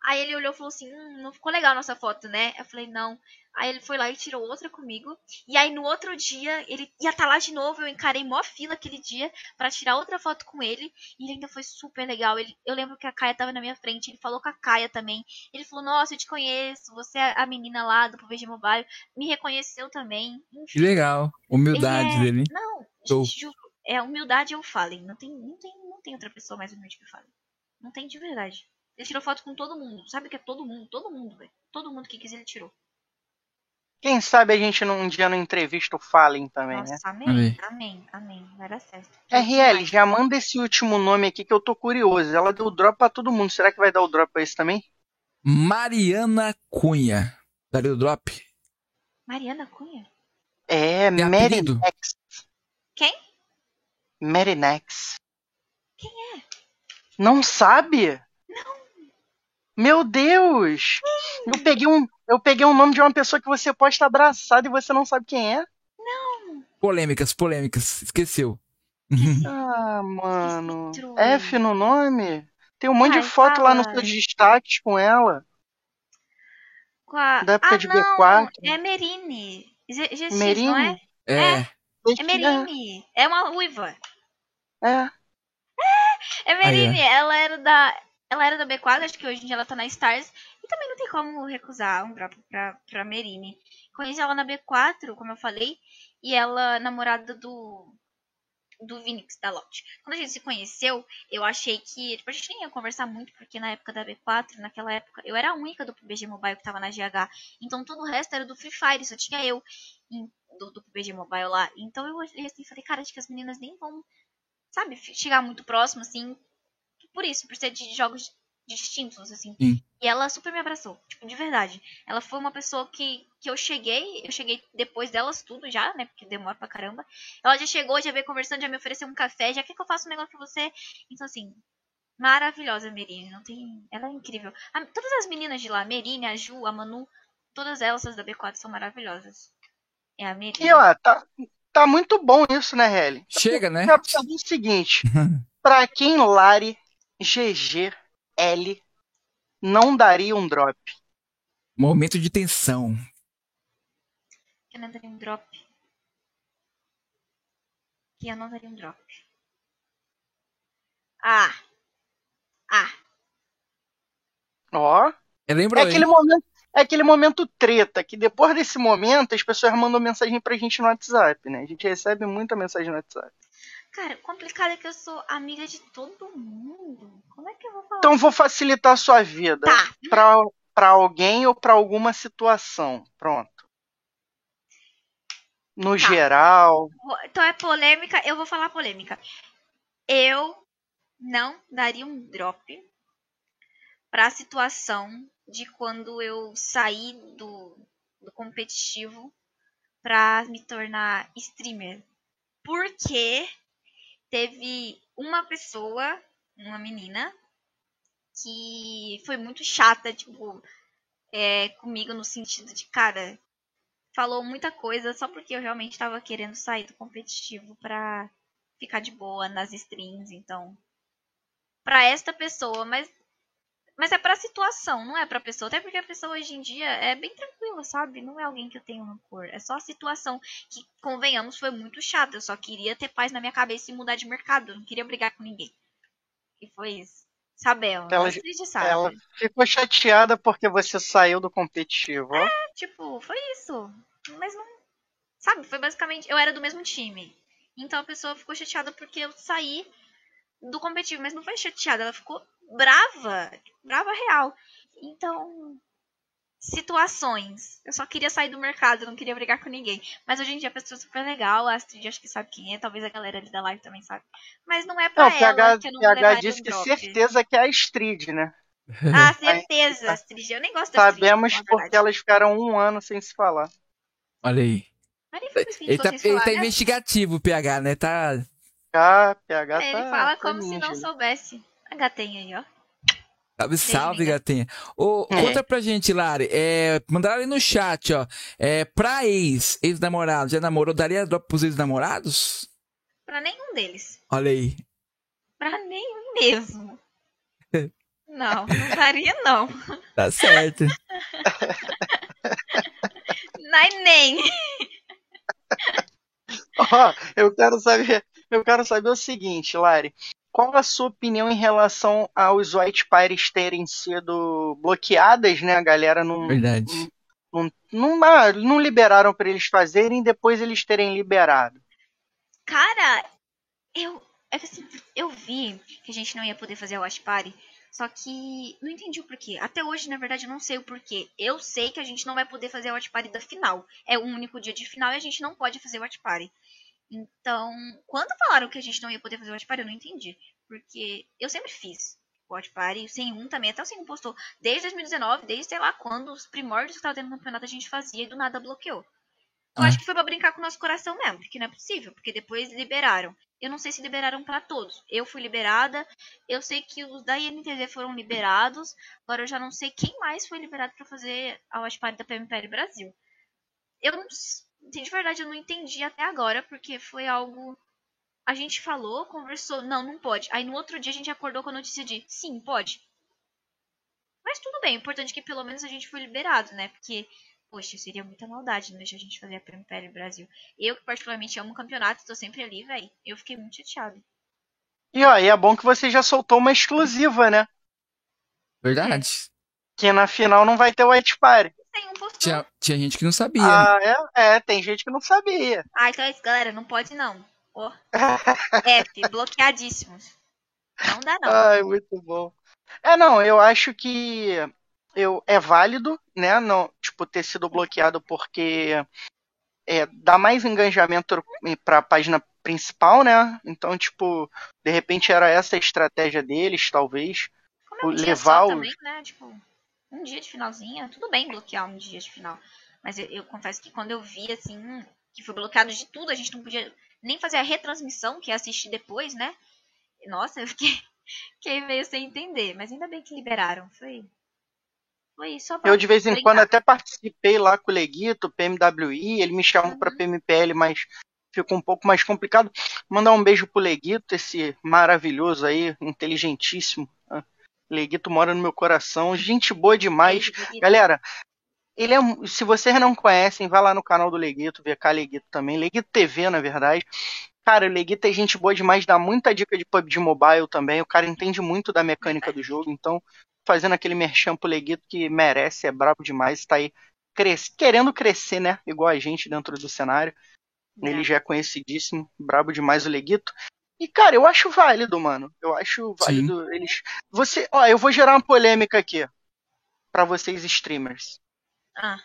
Aí ele olhou e falou assim, hum, não ficou legal a nossa foto, né? Eu falei, não. Aí ele foi lá e tirou outra comigo. E aí no outro dia, ele ia estar lá de novo. Eu encarei mó fila aquele dia pra tirar outra foto com ele. E ele ainda foi super legal. Ele, eu lembro que a Kaia tava na minha frente. Ele falou com a Kaia também. Ele falou, nossa, eu te conheço. Você é a menina lá do PUBG Mobile. Me reconheceu também. Que Enfim. legal. Humildade Ele é- dele. Não, Show. gente, juro. É humildade eu falem. Não tem, não, tem, não tem outra pessoa mais humilde que o Fallen. Não tem de verdade. Ele tirou foto com todo mundo. Sabe que é todo mundo? Todo mundo, velho. Todo mundo que quis ele tirou. Quem sabe a gente num dia não entrevista o Fallen também, né? Nossa, Olha amém. aí. Amém. Amém. Vai dar certo. RL, já manda esse último nome aqui que eu tô curioso. Ela deu drop pra todo mundo. Será que vai dar o drop pra esse também? Mariana Cunha. Daria o drop? Mariana Cunha? É, apelido? Marinex. Quem? Marinex. Quem é? Não sabe? Não. Meu Deus! Eu peguei, um, eu peguei um nome de uma pessoa que você pode estar abraçado e você não sabe quem é? Polêmicas, polêmicas. Esqueceu. Ah, mano. F no nome? Tem um monte Ai, de foto lá fala. nos seus destaques com ela. Com a... Da época ah, de não. B4. É Merine. G GX, não Merine? é? É. É Merine. É uma ruiva. É. É Merine, ela era da. Ela era da B4, acho que hoje em dia ela tá na Stars. E também não tem como recusar um drop pra, pra Merine. Conheci ela na B4, como eu falei. E ela namorada do. Do Vinix, da Lot. Quando a gente se conheceu, eu achei que. Tipo, a gente nem ia conversar muito, porque na época da B4, naquela época, eu era a única do PUBG Mobile que tava na GH. Então todo o resto era do Free Fire, só tinha eu do, do PUBG Mobile lá. Então eu olhei assim e falei, cara, acho que as meninas nem vão sabe, chegar muito próximo, assim. Por isso, por ser de jogos distintos, assim. Sim. E ela super me abraçou, tipo, de verdade. Ela foi uma pessoa que, que eu cheguei, eu cheguei depois delas tudo já, né? Porque demora pra caramba. Ela já chegou, já veio conversando, já me ofereceu um café, já quer que eu faça um negócio pra você. Então, assim, maravilhosa a Merine, não tem. Ela é incrível. A, todas as meninas de lá, a Merine, a Ju, a Manu, todas elas da B4 são maravilhosas. É a Merine. E ó, tá, tá muito bom isso, né, Helly? Chega, né? Eu quero saber o seguinte: pra quem Lari, GG, L não daria um drop? Momento de tensão. Que eu não daria um drop. Que eu não daria um drop. Ah. Ah. Ó. Lembro É aí. aquele momento. É aquele momento treta, que depois desse momento as pessoas mandam mensagem pra gente no WhatsApp, né? A gente recebe muita mensagem no WhatsApp. Cara, complicado é que eu sou amiga de todo mundo. Como é que eu vou falar? Então vou facilitar a sua vida. Tá. Pra, pra alguém ou pra alguma situação. Pronto. No Tá. geral. Então é polêmica, eu vou falar polêmica. Eu não daria um drop pra situação de quando eu saí do, do competitivo pra me tornar streamer. Porque teve uma pessoa, uma menina, que foi muito chata, tipo, é, comigo no sentido de, cara, falou muita coisa só porque eu realmente tava querendo sair do competitivo pra ficar de boa nas streams, então. Pra esta pessoa, mas. Mas é pra situação, não é pra pessoa. Até porque a pessoa hoje em dia é bem tranquila, sabe? Não é alguém que eu tenho rancor. É só a situação que, convenhamos, foi muito chata. Eu só queria ter paz na minha cabeça e mudar de mercado. Eu não queria brigar com ninguém. E foi isso. Sabela. Ela- Você sabe. Ela ficou chateada porque você saiu do competitivo. ó. Tipo, foi isso. Mas não. Sabe, foi basicamente. Eu era do mesmo time. Então a pessoa ficou chateada porque eu saí do competitivo. Mas não foi chateada, ela ficou brava. Brava real. Então. Situações. Eu só queria sair do mercado, eu não queria brigar com ninguém. Mas hoje em dia a pessoa é super legal. A Astrid acho que sabe quem é. Talvez a galera ali da live também sabe. Mas não é pra Não, ela PH, que eu não PH disse um que certeza que é a Astrid, né? Ah, certeza, Astrid. Eu nem gosto da Astrid. Sabemos porque elas ficaram um ano sem se falar. Olha aí. Ele tá, ele tá né? investigativo, o PH, né? Tá. Ah, PH Ele tá. fala tá como se ninja. não soubesse. Gatinha aí, ó. Salve, salve, gatinha. Ô, É. Conta pra gente, Lari. É, mandaram ali no chat, ó. É, pra ex, ex-namorado, já namorou, daria drop pros ex-namorados? Pra nenhum deles. Olha aí. Pra nenhum mesmo. Não, não daria não. Tá certo. Nem, nem. Ó, eu quero saber, eu quero saber o seguinte, Lari. Qual a sua opinião em relação aos White Pirates terem sido bloqueadas, né? A galera não, Verdade. não, não, ah, não liberaram para eles fazerem, depois eles terem liberado. Cara, eu. É assim, eu vi que a gente não ia poder fazer a Watch Party. Só que não entendi o porquê. Até hoje, na verdade, eu não sei o porquê. Eu sei que a gente não vai poder fazer a Watch Party da final. É o único dia de final e a gente não pode fazer a Watch Party. Então, quando falaram que a gente não ia poder fazer o Watch Party, eu não entendi. Porque eu sempre fiz Watch Party, sem um também, até o sem um postou. Desde 2019, desde sei lá quando, os primórdios que tava tendo no campeonato a gente fazia e do nada bloqueou. Eu Ah. acho que foi pra brincar com o nosso coração mesmo, porque não é possível, porque depois liberaram. Eu não sei se liberaram pra todos. Eu fui liberada, eu sei que os da INTZ foram liberados, agora eu já não sei quem mais foi liberado pra fazer a Watch Party da PMPL Brasil. Eu não, de verdade eu não entendi até agora, porque foi algo a gente falou, conversou, não, não pode. Aí no outro dia a gente acordou com a notícia de sim, pode. Mas tudo bem, o importante é que pelo menos a gente foi liberado, né? Porque, poxa, seria muita maldade não deixar a gente fazer a PMPL Brasil. Eu, que particularmente amo o campeonato, tô sempre ali, velho. Eu fiquei muito chateada. E ó, e é bom que você já soltou uma exclusiva, né? Verdade. Que na final não vai ter White Party. Tem um postou. Tinha, tinha gente que não sabia. Ah, é? É, tem gente que não sabia. Ah, então é isso, galera. Não pode não. Ó. F, bloqueadíssimos. Não dá não. Ai, muito bom. É, não, eu acho que eu, é válido, né? Não, tipo, ter sido bloqueado porque é, dá mais engajamento pra página principal, né? Então, tipo, de repente era essa a estratégia deles, talvez. Como é um dia levar só os- também, né? Tipo, um dia de finalzinha, tudo bem bloquear um dia de final. Mas eu, eu confesso que quando eu vi, assim, que foi bloqueado de tudo, a gente não podia nem fazer a retransmissão, que é assistir depois, né? Nossa, eu fiquei, fiquei meio sem entender. Mas ainda bem que liberaram. Foi, foi só pra Eu de vez em brincar. quando até participei lá com o Leguito, PMWI, ele me chamou Uhum. para PMPL, mas ficou um pouco mais complicado. Mandar um beijo pro Leguito, esse maravilhoso aí, inteligentíssimo. Leguito mora no meu coração, gente boa demais. Galera, ele é, se vocês não conhecem, vai lá no canal do Leguito, VK Leguito também, Leguito TV, na verdade. Cara, o Leguito é gente boa demais, dá muita dica de PUBG Mobile também. O cara entende muito da mecânica do jogo, então fazendo aquele merchan pro Leguito que merece, é brabo demais, tá aí cres- querendo crescer, né? Igual a gente dentro do cenário. Ele já é conhecidíssimo, brabo demais o Leguito. E, cara, eu acho válido, mano. Eu acho válido eles. Você. Ó, eu vou gerar uma polêmica aqui. Pra vocês, streamers. Ah,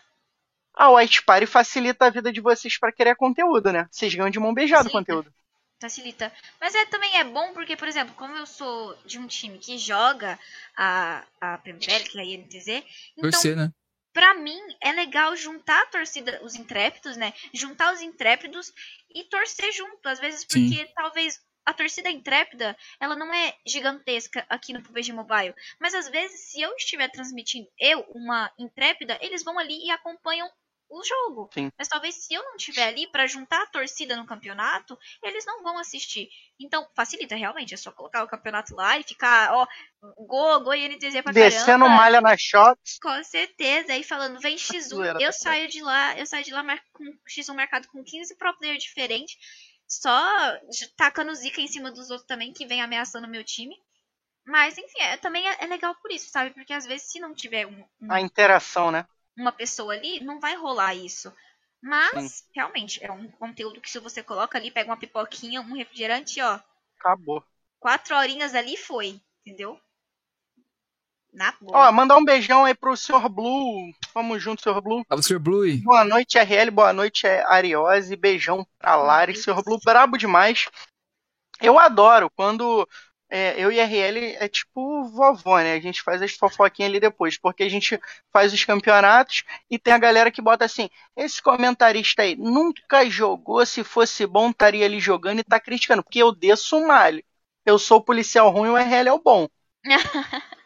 A White Party facilita a vida de vocês pra querer conteúdo, né? Vocês ganham de mão beijada o Sim. conteúdo. facilita. Mas é, também é bom porque, por exemplo, como eu sou de um time que joga a, a Premier League, que é a INTZ, então Torcer, né? pra mim é legal juntar a torcida, os intrépidos, né? Juntar os intrépidos e torcer junto. Às vezes Sim. porque talvez a torcida intrépida, ela não é gigantesca aqui no PUBG Mobile. Mas às vezes, se eu estiver transmitindo eu, uma intrépida, eles vão ali e acompanham o jogo. Sim. Mas talvez se eu não estiver ali pra juntar a torcida no campeonato, eles não vão assistir. Então, facilita realmente, é só colocar o campeonato lá e ficar, ó, go, go e NTZ pra Descendo caramba. malha na shots. Com certeza. Aí falando, vem X1, Zoeira, eu saio de lá, eu saio de lá com X1 marcado com 15 pro player diferentes, só tacando zica em cima dos outros também, que vem ameaçando o meu time. Mas, enfim, é, também é, é legal por isso, sabe? Porque às vezes, se não tiver um- um- A interação, né? uma pessoa ali, não vai rolar isso. Mas, realmente, é um conteúdo que se você coloca ali, pega uma pipoquinha, um refrigerante, ó, Acabou. quatro horinhas ali foi, entendeu? Na boa. Ó, mandar um beijão aí pro Sr. Blue. Vamos junto, Sr. Blue. Salve, Sr. Blue. Boa noite, RL. Boa noite, é Ariose. Beijão pra Lari. Sr. Blue, brabo demais. Eu adoro quando é, eu e a RL é tipo vovó, né? A gente faz as fofoquinhas ali depois, porque a gente faz os campeonatos e tem a galera que bota assim: esse comentarista aí nunca jogou, se fosse bom estaria ali jogando e tá criticando, porque eu desço um malho. Eu sou o policial ruim e o RL é o bom.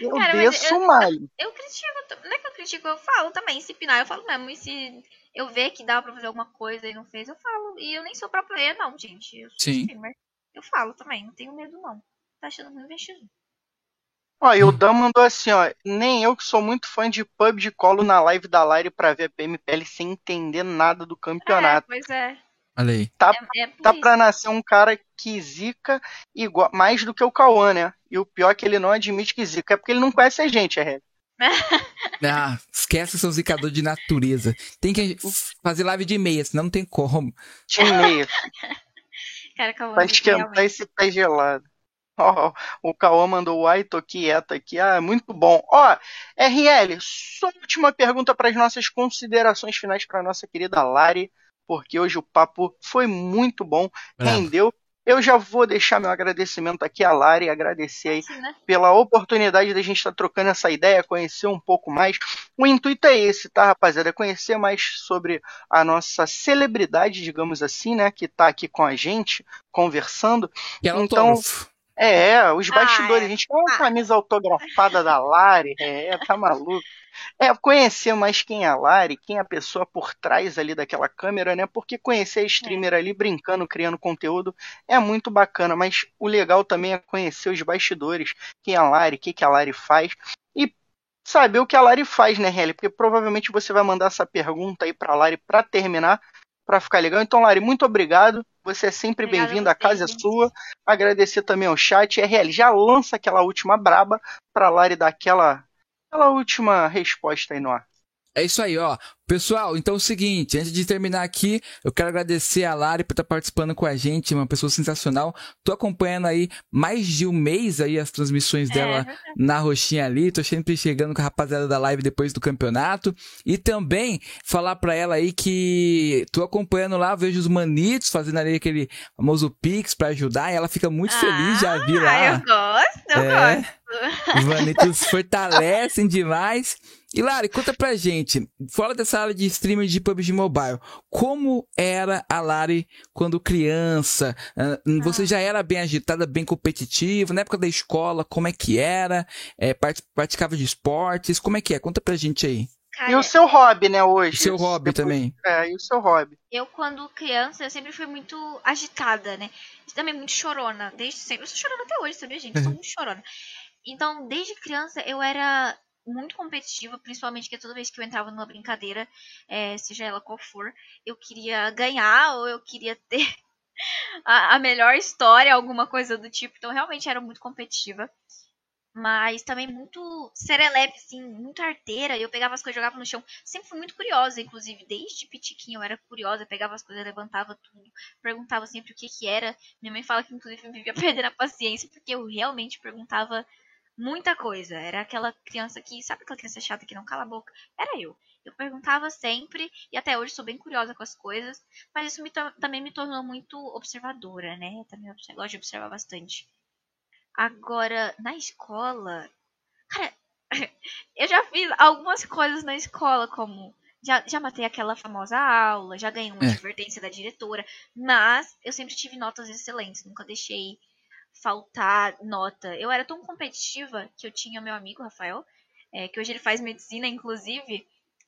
Eu Cara, desço eu- malho. Eu critico, não é que eu critico, eu falo também. Se pinar, eu falo mesmo. E se eu ver que dá pra fazer alguma coisa e não fez, eu falo. E eu nem sou pro player, não, gente. Eu sou Sim. streamer. Eu falo também, não tenho medo, não. Tá achando ruim, vestido. Ó, e o Dan mandou assim, ó. Nem eu que sou muito fã de pub de colo na live da Lari pra ver a PMPL sem entender nada do É, campeonato. pois é. Olha aí. Tá, É, é tá pra nascer um cara que zica igual, mais do que o Cauã, né? E o pior é que ele não admite que zica, é porque ele não conhece a gente, é regra. Ah, esquece seu zicador de natureza. Tem que fazer live de meia, senão não tem como. Time meio, Cara, calma. pra esquentar esse pé gelado. Ó, o Cauã mandou o ai, tô quieto aqui. Ah, muito bom. Ó, RL, só última pergunta para as nossas considerações finais para nossa querida Lari, porque hoje o papo foi muito bom, Bravo. rendeu. Eu já vou deixar meu agradecimento aqui à Lari, agradecer aí Sim, né? pela oportunidade da gente estar trocando essa ideia, conhecer um pouco mais. O intuito é esse, tá, rapaziada? É conhecer mais sobre a nossa celebridade, digamos assim, né? Que tá aqui com a gente, conversando. Que é Então. É, os Ah, bastidores. é. A gente quer uma Ah. camisa autografada da Lari. É, tá maluco. É, conhecer mais quem é a Lari, quem é a pessoa por trás ali daquela câmera, né? Porque conhecer a streamer ali brincando, criando conteúdo é muito bacana. Mas o legal também é conhecer os bastidores, quem é a Lari, o que, que a Lari faz. E saber o que a Lari faz, né, Helly? Porque provavelmente você vai mandar essa pergunta aí pra Lari pra terminar, pra ficar legal. Então, Lari, muito obrigado. Você é sempre bem-vindo, a casa é sua. Agradecer também ao chat. RL, já lança aquela última braba pra Lari dar aquela, aquela última resposta aí no ar. É isso aí, ó. Pessoal, então é o seguinte, antes de terminar aqui, eu quero agradecer a Lari por estar participando com a gente, uma pessoa sensacional. Tô acompanhando aí mais de um mês aí as transmissões É, dela verdade. na roxinha ali, tô sempre chegando com a rapaziada da live depois do campeonato. E também falar pra ela aí que tô acompanhando lá, vejo os manitos fazendo ali aquele famoso Pix pra ajudar, e ela fica muito feliz, já vi Ah, lá. eu gosto, eu É. gosto. Os manitos fortalecem demais. E Lari, conta pra gente, fora dessa área de streamer de PUBG Mobile, como era a Lari quando criança? Ah, Você já era bem agitada, bem competitiva? Na época da escola, como é que era? É, praticava de esportes? Como é que é? Conta pra gente aí. Cara, E o seu hobby, né, O hoje? seu hobby Depois- também. É, e o seu hobby? eu quando criança, eu sempre fui muito agitada, né? E também muito chorona, desde sempre. Eu sou chorona até hoje, sabia, gente? Eu sou muito chorona. Então, desde criança, eu era muito competitiva, principalmente que toda vez que eu entrava numa brincadeira, é, seja ela qual for, eu queria ganhar ou eu queria ter a, a melhor história, alguma coisa do tipo. Então, realmente era muito competitiva. Mas também muito serelepe, assim, muito arteira. Eu pegava as coisas, jogava no chão. Sempre fui muito curiosa, inclusive. Desde pitiquinho eu era curiosa. Pegava as coisas, levantava tudo. Perguntava sempre o que que era. Minha mãe fala que, inclusive, eu vivia perdendo a paciência. Porque eu realmente perguntava muita coisa. Era aquela criança que... Sabe aquela criança chata que não cala a boca? Era eu. Eu perguntava sempre. E até hoje sou bem curiosa com as coisas. Mas isso me também me tornou muito observadora, né? Também obse- gosto de observar bastante. Agora, na escola. Cara, eu já fiz algumas coisas na escola, como. Já, já matei aquela famosa aula, já ganhei uma É. advertência da diretora, mas eu sempre tive notas excelentes, nunca deixei faltar nota. Eu era tão competitiva que eu tinha meu amigo Rafael, é, que hoje ele faz medicina, inclusive,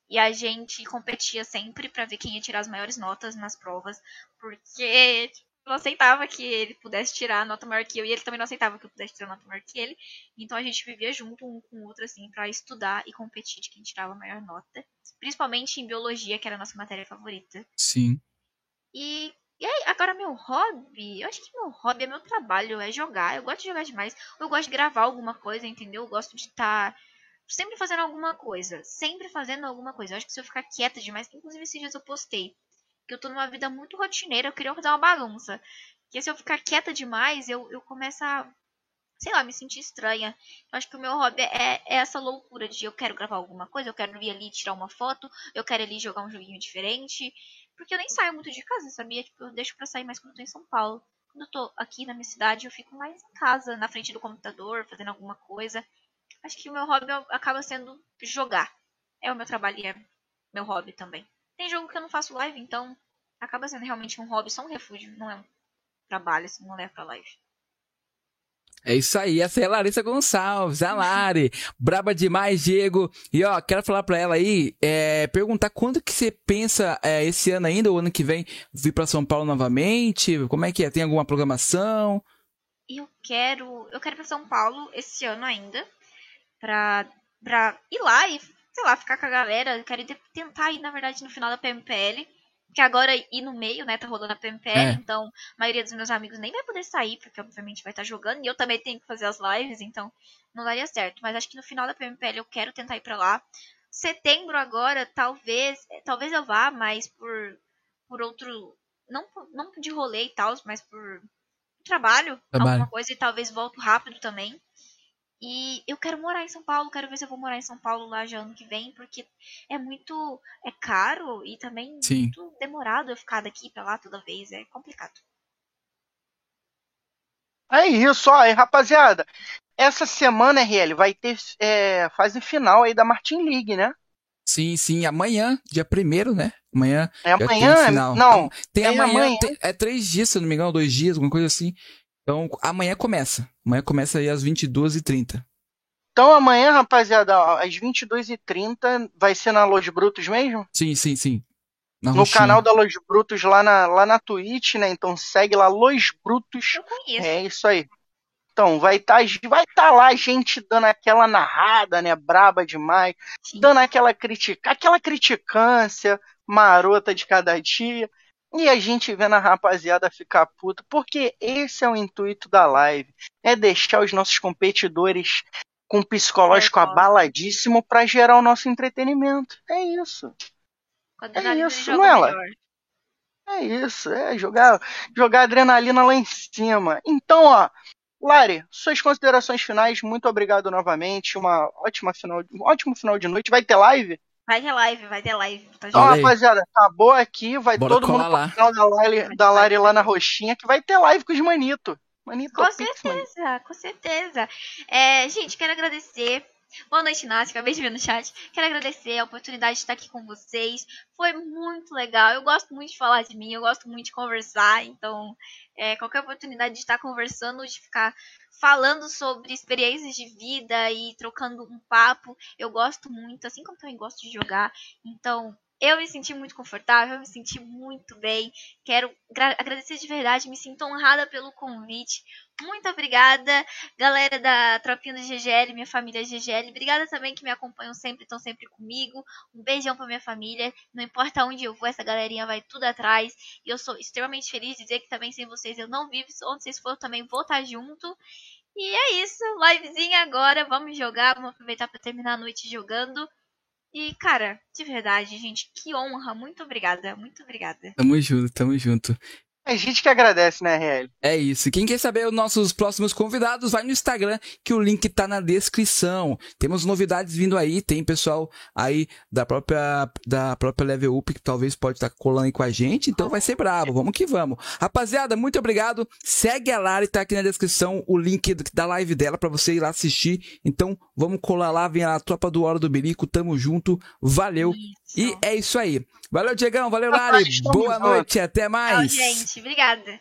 e a gente competia sempre pra ver quem ia tirar as maiores notas nas provas, porque tipo, eu não aceitava que ele pudesse tirar a nota maior que eu, e ele também não aceitava que eu pudesse tirar a nota maior que ele. Então a gente vivia junto um com o outro, assim, pra estudar e competir de quem tirava a maior nota. Principalmente em biologia, que era a nossa matéria favorita. Sim. E, e aí, agora meu hobby, eu acho que meu hobby é meu trabalho, é jogar. Eu gosto de jogar demais. Eu gosto de gravar alguma coisa, entendeu? Eu gosto de estar sempre fazendo alguma coisa. Sempre fazendo alguma coisa. Eu acho que se eu ficar quieta demais, inclusive esses dias eu postei. Que eu tô numa vida muito rotineira, eu queria dar uma bagunça. Que se eu ficar quieta demais, eu, eu começo a, sei lá, me sentir estranha. Eu acho que o meu hobby é, é essa loucura de eu quero gravar alguma coisa, eu quero ir ali tirar uma foto, eu quero ali jogar um joguinho diferente. Porque eu nem saio muito de casa, sabia? Tipo, eu deixo pra sair mais quando eu tô em São Paulo. Quando eu tô aqui na minha cidade, eu fico mais em casa, na frente do computador, fazendo alguma coisa. Acho que o meu hobby acaba sendo jogar. É o meu trabalho e é meu hobby também. Tem jogo que eu não faço live, então acaba sendo realmente um hobby, só um refúgio, não é um trabalho, assim, não leva pra live. É isso aí, essa é a Larissa Gonçalves, a Lari. Braba demais, Diego. E ó, quero falar pra ela aí, é, perguntar quando que você pensa é, esse ano ainda, ou ano que vem, vir pra São Paulo novamente? Como é que é? Tem alguma programação? eu quero. Eu quero ir pra São Paulo esse ano ainda. Pra, pra ir lá e, sei lá, ficar com a galera. Eu quero tentar ir, na verdade, no final da PMPL. Porque agora ir no meio, né? Tá rolando a PMPL. É. Então, a maioria dos meus amigos nem vai poder sair, porque obviamente vai estar jogando. E eu também tenho que fazer as lives, então não daria certo. Mas acho que no final da PMPL eu quero tentar ir pra lá. Setembro agora, talvez. Talvez eu vá, mas por, por outro. Não, não de rolê e tal, mas por trabalho, Trabalho. alguma coisa, e talvez volto rápido também. E eu quero morar em São Paulo, quero ver se eu vou morar em São Paulo lá já ano que vem, porque é muito. é caro e também Sim. muito demorado eu ficar daqui pra lá toda vez, é complicado. É isso, ó, e rapaziada. Essa semana, RL, vai ter é, fase final aí da Martin League, né? Sim, sim, amanhã, dia primeiro, né? Amanhã. É já tem amanhã? o final. Não, Tem é amanhã, amanhã. tem- é três dias, se não me engano, dois dias, alguma coisa assim. Então, amanhã começa. Amanhã começa aí às 22h30. Então amanhã, rapaziada, ó, às 22h30, vai ser na Los Brutos mesmo? Sim, sim, sim. Na no roxinha. canal da Los Brutos lá na, lá na Twitch, né? Então segue lá Los Brutos. Eu conheço. É isso aí. Então, vai estar vai tá lá a gente dando aquela narrada, né? Braba demais. Sim. Dando aquela critica, aquela criticância marota de cada dia. E a gente vendo a rapaziada ficar puta. Porque esse é o intuito da live. É deixar os nossos competidores com o psicológico É, abaladíssimo para gerar o nosso entretenimento. É isso. É isso, não é, melhor. É isso, é jogar, jogar adrenalina lá em cima. Então, ó, Lari, suas considerações finais, muito obrigado novamente. Uma ótima final, um ótimo final de noite. Vai ter live? Vai ter live, vai ter live. Tá Então, rapaziada, acabou aqui. Vai Bora todo mundo lá. pro canal da Lari, da Lari lá na roxinha, que vai ter live com os manito. Manito Com Pix, manito. certeza, com certeza. É, gente, quero agradecer. Boa noite, Nácia. Acabei de ver no chat. Quero agradecer a oportunidade de estar aqui com vocês. Foi muito legal. Eu gosto muito de falar de mim, eu gosto muito de conversar. Então, é, qualquer oportunidade de estar conversando, de ficar falando sobre experiências de vida e trocando um papo, eu gosto muito. Assim como também gosto de jogar. Então, eu me senti muito confortável, eu me senti muito bem. Quero gra- agradecer de verdade, me sinto honrada pelo convite. Muito obrigada, galera da Tropinha do GGL, minha família GGL. Obrigada também que me acompanham sempre, estão sempre comigo. Um beijão pra minha família. Não importa onde eu vou, essa galerinha vai tudo atrás. E eu sou extremamente feliz de dizer que também sem vocês eu não vivo. Onde vocês for, eu também vou estar junto. E é isso, livezinha agora. Vamos jogar, vamos aproveitar para terminar a noite jogando. E, cara, de verdade, gente, que honra. Muito obrigada, muito obrigada. Tamo junto, tamo junto. A gente que agradece, né, RL? É isso. Quem quer saber os nossos próximos convidados, vai no Instagram, que o link tá na descrição. Temos novidades vindo aí, tem pessoal aí da própria da própria Level Up que talvez pode estar colando aí com a gente, então vai ser brabo. Vamos que vamos. Rapaziada, muito obrigado. Segue a Lari, tá aqui na descrição o link da live dela pra você ir lá assistir. Então, vamos colar lá, vem a tropa do Hora do Berico, tamo junto. Valeu. E é isso aí. Valeu, Diegão, valeu, Lari. Boa noite, até Tchau, mais. gente. Obrigada.